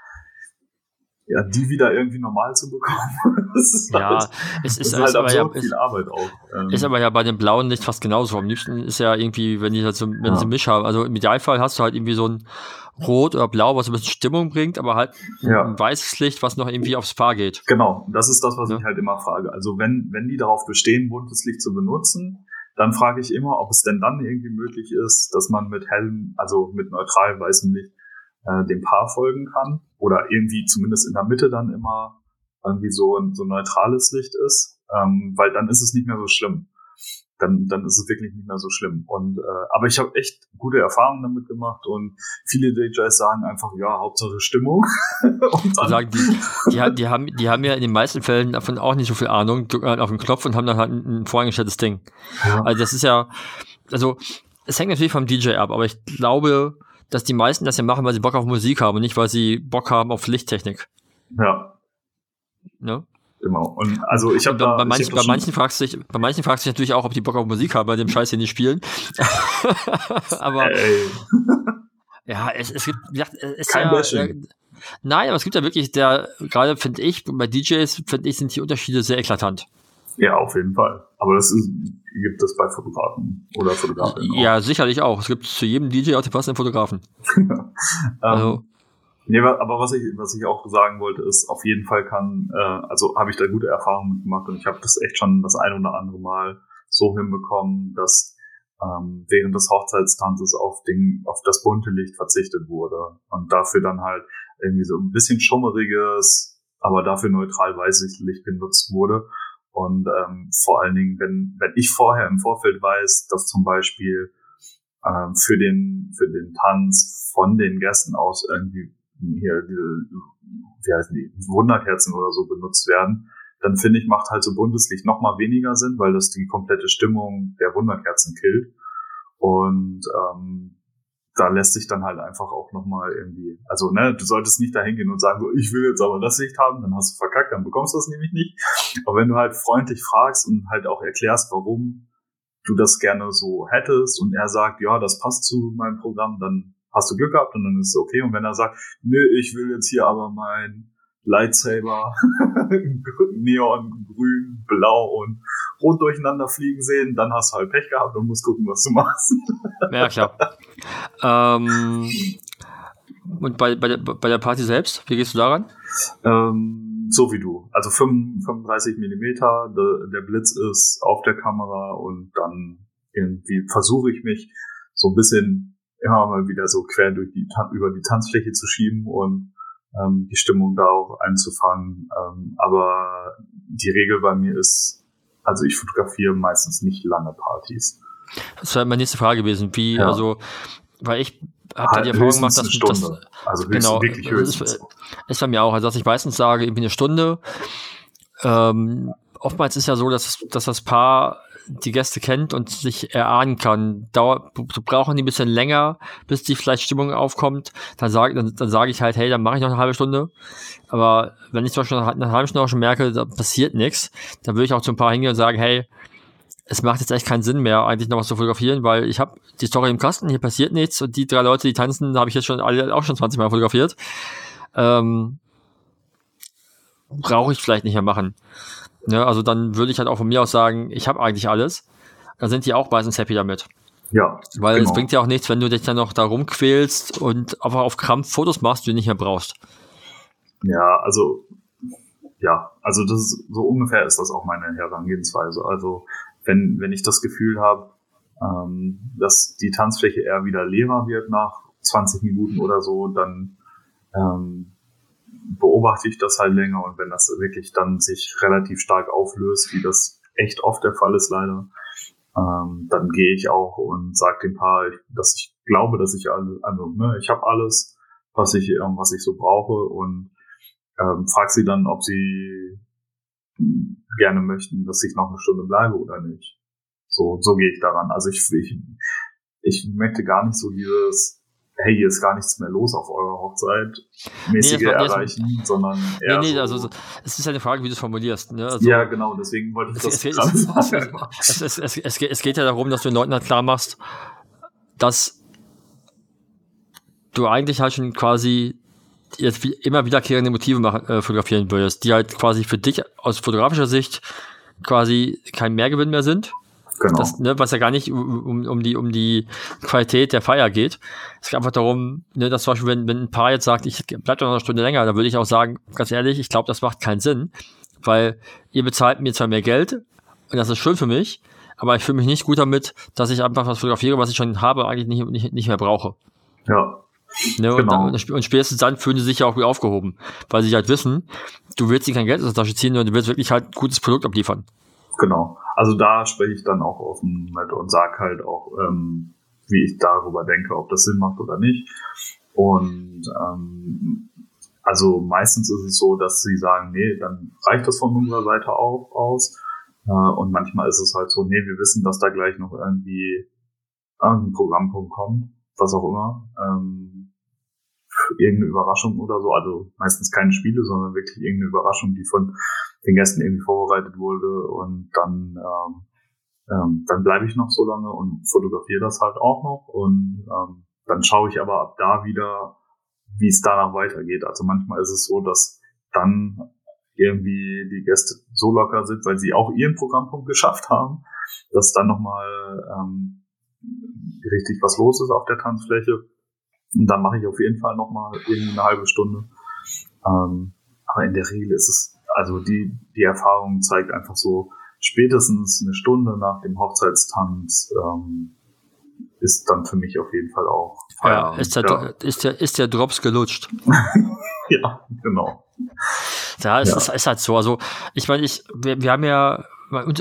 ja, die wieder irgendwie normal zu bekommen.
ja, halt, es ist, ist halt aber ja, viel Arbeit auch. Ähm. Ist aber ja bei den blauen nicht fast genauso. Am liebsten ist ja irgendwie, wenn die halt so, wenn ja. sie Misch haben. Also im Idealfall hast du halt irgendwie so ein Rot oder Blau, was ein bisschen Stimmung bringt, aber halt ja. ein weißes Licht, was noch irgendwie aufs Paar geht.
Genau, das ist das, was ja. ich halt immer frage. Also wenn, wenn die darauf bestehen, buntes Licht zu benutzen, dann frage ich immer, ob es denn dann irgendwie möglich ist, dass man mit hellem, also mit neutral weißem Licht äh, dem Paar folgen kann oder irgendwie zumindest in der Mitte dann immer irgendwie so ein so neutrales Licht ist, ähm, weil dann ist es nicht mehr so schlimm. Dann, dann ist es wirklich nicht mehr so schlimm. Und äh, aber ich habe echt gute Erfahrungen damit gemacht und viele DJs sagen einfach, ja, Hauptsache Stimmung.
und dann sagen, die, die, die, haben, die haben ja in den meisten Fällen davon auch nicht so viel Ahnung, drücken halt auf den Knopf und haben dann halt ein, ein voreingestelltes Ding. Ja. Also das ist ja, also es hängt natürlich vom DJ ab, aber ich glaube, dass die meisten das ja machen, weil sie Bock auf Musik haben und nicht, weil sie Bock haben auf Lichttechnik.
Ja.
Ne?
Genau. Und also ich habe bei,
bei, manchen, bei manchen fragst du dich, bei manchen fragst du dich natürlich auch, ob die Bock auf Musik haben, bei dem Scheiß hier nicht spielen. aber ja, es, es gibt, wie gesagt, es Kein ja, äh, nein, aber es gibt ja wirklich, der gerade finde ich bei DJs finde ich sind die Unterschiede sehr eklatant.
Ja, auf jeden Fall. Aber das ist, gibt es bei Fotografen oder Fotografen.
Ja, sicherlich auch. Es gibt zu jedem DJ auch die passenden Fotografen.
also. Nee, aber was ich, was ich auch sagen wollte, ist, auf jeden Fall kann, äh, also habe ich da gute Erfahrungen gemacht und ich habe das echt schon das ein oder andere Mal so hinbekommen, dass ähm, während des Hochzeitstanzes auf, den, auf das bunte Licht verzichtet wurde und dafür dann halt irgendwie so ein bisschen schummeriges, aber dafür neutral weißes Licht genutzt wurde. Und ähm, vor allen Dingen, wenn, wenn ich vorher im Vorfeld weiß, dass zum Beispiel ähm, für den für den Tanz von den Gästen aus irgendwie hier wie heißen die, Wunderkerzen oder so benutzt werden, dann finde ich, macht halt so buntes Licht noch mal weniger Sinn, weil das die komplette Stimmung der Wunderkerzen killt. Und ähm, da lässt sich dann halt einfach auch nochmal irgendwie, also ne, du solltest nicht da hingehen und sagen, ich will jetzt aber das Licht haben, dann hast du verkackt, dann bekommst du das nämlich nicht. Aber wenn du halt freundlich fragst und halt auch erklärst, warum du das gerne so hättest und er sagt, ja, das passt zu meinem Programm, dann hast du Glück gehabt und dann ist es okay. Und wenn er sagt, nö, ich will jetzt hier aber mein Lightsaber Neon, grün, blau und rot durcheinander fliegen sehen, dann hast du halt Pech gehabt und musst gucken, was du machst.
ja, klar. ähm, und bei, bei, der, bei der Party selbst, wie gehst du daran?
Ähm, so wie du. Also 35 Millimeter, der, der Blitz ist auf der Kamera und dann irgendwie versuche ich mich so ein bisschen immer mal wieder so quer durch die über die Tanzfläche zu schieben und ähm, die Stimmung da auch einzufangen. Ähm, aber die Regel bei mir ist, also ich fotografiere meistens nicht lange Partys.
Das wäre meine nächste Frage gewesen. Wie, ja. also, weil ich habe halt die Erfahrung gemacht, dass, dass
also genau, wirklich höchstens.
Ist, ist bei mir auch, also dass ich meistens sage, irgendwie eine Stunde. Ähm, oftmals ist ja so, dass, dass das Paar die Gäste kennt und sich erahnen kann. Dauert, brauchen die ein bisschen länger, bis die vielleicht Stimmung aufkommt. Dann sage dann, dann sag ich halt, hey, dann mache ich noch eine halbe Stunde. Aber wenn ich zum Beispiel nach einer halben Stunde auch schon merke, da passiert nichts, dann würde ich auch zu ein paar hingehen und sagen, hey, es macht jetzt echt keinen Sinn mehr, eigentlich noch was zu fotografieren, weil ich habe die Story im Kasten, hier passiert nichts und die drei Leute, die tanzen, habe ich jetzt schon alle auch schon 20 Mal fotografiert. Ähm, Brauche ich vielleicht nicht mehr machen. Ne, also dann würde ich halt auch von mir aus sagen, ich habe eigentlich alles. Dann sind die auch meistens happy damit.
Ja.
Weil genau. es bringt ja auch nichts, wenn du dich dann noch da rumquälst und einfach auf Krampf Fotos machst, die du nicht mehr brauchst.
Ja, also ja, also das ist, so ungefähr ist das auch meine Herangehensweise. Also wenn, wenn ich das Gefühl habe, ähm, dass die Tanzfläche eher wieder leerer wird nach 20 Minuten oder so, dann ähm, beobachte ich das halt länger und wenn das wirklich dann sich relativ stark auflöst, wie das echt oft der Fall ist leider, ähm, dann gehe ich auch und sage dem Paar, dass ich glaube, dass ich alle, also ne, ich habe alles, was ich, ähm, was ich so brauche und ähm, frag sie dann, ob sie gerne möchten, dass ich noch eine Stunde bleibe oder nicht. So, so gehe ich daran. Also ich, ich, ich möchte gar nicht so dieses, hey, hier ist gar nichts mehr los auf eurer Hochzeit, mäßige nee, erreichen, nee, sondern
eher Nee, nee, so also es ist eine Frage, wie du es formulierst. Ne? Also,
ja, genau, deswegen wollte ich das
es, es, es, es, es, es geht ja darum, dass du den Leuten halt klar machst, dass du eigentlich halt schon quasi jetzt wie immer wiederkehrende Motive machen, äh, fotografieren würdest, die halt quasi für dich aus fotografischer Sicht quasi kein Mehrgewinn mehr sind. Genau. Das, ne, was ja gar nicht um, um, die, um die Qualität der Feier geht. Es geht einfach darum, ne, dass zum Beispiel, wenn, wenn ein Paar jetzt sagt, ich bleib doch noch eine Stunde länger, dann würde ich auch sagen, ganz ehrlich, ich glaube, das macht keinen Sinn, weil ihr bezahlt mir zwar mehr Geld und das ist schön für mich, aber ich fühle mich nicht gut damit, dass ich einfach was fotografiere, was ich schon habe, eigentlich nicht, nicht, nicht mehr brauche.
Ja.
Ne, genau. und, und spätestens dann fühlen sie sich ja auch wieder aufgehoben, weil sie halt wissen, du willst ihnen kein Geld aus der Tasche ziehen, sondern du willst wirklich halt ein gutes Produkt abliefern.
Genau. Also da spreche ich dann auch offen mit und sage halt auch, ähm, wie ich darüber denke, ob das Sinn macht oder nicht. Und ähm, also meistens ist es so, dass sie sagen, nee, dann reicht das von unserer Seite auch aus. Äh, und manchmal ist es halt so, nee, wir wissen, dass da gleich noch irgendwie ein Programmpunkt kommt, was auch immer. Ähm, irgendeine Überraschung oder so. Also meistens keine Spiele, sondern wirklich irgendeine Überraschung, die von den Gästen irgendwie vorbereitet wurde. Und dann, ähm, ähm, dann bleibe ich noch so lange und fotografiere das halt auch noch. Und ähm, dann schaue ich aber ab da wieder, wie es danach weitergeht. Also manchmal ist es so, dass dann irgendwie die Gäste so locker sind, weil sie auch ihren Programmpunkt geschafft haben, dass dann nochmal ähm, richtig was los ist auf der Tanzfläche. Und dann mache ich auf jeden Fall nochmal irgendwie eine halbe Stunde. Ähm, aber in der Regel ist es, also die, die Erfahrung zeigt einfach so, spätestens eine Stunde nach dem Hochzeitstanz ähm, ist dann für mich auf jeden Fall auch
Feierabend. Ja, ist der, ja. ist der, ist der Drops gelutscht.
ja, genau.
Ja, es ja. Ist, ist halt so. Also, ich meine, ich, wir, wir haben ja,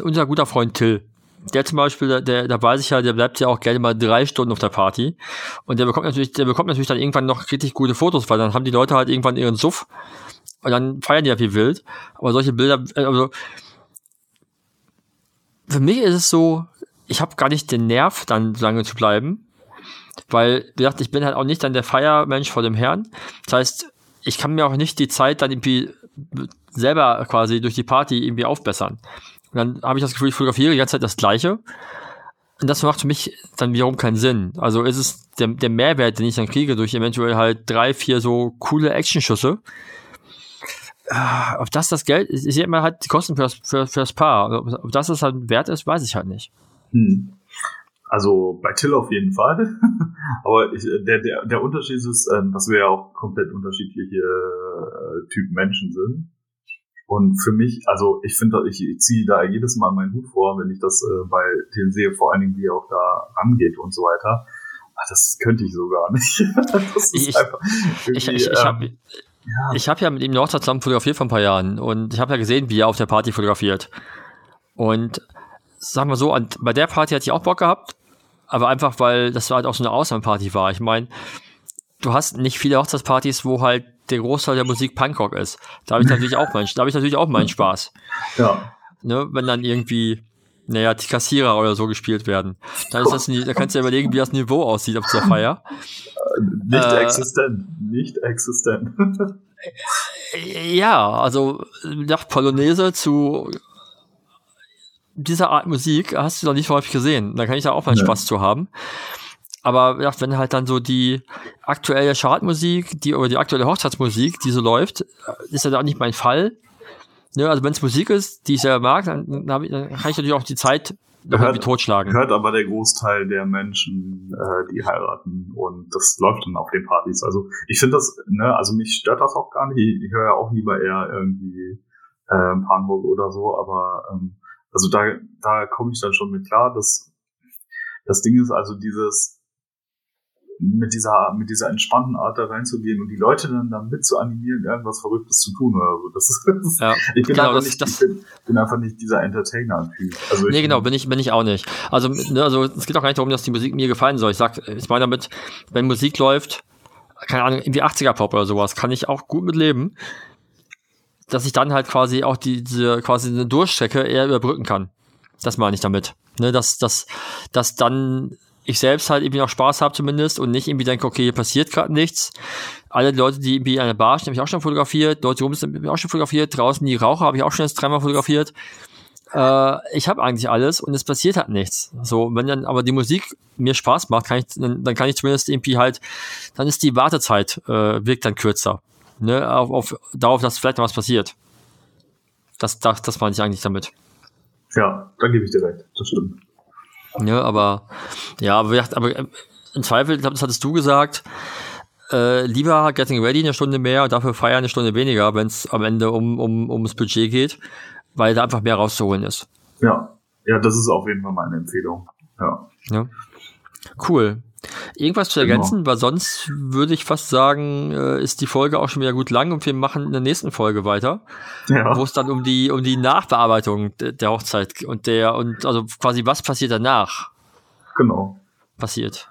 unser guter Freund Till, der zum Beispiel, der, da weiß ich ja, der bleibt ja auch gerne mal drei Stunden auf der Party. Und der bekommt natürlich, der bekommt natürlich dann irgendwann noch richtig gute Fotos, weil dann haben die Leute halt irgendwann ihren Suff und dann feiern die ja wie wild. Aber solche Bilder, äh, also für mich ist es so, ich habe gar nicht den Nerv, dann so lange zu bleiben. Weil, wie gesagt, ich bin halt auch nicht dann der Feiermensch vor dem Herrn. Das heißt, ich kann mir auch nicht die Zeit dann irgendwie selber quasi durch die Party irgendwie aufbessern. Und dann habe ich das Gefühl, ich fotografiere die ganze Zeit das Gleiche. Und das macht für mich dann wiederum keinen Sinn. Also ist es der, der Mehrwert, den ich dann kriege durch eventuell halt drei, vier so coole Actionschüsse. Ob das das Geld, ich sehe immer halt die Kosten für das, für, für das Paar. Ob das das halt wert ist, weiß ich halt nicht. Hm.
Also bei Till auf jeden Fall. Aber ich, der, der, der Unterschied ist, ähm, dass wir ja auch komplett unterschiedliche äh, Typen Menschen sind. Und für mich, also ich finde, ich, ich ziehe da jedes Mal meinen Hut vor, wenn ich das äh, bei dem sehe, vor allen Dingen, wie er auch da rangeht und so weiter. Ach, das könnte ich so gar nicht. das
ist ich, einfach ich, ich, ich habe ähm, ja. Ich hab ja mit ihm noch zusammen fotografiert vor ein paar Jahren und ich habe ja gesehen, wie er auf der Party fotografiert. Und sagen wir so, an, bei der Party hatte ich auch Bock gehabt, aber einfach, weil das halt auch so eine Ausnahmeparty war. Ich meine, du hast nicht viele Hochzeitspartys, wo halt der Großteil der Musik Punkrock ist. Da habe ich natürlich auch meinen, da habe ich natürlich auch meinen Spaß.
Ja.
Ne, wenn dann irgendwie, naja, die Kassierer oder so gespielt werden. Dann ist das, da kannst du ja überlegen, wie das Niveau aussieht auf der Feier.
Nicht äh, existent, nicht existent.
ja, also nach Polonaise zu dieser Art Musik hast du noch nicht so häufig gesehen. Da kann ich da auch meinen ja. Spaß zu haben. Aber ja, wenn halt dann so die aktuelle Chartmusik, die oder die aktuelle Hochzeitsmusik, die so läuft, ist ja da nicht mein Fall. Ne, also wenn es Musik ist, die ich selber mag, dann, dann, ich, dann kann ich natürlich auch die Zeit irgendwie totschlagen.
Hört aber der Großteil der Menschen, äh, die heiraten und das läuft dann auf den Partys. Also ich finde das, ne, also mich stört das auch gar nicht. Ich, ich höre ja auch lieber eher irgendwie äh, Hamburg oder so, aber ähm, also da, da komme ich dann schon mit klar. dass das Ding ist also dieses mit dieser, mit dieser entspannten Art da reinzugehen und die Leute dann damit zu animieren, irgendwas Verrücktes zu tun oder so. Das ist, das
ja,
ich bin,
genau,
einfach nicht, ich bin, bin, einfach nicht dieser Entertainer-Typ.
Also nee, genau, bin ich, bin ich auch nicht. Also, ne, also, es geht auch gar nicht darum, dass die Musik mir gefallen soll. Ich sag, ich meine damit, wenn Musik läuft, keine Ahnung, irgendwie 80er-Pop oder sowas, kann ich auch gut mit leben, dass ich dann halt quasi auch die, diese, quasi eine Durchstrecke eher überbrücken kann. Das meine ich damit. Ne, dass, dass, dass dann ich selbst halt irgendwie noch Spaß habe zumindest und nicht irgendwie denke, okay, hier passiert gerade nichts. Alle Leute, die irgendwie an der Bar stehen, habe ich auch schon fotografiert. Leute, die rum sind, habe ich auch schon fotografiert. Draußen die Raucher habe ich auch schon jetzt dreimal fotografiert. Äh, ich habe eigentlich alles und es passiert halt nichts. So, wenn dann aber die Musik mir Spaß macht, kann ich, dann, dann kann ich zumindest irgendwie halt, dann ist die Wartezeit äh, wirkt dann kürzer. Ne, auf, auf, darauf, dass vielleicht noch was passiert. Das, das, das meine ich eigentlich damit.
Ja, da gebe ich dir recht. Das stimmt.
Ja, aber ja, aber, aber äh, im Zweifel, ich glaube, das hattest du gesagt, äh, lieber Getting Ready eine Stunde mehr und dafür feiern eine Stunde weniger, wenn es am Ende um, um, ums Budget geht, weil da einfach mehr rauszuholen ist.
Ja, ja, das ist auf jeden Fall meine Empfehlung. Ja.
ja. Cool. Irgendwas zu genau. ergänzen, genau. weil sonst würde ich fast sagen, äh, ist die Folge auch schon wieder gut lang und wir machen in der nächsten Folge weiter, ja. wo es dann um die um die Nachbearbeitung der Hochzeit und der und also quasi was passiert danach.
Genau.
Passiert.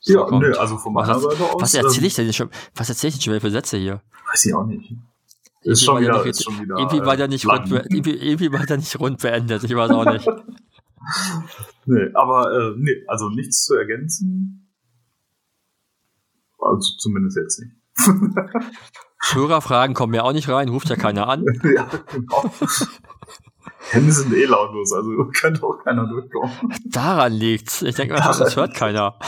Ja, nee, also von meiner Seite
aus. Was erzähle ich denn schon? Was erzähle ich denn schon für Sätze hier?
Weiß ich auch nicht. Ist schon, wieder, nicht, ist schon wieder.
Irgendwie war der nicht rund, irgendwie, irgendwie war der nicht rund beendet. Ich weiß auch nicht.
nee, aber äh, nee, also nichts zu ergänzen. Also zumindest jetzt nicht.
Hörerfragen kommen ja auch nicht rein, ruft ja keiner an. ja, genau.
Hände sind eh lautlos, also könnte auch keiner durchkommen.
Daran liegt's. Ich denke mal, das hört keiner.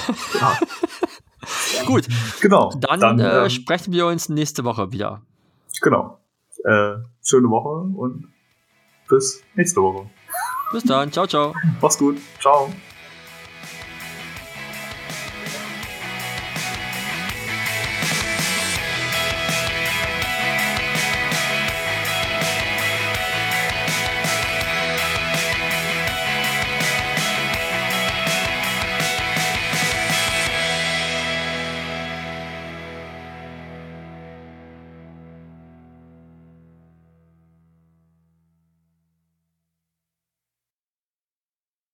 Ja. Gut.
Genau.
Dann, Dann äh, ähm, sprechen wir uns nächste Woche wieder.
Genau. Äh, schöne Woche und bis nächste Woche.
Bis dann. Ciao, ciao.
Mach's gut. Ciao.